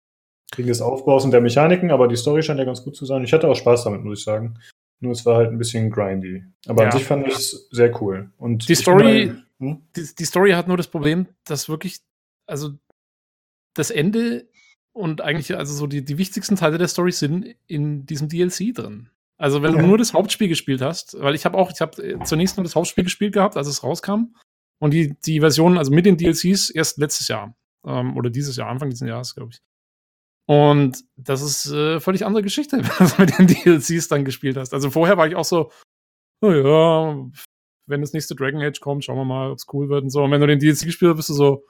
wegen des Aufbaus und der Mechaniken, aber die Story scheint ja ganz gut zu sein. Ich hatte auch Spaß damit, muss ich sagen. Nur es war halt ein bisschen grindy. Aber ja. an sich fand ich es sehr cool. Und die Story, mal, hm? die, die Story hat nur das Problem, dass wirklich, also das Ende und eigentlich, also so die, die wichtigsten Teile der Story sind in diesem DLC drin. Also wenn ja. du nur das Hauptspiel gespielt hast, weil ich habe auch, ich habe äh, zunächst nur das Hauptspiel gespielt gehabt, als es rauskam. Und die, die Version, also mit den DLCs, erst letztes Jahr. Ähm, oder dieses Jahr, Anfang dieses Jahres, glaube ich. Und das ist äh, völlig andere Geschichte, wenn du mit den DLCs dann gespielt hast. Also vorher war ich auch so, oh ja, wenn das nächste Dragon Age kommt, schauen wir mal, ob es cool wird und so. Und wenn du den DLC gespielt hast, bist du so,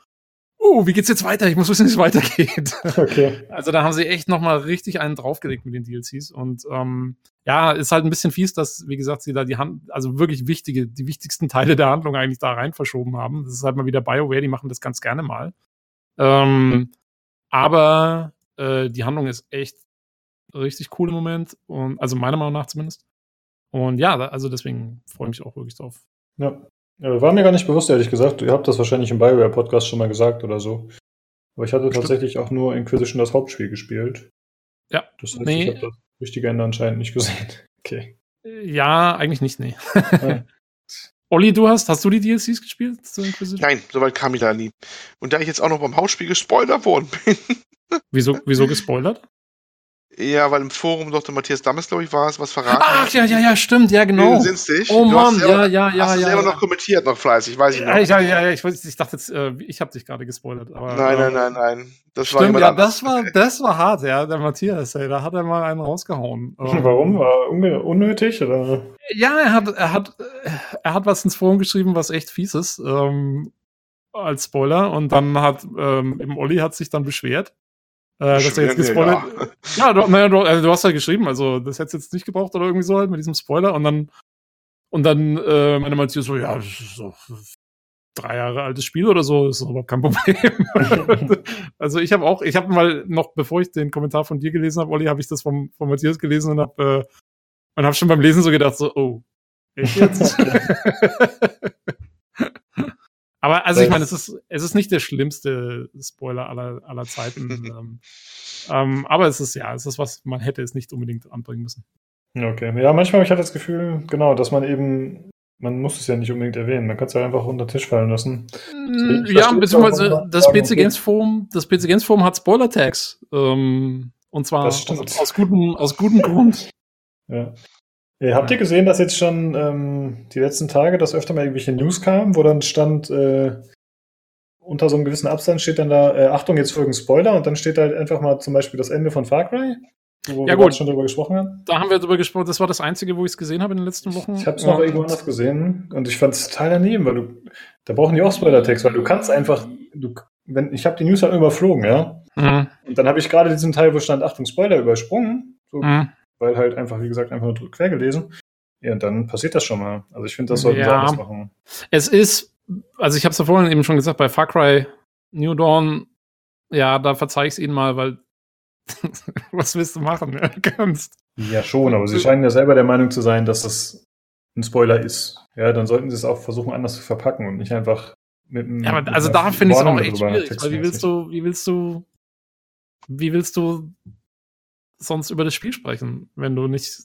uh, wie geht's jetzt weiter? Ich muss wissen, wie es weitergeht. Okay. Also da haben sie echt nochmal richtig einen draufgelegt mit den DLCs. Und ähm, ja, ist halt ein bisschen fies, dass, wie gesagt, sie da die Hand, also wirklich wichtige, die wichtigsten Teile der Handlung eigentlich da rein verschoben haben. Das ist halt mal wieder BioWare, die machen das ganz gerne mal. Ähm, aber äh, die Handlung ist echt richtig cool im Moment. Und, also meiner Meinung nach zumindest. Und ja, also deswegen freue ich mich auch wirklich drauf. Ja. War mir gar nicht bewusst, ehrlich gesagt. Ihr habt das wahrscheinlich im Bioware-Podcast schon mal gesagt oder so. Aber ich hatte Stimmt. tatsächlich auch nur Inquisition das Hauptspiel gespielt. Ja. Das heißt, nee. ich habe das richtige Ende anscheinend nicht gesehen. Okay. Ja, eigentlich nicht, nee. Ja. Olli, du hast, hast du die DLCs gespielt zu Inquisition? Nein, soweit kam ich da nie. Und da ich jetzt auch noch beim Hausspiel gespoilert worden bin. wieso, wieso gespoilert? Ja, weil im Forum doch der Matthias Dammes, glaube ich, war es, was verraten Ach, ja, ja, ja, stimmt, ja, genau. Oh Mann, selber, ja, ja, ja. Hast du ja, selber ja. noch kommentiert, noch fleißig, weiß ich noch. Ja, ja, ja, ich, ich dachte jetzt, äh, ich habe dich gerade gespoilert. Aber, nein, nein, nein, nein. Das stimmt, war ja, das war, das war hart, ja, der Matthias, ey, da hat er mal einen rausgehauen. Warum? War unnötig, oder? Ja, er hat, er hat, er hat was ins Forum geschrieben, was echt fies ist, ähm, als Spoiler, und dann hat, ähm, im Olli hat sich dann beschwert äh, dass er jetzt gespoilert. Ja, ja du, naja, du, also, du hast ja geschrieben, also das hättest jetzt nicht gebraucht oder irgendwie so halt mit diesem Spoiler und dann und dann äh, meine Matthias so, ja, das ist so drei Jahre altes Spiel oder so, ist überhaupt kein Problem. also ich habe auch, ich habe mal noch, bevor ich den Kommentar von dir gelesen habe, Olli, habe ich das vom, von Matthias gelesen und habe äh, und habe schon beim Lesen so gedacht, so, oh, echt jetzt? Aber also ich meine, es ist, es ist nicht der schlimmste Spoiler aller, aller Zeiten. ähm, ähm, aber es ist ja, es ist was, man hätte es nicht unbedingt anbringen müssen. Okay. Ja, manchmal habe ich halt das Gefühl, genau, dass man eben, man muss es ja nicht unbedingt erwähnen, man kann es ja einfach unter den Tisch fallen lassen. Mm, ja, beziehungsweise das PC Games Forum, das PC Games Forum hat Spoiler-Tags. Ähm, und zwar aus, aus gutem, aus gutem Grund. Ja. Äh, habt ihr gesehen, dass jetzt schon ähm, die letzten Tage, dass öfter mal irgendwelche News kamen, wo dann stand, äh, unter so einem gewissen Abstand steht dann da, äh, Achtung, jetzt folgen Spoiler und dann steht halt einfach mal zum Beispiel das Ende von Far Cry, wo ja, wir gut. schon drüber gesprochen haben. Da haben wir drüber gesprochen, das war das Einzige, wo ich es gesehen habe in den letzten Wochen. Ich habe es noch irgendwo anders gesehen und ich fand es total daneben, weil du, da brauchen die auch Spoiler-Text, weil du kannst einfach, du, wenn, ich habe die News halt überflogen, ja. Mhm. Und dann habe ich gerade diesen Teil, wo stand Achtung, Spoiler, übersprungen. So, mhm weil halt einfach, wie gesagt, einfach nur quer gelesen. Ja, und dann passiert das schon mal. Also ich finde, das sollten ja, sie anders machen. Es ist, also ich habe es ja vorhin eben schon gesagt, bei Far Cry New Dawn, ja, da verzeih ich es ihnen mal, weil was willst du machen? Ja, kannst. Ja, schon, aber sie scheinen ja selber der Meinung zu sein, dass das ein Spoiler ist. Ja, dann sollten sie es auch versuchen, anders zu verpacken und nicht einfach mit einem. Ja, aber also da finde ich es auch echt schwierig, weil wie willst du, wie willst du, wie willst du sonst über das Spiel sprechen, wenn du nicht.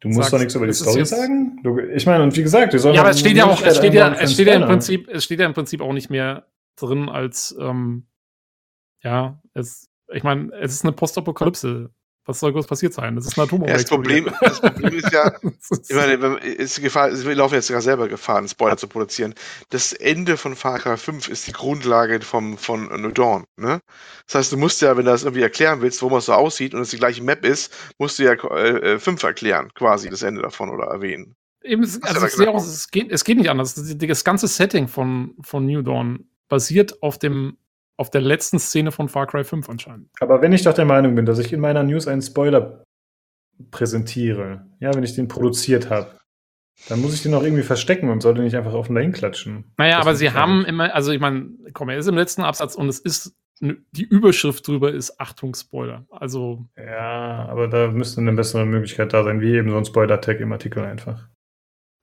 Du musst sagst, doch nichts über die Story sagen? Du, ich meine, und wie gesagt, wir sollen. Ja, aber es steht ja auch, es steht ja, es steht ja im Prinzip, es steht ja im Prinzip auch nicht mehr drin als, ähm, ja, es, ich meine, es ist eine Postapokalypse was soll groß passiert sein? Das ist ein Atombombe. Ja, das, Problem, das Problem ist ja, ich meine, ist die Gefahr, wir laufen jetzt sogar selber Gefahr, einen Spoiler zu produzieren. Das Ende von Far Cry 5 ist die Grundlage vom, von New Dawn. Ne? Das heißt, du musst ja, wenn du das irgendwie erklären willst, warum es so aussieht und es die gleiche Map ist, musst du ja äh, 5 erklären, quasi, das Ende davon oder erwähnen. Eben, also es, genau. auch, es, geht, es geht nicht anders. Das, das ganze Setting von, von New Dawn basiert auf dem auf der letzten Szene von Far Cry 5 anscheinend. Aber wenn ich doch der Meinung bin, dass ich in meiner News einen Spoiler präsentiere, ja, wenn ich den produziert habe, dann muss ich den auch irgendwie verstecken und sollte nicht einfach auf den Lane klatschen. Naja, das aber sie haben immer, also ich meine, komm, er ist im letzten Absatz und es ist, die Überschrift drüber ist Achtung, Spoiler. Also. Ja, aber da müsste eine bessere Möglichkeit da sein, wie eben so ein Spoiler-Tag im Artikel einfach.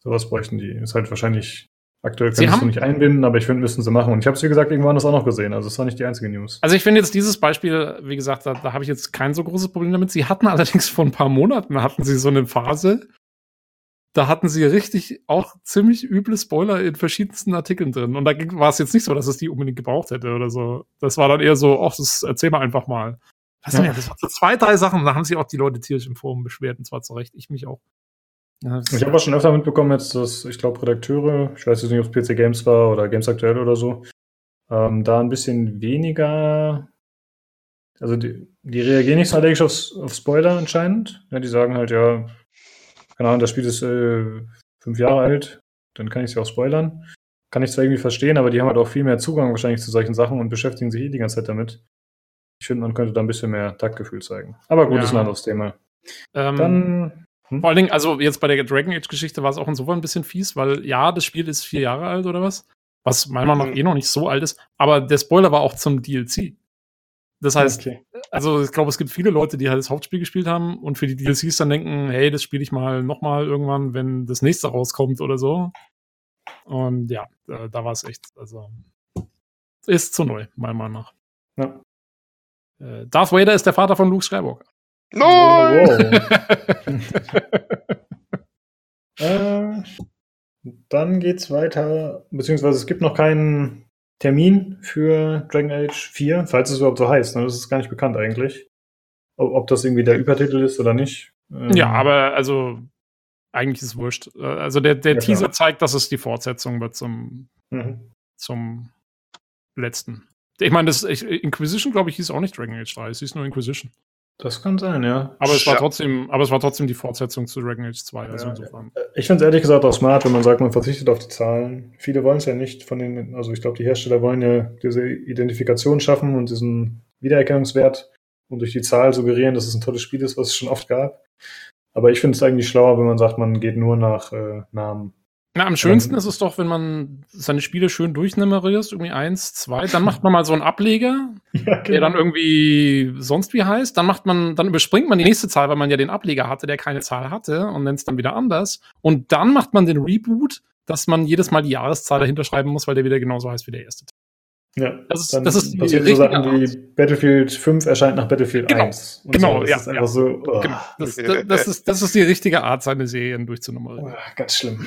Sowas bräuchten die. Ist halt wahrscheinlich Aktuell kann ich es nicht einbinden, aber ich finde, müssen sie machen. Und ich habe es, wie gesagt, irgendwann das auch noch gesehen. Also es war nicht die einzige News. Also ich finde jetzt dieses Beispiel, wie gesagt, da, da habe ich jetzt kein so großes Problem damit. Sie hatten allerdings vor ein paar Monaten, hatten sie so eine Phase, da hatten sie richtig auch ziemlich üble Spoiler in verschiedensten Artikeln drin. Und da war es jetzt nicht so, dass es die unbedingt gebraucht hätte oder so. Das war dann eher so, ach, das erzähl mal einfach mal. Weißt ja. du, das waren so zwei, drei Sachen, da haben sich auch die Leute tierisch im Forum beschwert, und zwar zu Recht, ich mich auch. Ja, ich habe auch schon öfter mitbekommen, jetzt, dass, ich glaube, Redakteure, ich weiß jetzt nicht, ob es PC Games war oder Games Aktuell oder so, ähm, da ein bisschen weniger, also die, die reagieren nicht so allergisch auf, auf Spoiler anscheinend. Ja, die sagen halt, ja, keine Ahnung, das Spiel ist äh, fünf Jahre alt, dann kann ich es ja auch spoilern. Kann ich zwar irgendwie verstehen, aber die haben halt auch viel mehr Zugang wahrscheinlich zu solchen Sachen und beschäftigen sich eh die ganze Zeit damit. Ich finde, man könnte da ein bisschen mehr Taktgefühl zeigen. Aber gut, ja. ist ein anderes Thema. Ähm, dann hm? Vor allen Dingen, also jetzt bei der Dragon Age-Geschichte war es auch insofern ein bisschen fies, weil ja, das Spiel ist vier Jahre alt oder was. was meiner Meinung nach mhm. eh noch nicht so alt ist. Aber der Spoiler war auch zum DLC. Das heißt, okay. also ich glaube, es gibt viele Leute, die halt das Hauptspiel gespielt haben und für die DLCs dann denken, hey, das spiele ich mal nochmal irgendwann, wenn das nächste rauskommt oder so. Und ja, da, da war es echt, also ist zu neu, meiner Meinung nach. Ja. Äh, Darth Vader ist der Vater von Luke Skywalker. Nein! äh, dann geht's weiter, beziehungsweise es gibt noch keinen Termin für Dragon Age 4, falls es überhaupt so heißt. Ne? Das ist gar nicht bekannt eigentlich. Ob, ob das irgendwie der Übertitel ist oder nicht. Ähm, ja, aber also eigentlich ist es wurscht. Äh, also der, der ja, Teaser klar. zeigt, dass es die Fortsetzung wird zum, mhm. zum letzten. Ich meine, das Inquisition, glaube ich, hieß auch nicht Dragon Age 3, es hieß nur Inquisition. Das kann sein, ja. Aber es war trotzdem, aber es war trotzdem die Fortsetzung zu Dragon Age 2. Also ja, insofern. Ich finde es ehrlich gesagt auch smart, wenn man sagt, man verzichtet auf die Zahlen. Viele wollen es ja nicht von den, also ich glaube, die Hersteller wollen ja diese Identifikation schaffen und diesen Wiedererkennungswert und durch die Zahl suggerieren, dass es ein tolles Spiel ist, was es schon oft gab. Aber ich finde es eigentlich schlauer, wenn man sagt, man geht nur nach äh, Namen. Na, am schönsten ähm, ist es doch, wenn man seine Spiele schön durchnummeriert, irgendwie eins, zwei, dann macht man mal so einen Ableger, ja, genau. der dann irgendwie sonst wie heißt. Dann macht man, dann überspringt man die nächste Zahl, weil man ja den Ableger hatte, der keine Zahl hatte und nennt es dann wieder anders. Und dann macht man den Reboot, dass man jedes Mal die Jahreszahl dahinter schreiben muss, weil der wieder genauso heißt wie der erste. Ja, das ist, dann das ist passieren so Sachen wie Battlefield 5 erscheint nach Battlefield genau, 1. Und genau, so. das ja. Ist einfach ja. so, oh. genau. das, das, das, ist, das ist die richtige Art, seine Serien durchzunummerieren. Oh, ganz schlimm.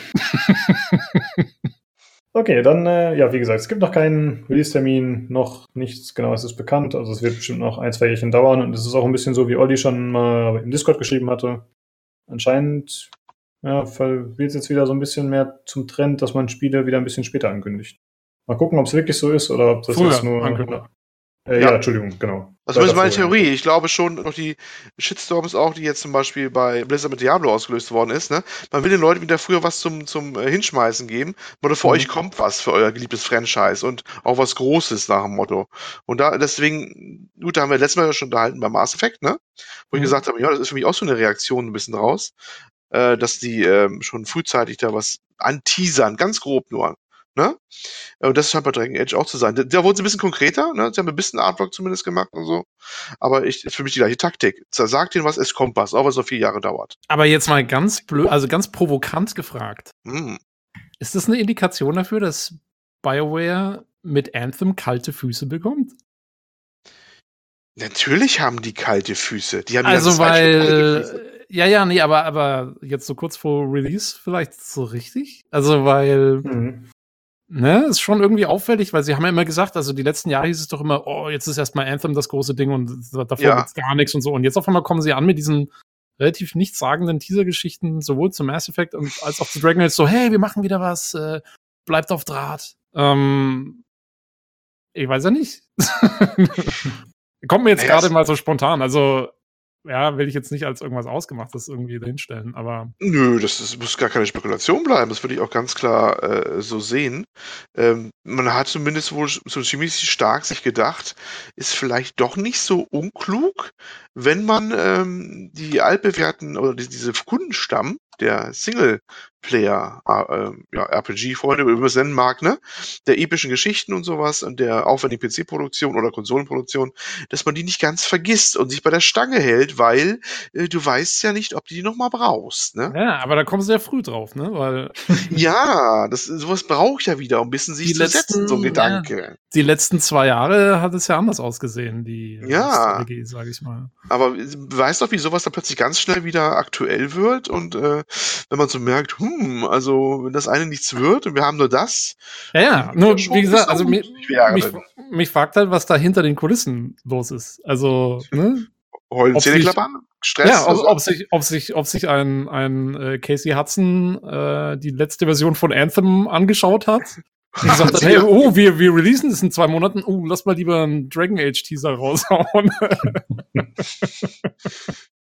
okay, dann, äh, ja, wie gesagt, es gibt noch keinen Release-Termin, noch nichts genaues ist bekannt. Also es wird bestimmt noch ein, zwei Jährchen dauern und es ist auch ein bisschen so, wie Olli schon mal im Discord geschrieben hatte. Anscheinend ja, wird es jetzt wieder so ein bisschen mehr zum Trend, dass man Spiele wieder ein bisschen später ankündigt. Mal gucken, ob es wirklich so ist oder ob das Früher, jetzt nur. Äh, ja. ja. Entschuldigung, genau. Das ist meine Theorie. Ich glaube schon, noch die Shitstorms auch, die jetzt zum Beispiel bei Blizzard mit Diablo ausgelöst worden ist. Ne? Man will den Leuten wieder früher was zum, zum äh, Hinschmeißen geben. Oder für mhm. euch kommt was für euer geliebtes Franchise und auch was Großes nach dem Motto. Und da deswegen, gut, da haben wir letztes Mal ja schon unterhalten beim Mass Effect, ne? Wo mhm. ich gesagt habe, ja, das ist für mich auch so eine Reaktion ein bisschen raus, äh, dass die äh, schon frühzeitig da was anteasern, ganz grob nur. Ne? Und das scheint bei Dragon Age auch zu sein. Da, da wurden sie ein bisschen konkreter, ne? Sie haben ein bisschen Artwork zumindest gemacht und so. Aber ich, ist für mich die gleiche Taktik. Sagt ihnen was, es kommt was, auch wenn es so vier Jahre dauert. Aber jetzt mal ganz blöd, also ganz provokant gefragt. Hm. Ist das eine Indikation dafür, dass BioWare mit Anthem kalte Füße bekommt? Natürlich haben die kalte Füße. Die haben also weil, ja, ja, nee, aber, aber jetzt so kurz vor Release vielleicht so richtig? Also weil, mhm. Ne, ist schon irgendwie auffällig, weil sie haben ja immer gesagt, also die letzten Jahre hieß es doch immer, oh, jetzt ist erstmal Anthem das große Ding und davor ja. gibt's gar nichts und so. Und jetzt auf einmal kommen sie an mit diesen relativ nichtssagenden Teaser-Geschichten, sowohl zu Mass Effect und als auch zu Dragon Age, so, hey, wir machen wieder was, äh, bleibt auf Draht. Ähm, ich weiß ja nicht. Kommt mir jetzt gerade mal so spontan. Also, ja, will ich jetzt nicht als irgendwas Ausgemachtes irgendwie dahinstellen, aber. Nö, das ist, muss gar keine Spekulation bleiben. Das würde ich auch ganz klar äh, so sehen. Ähm, man hat zumindest wohl so ziemlich stark sich gedacht, ist vielleicht doch nicht so unklug, wenn man ähm, die altbewährten oder die, diese Kundenstamm der Singleplayer äh, ja, RPG-Freunde, wie man es nennen mag, ne? Der epischen Geschichten und sowas und der aufwendigen PC-Produktion oder Konsolenproduktion, dass man die nicht ganz vergisst und sich bei der Stange hält, weil äh, du weißt ja nicht, ob du die nochmal brauchst, ne? Ja, aber da kommst du sehr früh drauf, ne? Weil ja, das, sowas braucht ja wieder, um ein bisschen sich die zu letzten, setzen, so ein Gedanke. Ja, die letzten zwei Jahre hat es ja anders ausgesehen, die ja. Strategie, sag ich mal. Aber weißt doch, wie sowas dann plötzlich ganz schnell wieder aktuell wird und äh, wenn man so merkt, hm, also wenn das eine nichts wird und wir haben nur das. Ja, ja, nur wie gesagt, also mich, mich, mich fragt halt, was da hinter den Kulissen los ist. Also, ne? Heulen Zähneklappern? Stress? Ja, ob, ob, sich, ob sich, ob sich ein, ein äh, Casey Hudson äh, die letzte Version von Anthem angeschaut hat und gesagt hat, hey, oh, wir, wir releasen das in zwei Monaten, oh, lass mal lieber einen Dragon Age Teaser raushauen.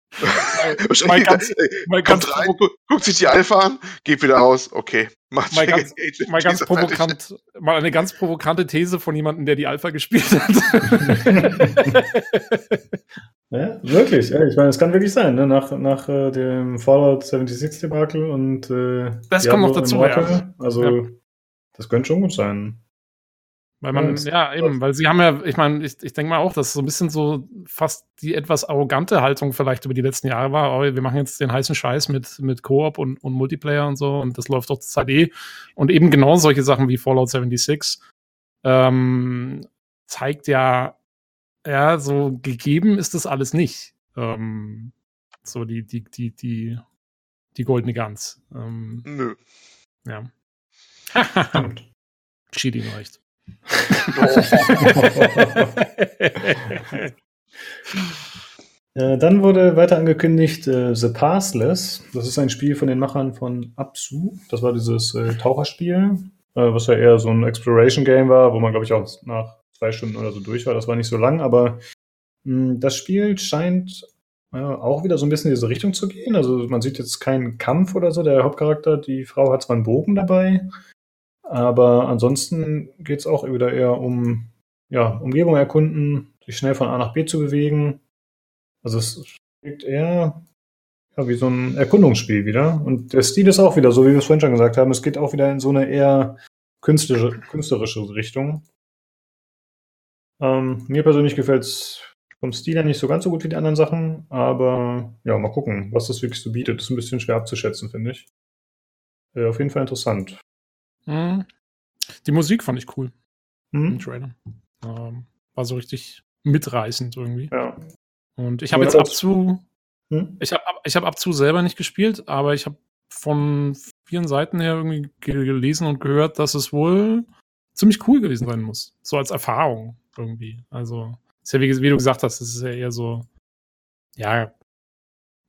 mal ganz, mal ganz rein, guckt, sich die Alpha an, geht wieder aus, okay. Macht mal ganz, mal ganz provokant, mal eine ganz provokante These von jemandem, der die Alpha gespielt hat. ja, wirklich, ja, ich meine, es kann wirklich sein, ne? nach, nach äh, dem Fallout 76 Debakel und äh, das kommt noch dazu, ja. Also ja. Das könnte schon gut sein. Weil man, ja, ja eben, weil sie haben ja, ich meine, ich, ich denke mal auch, dass so ein bisschen so fast die etwas arrogante Haltung vielleicht über die letzten Jahre war, oh, wir machen jetzt den heißen Scheiß mit, mit Koop und, und Multiplayer und so und das läuft doch zur Zeit eh. Und eben genau solche Sachen wie Fallout 76 ähm, zeigt ja, ja, so gegeben ist das alles nicht. Ähm, so die, die, die, die, die goldene Gans. Ähm, Nö. Ja. Cheating reicht. äh, dann wurde weiter angekündigt äh, The Passless. Das ist ein Spiel von den Machern von Absu. Das war dieses äh, Taucherspiel, äh, was ja eher so ein Exploration-Game war, wo man, glaube ich, auch nach zwei Stunden oder so durch war. Das war nicht so lang, aber mh, das Spiel scheint äh, auch wieder so ein bisschen in diese Richtung zu gehen. Also man sieht jetzt keinen Kampf oder so. Der Hauptcharakter, die Frau hat zwar einen Bogen dabei, aber ansonsten geht es auch wieder eher um ja, Umgebung erkunden, sich schnell von A nach B zu bewegen. Also es wirkt eher ja, wie so ein Erkundungsspiel wieder. Und der Stil ist auch wieder, so wie wir es vorhin schon gesagt haben, es geht auch wieder in so eine eher künstlerische, künstlerische Richtung. Ähm, mir persönlich gefällt es vom Stil her nicht so ganz so gut wie die anderen Sachen, aber ja, mal gucken, was das wirklich so bietet. Das ist ein bisschen schwer abzuschätzen, finde ich. Äh, auf jeden Fall interessant. Mhm. Die Musik fand ich cool. Mhm. Im Trailer. Ähm, war so richtig mitreißend irgendwie. Ja. Und ich habe jetzt ab zu. Hm? Ich habe ich hab ab zu selber nicht gespielt, aber ich habe von vielen Seiten her irgendwie gelesen und gehört, dass es wohl ziemlich cool gewesen sein muss. So als Erfahrung irgendwie. Also, ist ja wie, wie du gesagt hast, es ist ja eher so, ja,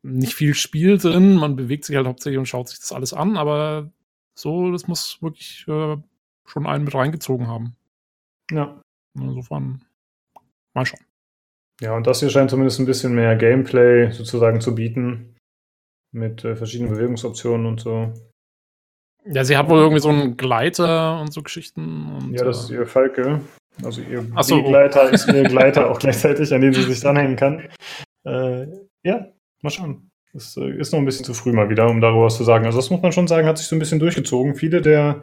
nicht viel Spiel drin. Man bewegt sich halt hauptsächlich und schaut sich das alles an, aber so, das muss wirklich äh, schon einen mit reingezogen haben. Ja. Insofern, mal schauen. Ja, und das hier scheint zumindest ein bisschen mehr Gameplay sozusagen zu bieten. Mit äh, verschiedenen Bewegungsoptionen und so. Ja, sie hat wohl irgendwie so einen Gleiter und so Geschichten. Und, ja, das ist äh, ihr Falke. Also ihr so, Gleiter ist ihr Gleiter auch gleichzeitig, an den sie sich dranhängen kann. Äh, ja, mal schauen. Das äh, ist noch ein bisschen zu früh mal wieder, um darüber was zu sagen. Also das muss man schon sagen, hat sich so ein bisschen durchgezogen. Viele der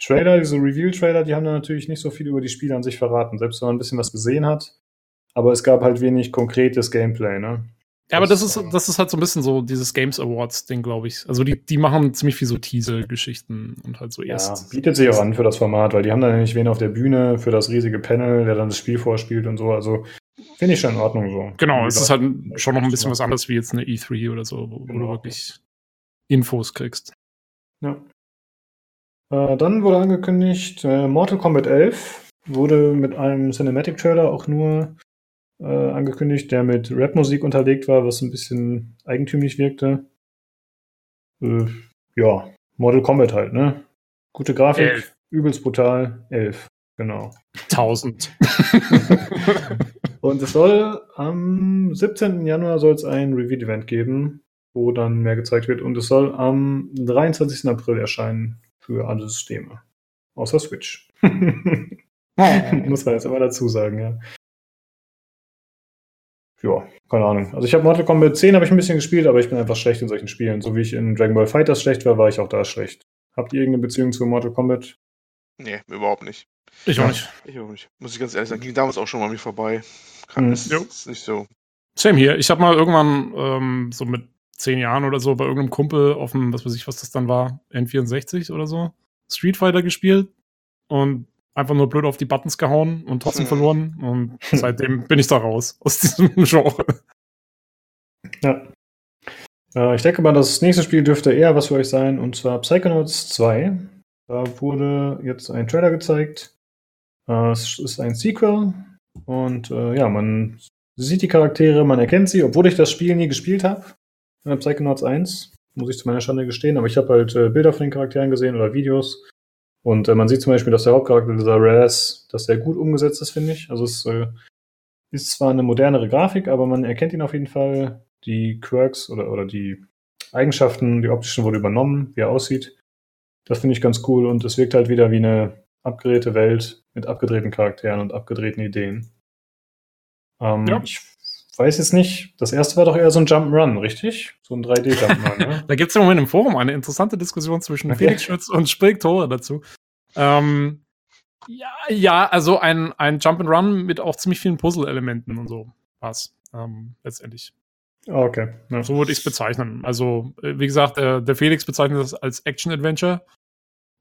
Trailer, diese Reveal-Trailer, die haben da natürlich nicht so viel über die Spiele an sich verraten, selbst wenn man ein bisschen was gesehen hat. Aber es gab halt wenig konkretes Gameplay, ne? Ja, aber das ist, das ist halt so ein bisschen so dieses Games Awards-Ding, glaube ich. Also die, die machen ziemlich viel so Teaser-Geschichten und halt so erst. Ja, bietet sich auch an für das Format, weil die haben da nämlich wen auf der Bühne für das riesige Panel, der dann das Spiel vorspielt und so. Also Finde ich schon in Ordnung so. Genau, es ist halt schon noch ein bisschen was anderes wie jetzt eine E3 oder so, wo, genau. du wirklich Infos kriegst. Ja. Äh, dann wurde angekündigt, äh, Mortal Kombat 11 wurde mit einem Cinematic Trailer auch nur äh, angekündigt, der mit Rap-Musik unterlegt war, was ein bisschen eigentümlich wirkte. Äh, ja, Mortal Kombat halt, ne? Gute Grafik, Elf. übelst brutal, 11, genau. 1000. Und es soll am 17. Januar soll es ein Reveal-Event geben, wo dann mehr gezeigt wird. Und es soll am 23. April erscheinen für alle Systeme. Außer Switch. Muss man jetzt immer dazu sagen, ja. Ja, keine Ahnung. Also ich habe Mortal Kombat 10 habe ich ein bisschen gespielt, aber ich bin einfach schlecht in solchen Spielen. So wie ich in Dragon Ball Fighters schlecht war, war ich auch da schlecht. Habt ihr irgendeine Beziehung zu Mortal Kombat? Nee, überhaupt nicht. Ich auch nicht. Ich auch nicht. Muss ich ganz ehrlich sagen, ging damals auch schon mal mir vorbei. Kann, mhm. ist, ist, nicht so. Same hier. Ich habe mal irgendwann ähm, so mit zehn Jahren oder so bei irgendeinem Kumpel auf dem, was weiß ich, was das dann war, N64 oder so, Street Fighter gespielt und einfach nur blöd auf die Buttons gehauen und trotzdem mhm. verloren. Und seitdem bin ich da raus aus diesem Genre. Ja. Äh, ich denke mal, das nächste Spiel dürfte eher was für euch sein, und zwar Psychonauts 2. Da wurde jetzt ein Trailer gezeigt. Äh, es ist ein Sequel und äh, ja, man sieht die Charaktere, man erkennt sie, obwohl ich das Spiel nie gespielt habe. Äh, Psychonauts 1, muss ich zu meiner Schande gestehen, aber ich habe halt Bilder von den Charakteren gesehen oder Videos. Und man sieht zum Beispiel, dass der Hauptcharakter, dieser Raz, dass der gut umgesetzt ist, finde ich. Also es ist zwar eine modernere Grafik, aber man erkennt ihn auf jeden Fall. Die Quirks oder, oder die Eigenschaften, die optischen wurde übernommen, wie er aussieht. Das finde ich ganz cool und es wirkt halt wieder wie eine abgedrehte Welt mit abgedrehten Charakteren und abgedrehten Ideen. Ähm, ja. Ich weiß jetzt nicht, das erste war doch eher so ein Jump'n'Run, richtig? So ein 3D-Jump'n'Run, ne? da gibt es im Moment im Forum eine interessante Diskussion zwischen okay. Felix Schütz und Sprigtore dazu. ähm, ja, ja, also ein, ein Jump and Run mit auch ziemlich vielen Puzzle-Elementen und so. Was ähm, letztendlich. Ah, okay. Ja. So würde ich es bezeichnen. Also, äh, wie gesagt, der, der Felix bezeichnet das als Action-Adventure.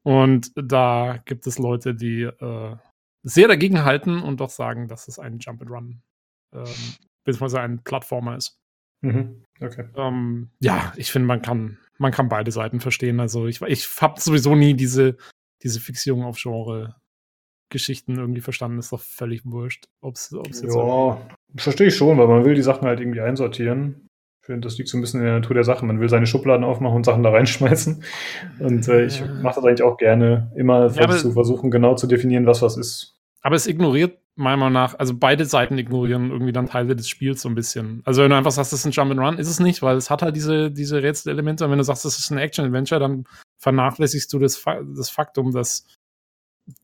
Und da gibt es Leute, die äh, sehr dagegen halten und doch sagen, dass es ein Jump and Run ähm, beziehungsweise ein Plattformer ist. Mhm. Okay. Ähm, ja, ich finde, man kann, man kann beide Seiten verstehen. Also ich, ich habe sowieso nie diese, diese Fixierung auf Genre Geschichten irgendwie verstanden, ist doch völlig wurscht. Ob's, ob's jetzt ja, verstehe ich schon, weil man will die Sachen halt irgendwie einsortieren. Ich finde, das liegt so ein bisschen in der Natur der Sache. Man will seine Schubladen aufmachen und Sachen da reinschmeißen. Und äh, ich mache das eigentlich auch gerne, immer ja, zu versuchen, genau zu definieren, was was ist. Aber es ignoriert meiner Meinung nach, also beide Seiten ignorieren irgendwie dann Teile des Spiels so ein bisschen. Also wenn du einfach sagst, das ist ein Jump and Run, ist es nicht, weil es hat halt diese, diese Rätselelemente. Und wenn du sagst, das ist ein Action-Adventure, dann vernachlässigst du das, das Faktum, dass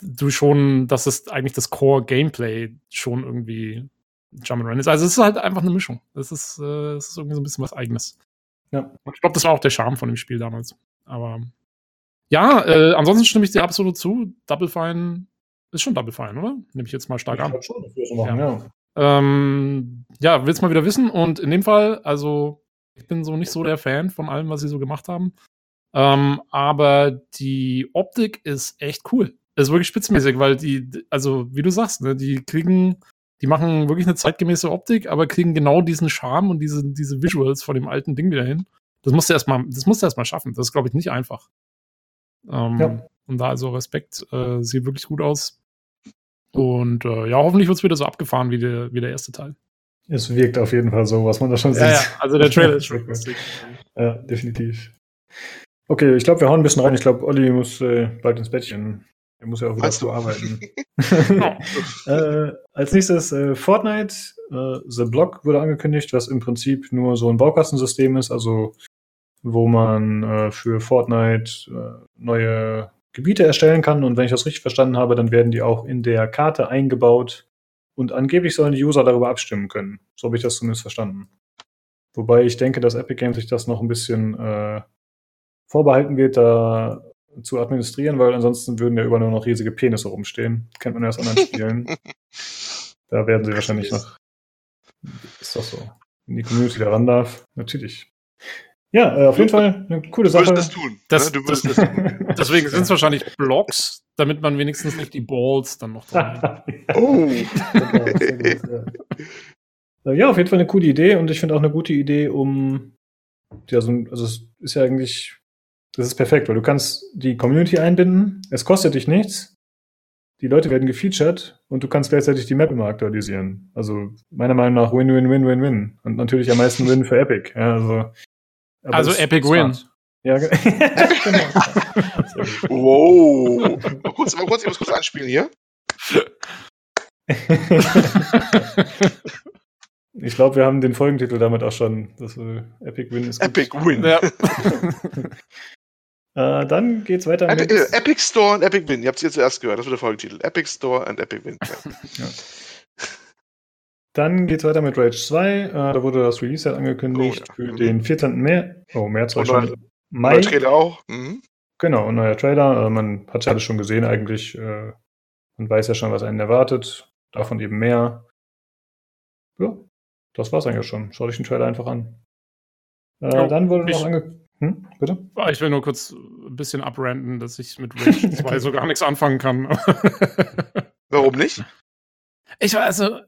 du schon, dass es eigentlich das Core-Gameplay schon irgendwie Jump'n'Run ist. Also es ist halt einfach eine Mischung. Es ist, äh, es ist irgendwie so ein bisschen was Eigenes. Ja. Und ich glaube, das war auch der Charme von dem Spiel damals. Aber ja, äh, ansonsten stimme ich dir absolut zu. Double Fine ist schon Double Fine, oder? Nehme ich jetzt mal stark ich an. Schon, das so machen, ja. Ja. Ähm, ja, willst mal wieder wissen. Und in dem Fall, also ich bin so nicht so der Fan von allem, was sie so gemacht haben. Ähm, aber die Optik ist echt cool ist wirklich spitzmäßig, weil die, also wie du sagst, ne, die kriegen, die machen wirklich eine zeitgemäße Optik, aber kriegen genau diesen Charme und diese, diese Visuals von dem alten Ding wieder hin. Das musst du erstmal, das musst du erstmal schaffen. Das ist, glaube ich, nicht einfach. Ähm, ja. Und da also Respekt, äh, sieht wirklich gut aus. Und äh, ja, hoffentlich wird es wieder so abgefahren wie der, wie der erste Teil. Es wirkt auf jeden Fall so, was man da schon ja, sieht. Ja, also der Trailer ist schon lustig. Ja, definitiv. Okay, ich glaube, wir hauen ein bisschen rein. Ich glaube, Olli muss äh, bald ins Bettchen. Er muss ja auch wieder so arbeiten. äh, als nächstes äh, Fortnite. Äh, The Block wurde angekündigt, was im Prinzip nur so ein Baukastensystem ist, also wo man äh, für Fortnite äh, neue Gebiete erstellen kann. Und wenn ich das richtig verstanden habe, dann werden die auch in der Karte eingebaut und angeblich sollen die User darüber abstimmen können. So habe ich das zumindest verstanden. Wobei ich denke, dass Epic Games sich das noch ein bisschen äh, vorbehalten wird, da zu administrieren, weil ansonsten würden ja überall nur noch riesige Penisse rumstehen. Kennt man ja aus anderen Spielen. da werden sie wahrscheinlich noch. Ist das so? In die Community da ran darf. Natürlich. Ja, äh, auf jeden Fall eine coole Sache. Du das tun. Das, ne? du das, das tun. Deswegen sind es wahrscheinlich Blocks, damit man wenigstens nicht die Balls dann noch dran hat. oh! ja. ja, auf jeden Fall eine coole Idee und ich finde auch eine gute Idee, um ja, so, also es ist ja eigentlich das ist perfekt, weil du kannst die Community einbinden, es kostet dich nichts, die Leute werden gefeatured und du kannst gleichzeitig die Map immer aktualisieren. Also meiner Meinung nach Win, Win, Win, Win, Win. Und natürlich am meisten Win für Epic. Ja, also also Epic Win. Ja, genau. wow. Mal kurz, mal kurz, ich muss kurz anspielen hier. ich glaube, wir haben den Folgentitel damit auch schon. Das, äh, Epic Win ist gut. Epic Win. Ja. Äh, dann geht's weiter Epic, mit. Äh, Epic Store und Epic Win. Ihr habt es hier zuerst gehört. Das wird der Folgetitel. Epic Store und Epic Win. Ja. ja. Dann geht's weiter mit Rage 2. Äh, da wurde das Release halt angekündigt oh, ja. für mhm. den 14. März. Oh, März war schon. Mai. Neuer Trailer auch. Mhm. Genau, ein neuer Trailer. Äh, man hat ja alles schon gesehen eigentlich. Äh, man weiß ja schon, was einen erwartet. Davon eben mehr. Ja, das war's eigentlich schon. Schau dich den Trailer einfach an. Äh, oh, dann wurde noch angekündigt. Hm, bitte? Ah, ich will nur kurz ein bisschen abranden, dass ich mit Rage 2 so gar nichts anfangen kann. Warum nicht? Ich weiß, also,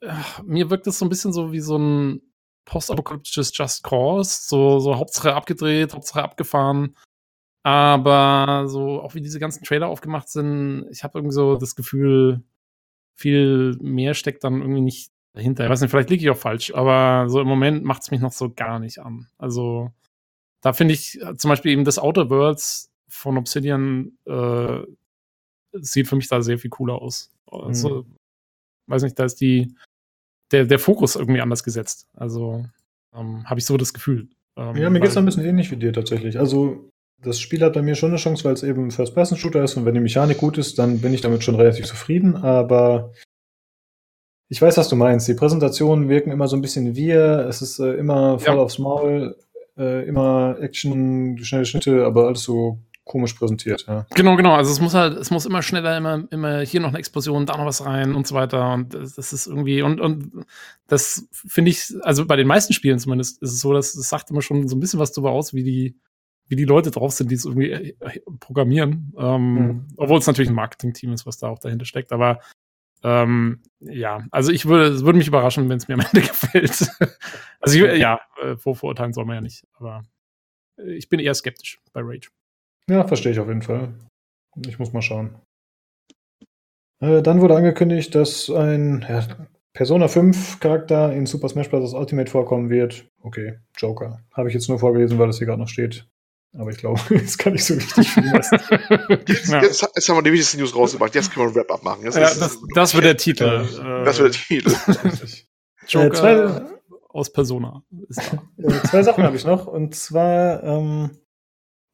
mir wirkt es so ein bisschen so wie so ein postapokalyptisches Just Cause. So, so Hauptsache abgedreht, Hauptsache abgefahren. Aber so, auch wie diese ganzen Trailer aufgemacht sind, ich habe irgendwie so das Gefühl, viel mehr steckt dann irgendwie nicht dahinter. Ich weiß nicht, vielleicht liege ich auch falsch, aber so im Moment macht es mich noch so gar nicht an. Also, da finde ich äh, zum Beispiel eben das Outer Worlds von Obsidian äh, sieht für mich da sehr viel cooler aus. Also, mhm. weiß nicht, da ist die, der, der Fokus irgendwie anders gesetzt. Also, ähm, habe ich so das Gefühl. Ähm, ja, mir geht es ein bisschen ähnlich wie dir tatsächlich. Also, das Spiel hat bei mir schon eine Chance, weil es eben ein First-Person-Shooter ist und wenn die Mechanik gut ist, dann bin ich damit schon relativ zufrieden, aber ich weiß, was du meinst. Die Präsentationen wirken immer so ein bisschen wir, es ist äh, immer voll ja. aufs Maul äh, immer Action, schnelle Schnitte, aber alles so komisch präsentiert, ja. Genau, genau. Also es muss halt, es muss immer schneller, immer, immer hier noch eine Explosion, da noch was rein und so weiter. Und das, das ist irgendwie, und, und das finde ich, also bei den meisten Spielen zumindest ist es so, dass es sagt immer schon so ein bisschen was darüber aus, wie die, wie die Leute drauf sind, die es irgendwie äh, programmieren. Ähm, mhm. Obwohl es natürlich ein Marketing-Team ist, was da auch dahinter steckt. Aber ähm, ja, also ich würde, es würde mich überraschen, wenn es mir am Ende gefällt. also ich, ja, äh, vorverurteilen soll man ja nicht, aber ich bin eher skeptisch bei Rage. Ja, verstehe ich auf jeden Fall. Ich muss mal schauen. Äh, dann wurde angekündigt, dass ein ja, Persona 5 Charakter in Super Smash Bros. Ultimate vorkommen wird. Okay, Joker. Habe ich jetzt nur vorgelesen, weil das hier gerade noch steht. Aber ich glaube, das kann ich so richtig viel jetzt, ja. jetzt, jetzt, haben wir die wichtigste News rausgemacht. Jetzt können wir ein Wrap-up machen. Das, ja, ist, das, das wird der Titel. Äh, das wird der Titel. Joker äh, zwei, aus Persona. zwei Sachen habe ich noch. Und zwar, ähm,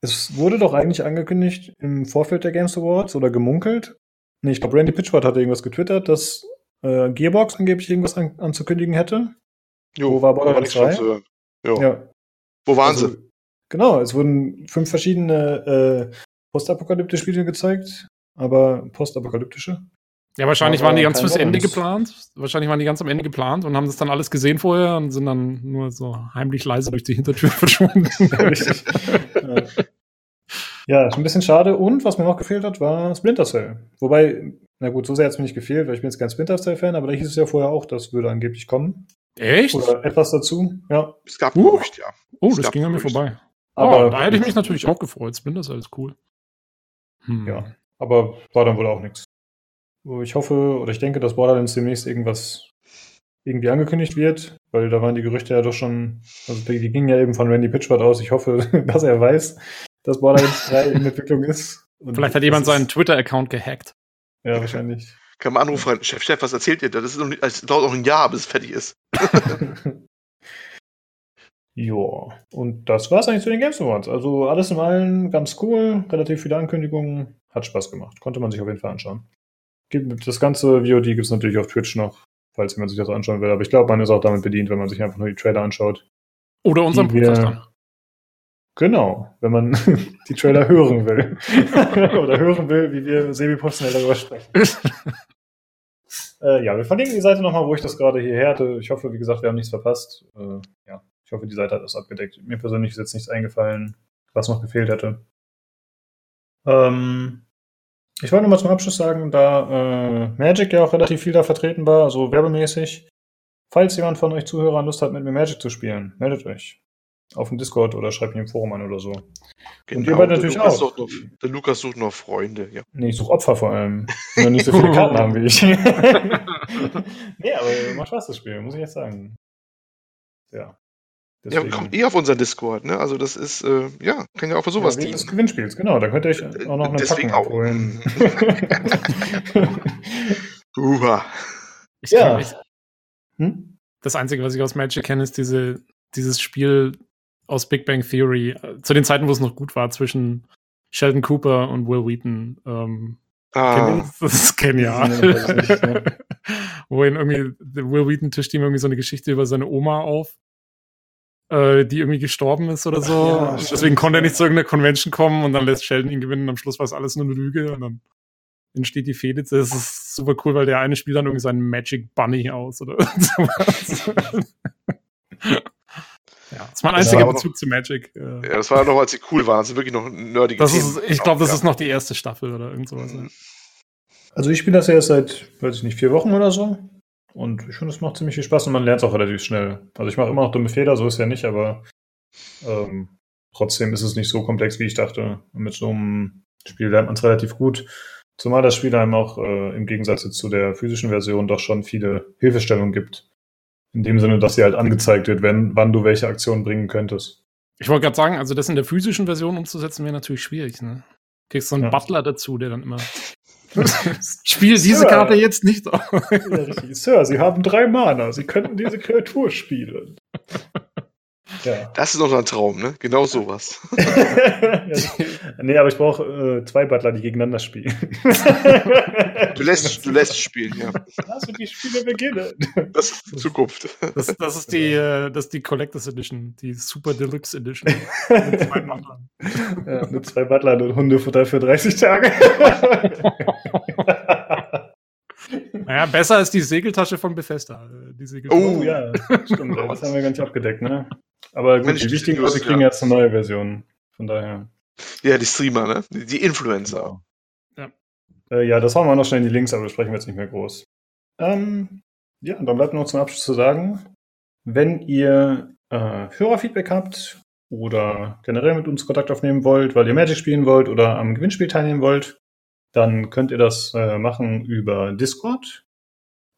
es wurde doch eigentlich angekündigt im Vorfeld der Games Awards oder gemunkelt. Nee, ich glaube, Randy Pitchford hatte irgendwas getwittert, dass äh, Gearbox angeblich irgendwas an, anzukündigen hätte. Jo, Wo war Borderlands 3? Ja. Wo waren also, sie? Genau, es wurden fünf verschiedene äh, postapokalyptische Spiele gezeigt, aber postapokalyptische. Ja, wahrscheinlich aber waren die ganz fürs Ende geplant. Wahrscheinlich waren die ganz am Ende geplant und haben das dann alles gesehen vorher und sind dann nur so heimlich leise durch die Hintertür verschwunden. Richtig. ja, ist ein bisschen schade. Und was mir noch gefehlt hat, war Splinter Cell. Wobei, na gut, so sehr hat es mir nicht gefehlt, weil ich bin jetzt kein Splinter Cell-Fan, aber da hieß es ja vorher auch, das würde angeblich kommen. Echt? Oder etwas dazu, ja. Es gab uh. Gerücht, ja. Oh, es das ging an mir vorbei. Aber oh, da hätte ich mich natürlich auch gefreut. Splinter Cell ist cool. Hm. Ja, aber war dann wohl auch nichts. Ich hoffe oder ich denke, dass Borderlands demnächst irgendwas irgendwie angekündigt wird, weil da waren die Gerüchte ja doch schon, also die, die gingen ja eben von Randy Pitchford aus. Ich hoffe, dass er weiß, dass Borderlands 3 in Entwicklung ist. Und Vielleicht hat jemand seinen Twitter-Account gehackt. Ja, wahrscheinlich. Kann man anrufen, Chef, Chef, was erzählt ihr da? Das, ist noch nicht, das dauert noch ein Jahr, bis es fertig ist. Ja, und das war's eigentlich zu den Games Awards. Also alles in allem ganz cool, relativ viele Ankündigungen, hat Spaß gemacht. Konnte man sich auf jeden Fall anschauen. Das ganze VOD gibt es natürlich auf Twitch noch, falls man sich das anschauen will. Aber ich glaube, man ist auch damit bedient, wenn man sich einfach nur die Trailer anschaut. Oder unseren Podcast dann. Genau, wenn man die Trailer hören will. Oder hören will, wie wir semi-professionell darüber sprechen. äh, ja, wir verlinken die Seite nochmal, wo ich das gerade hierher hatte. Ich hoffe, wie gesagt, wir haben nichts verpasst. Äh, ja, hoffe, die Seite hat das abgedeckt. Mir persönlich ist jetzt nichts eingefallen, was noch gefehlt hätte. Ähm, ich wollte nochmal zum Abschluss sagen, da äh, Magic ja auch relativ viel da vertreten war, also werbemäßig, falls jemand von euch Zuhörern Lust hat, mit mir Magic zu spielen, meldet euch. Auf dem Discord oder schreibt mir im Forum an oder so. Genau, und ihr beide natürlich auch. Noch, der Lukas sucht noch Freunde, ja. Nee, ich suche Opfer vor allem. Wenn nicht so viele Karten haben wie ich. nee, aber macht Spaß das Spiel, muss ich jetzt sagen. Ja. Deswegen. Ja, kommt eh auf unseren Discord, ne? Also das ist, äh, ja, kann ja auch für sowas ja, dienen. des Gewinnspiels, genau. Da könnt ihr euch auch noch eine Deswegen Packung abholen. Uha. Ich ja. Nicht, hm? Das Einzige, was ich aus Magic kenne, ist diese, dieses Spiel aus Big Bang Theory. Zu den Zeiten, wo es noch gut war, zwischen Sheldon Cooper und Will Wheaton. Ähm, Ah. Das ist genial. Wo ihn irgendwie, Will Wheaton tischt ihm irgendwie so eine Geschichte über seine Oma auf äh, die irgendwie gestorben ist oder so. Ja, Deswegen konnte er nicht zu irgendeiner Convention kommen und dann lässt Sheldon ihn gewinnen und am Schluss war es alles nur eine Lüge und dann entsteht die Fehde. Das ist super cool, weil der eine spielt dann irgendwie seinen Magic Bunny aus oder sowas. Ja, das ist mein einziger Bezug noch, zu Magic. Ja, das war noch, als sie cool waren. Also wirklich noch nerdige das ist, Ich glaube, das ist noch die erste Staffel oder irgend sowas. Also ich spiele das ja erst seit, weiß ich nicht, vier Wochen oder so. Und ich finde, es macht ziemlich viel Spaß und man lernt es auch relativ schnell. Also ich mache immer noch dumme Fehler, so ist ja nicht, aber ähm, trotzdem ist es nicht so komplex, wie ich dachte. Und mit so einem Spiel lernt man es relativ gut. Zumal das Spiel einem auch äh, im Gegensatz zu der physischen Version doch schon viele Hilfestellungen gibt. In dem Sinne, dass sie halt angezeigt wird, wenn, wann du welche Aktion bringen könntest. Ich wollte gerade sagen, also das in der physischen Version umzusetzen, wäre natürlich schwierig. Ne? kriegst so einen ja. Butler dazu, der dann immer Spiel diese Karte jetzt nicht auf. Sir, Sie haben drei Mana. Sie könnten diese Kreatur spielen. Ja. Das ist noch ein Traum, ne? Genau sowas. nee, aber ich brauche äh, zwei Butler, die gegeneinander spielen. du, lässt, du lässt spielen, ja. Lass die Spiele beginnen. Das ist die Zukunft. Das, das, ist die, äh, das ist die Collectors Edition, die Super Deluxe Edition. mit zwei Butlern. Ja, mit zwei Butlern und Hundefutter für 30 Tage. Naja, besser als die Segeltasche von Bethesda. Die Segeltasche. Oh ja, stimmt. das haben wir gar nicht abgedeckt, ne? Aber gut, Mensch, die wichtigen Leute kriegen ja. jetzt eine neue Version. Von daher. Ja, die Streamer, ne? Die Influencer. Ja. Äh, ja, das haben wir noch schnell in die Links, aber das sprechen wir jetzt nicht mehr groß. Ähm, ja, dann bleibt nur zum Abschluss zu sagen, wenn ihr äh, Hörerfeedback habt oder generell mit uns Kontakt aufnehmen wollt, weil ihr Magic spielen wollt oder am Gewinnspiel teilnehmen wollt, dann könnt ihr das äh, machen über Discord.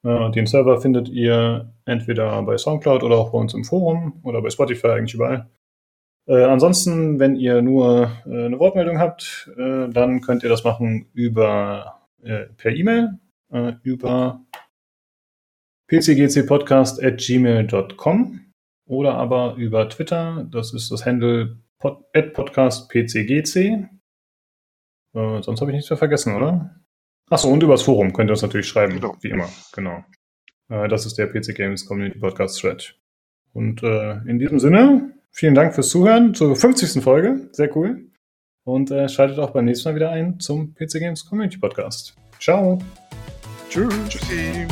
Äh, den Server findet ihr entweder bei Soundcloud oder auch bei uns im Forum oder bei Spotify eigentlich überall. Äh, ansonsten, wenn ihr nur äh, eine Wortmeldung habt, äh, dann könnt ihr das machen über äh, per E-Mail über pcgcpodcast@gmail.com oder aber über Twitter. Das ist das Handle pod, podcastpcgc. Äh, sonst habe ich nichts mehr vergessen, oder? Achso, und übers Forum könnt ihr uns natürlich schreiben, genau. wie immer. Genau. Äh, das ist der PC Games Community Podcast Thread. Und äh, in diesem Sinne, vielen Dank fürs Zuhören zur 50. Folge. Sehr cool. Und äh, schaltet auch beim nächsten Mal wieder ein zum PC Games Community Podcast. Ciao. Tschüss. Tschüssi.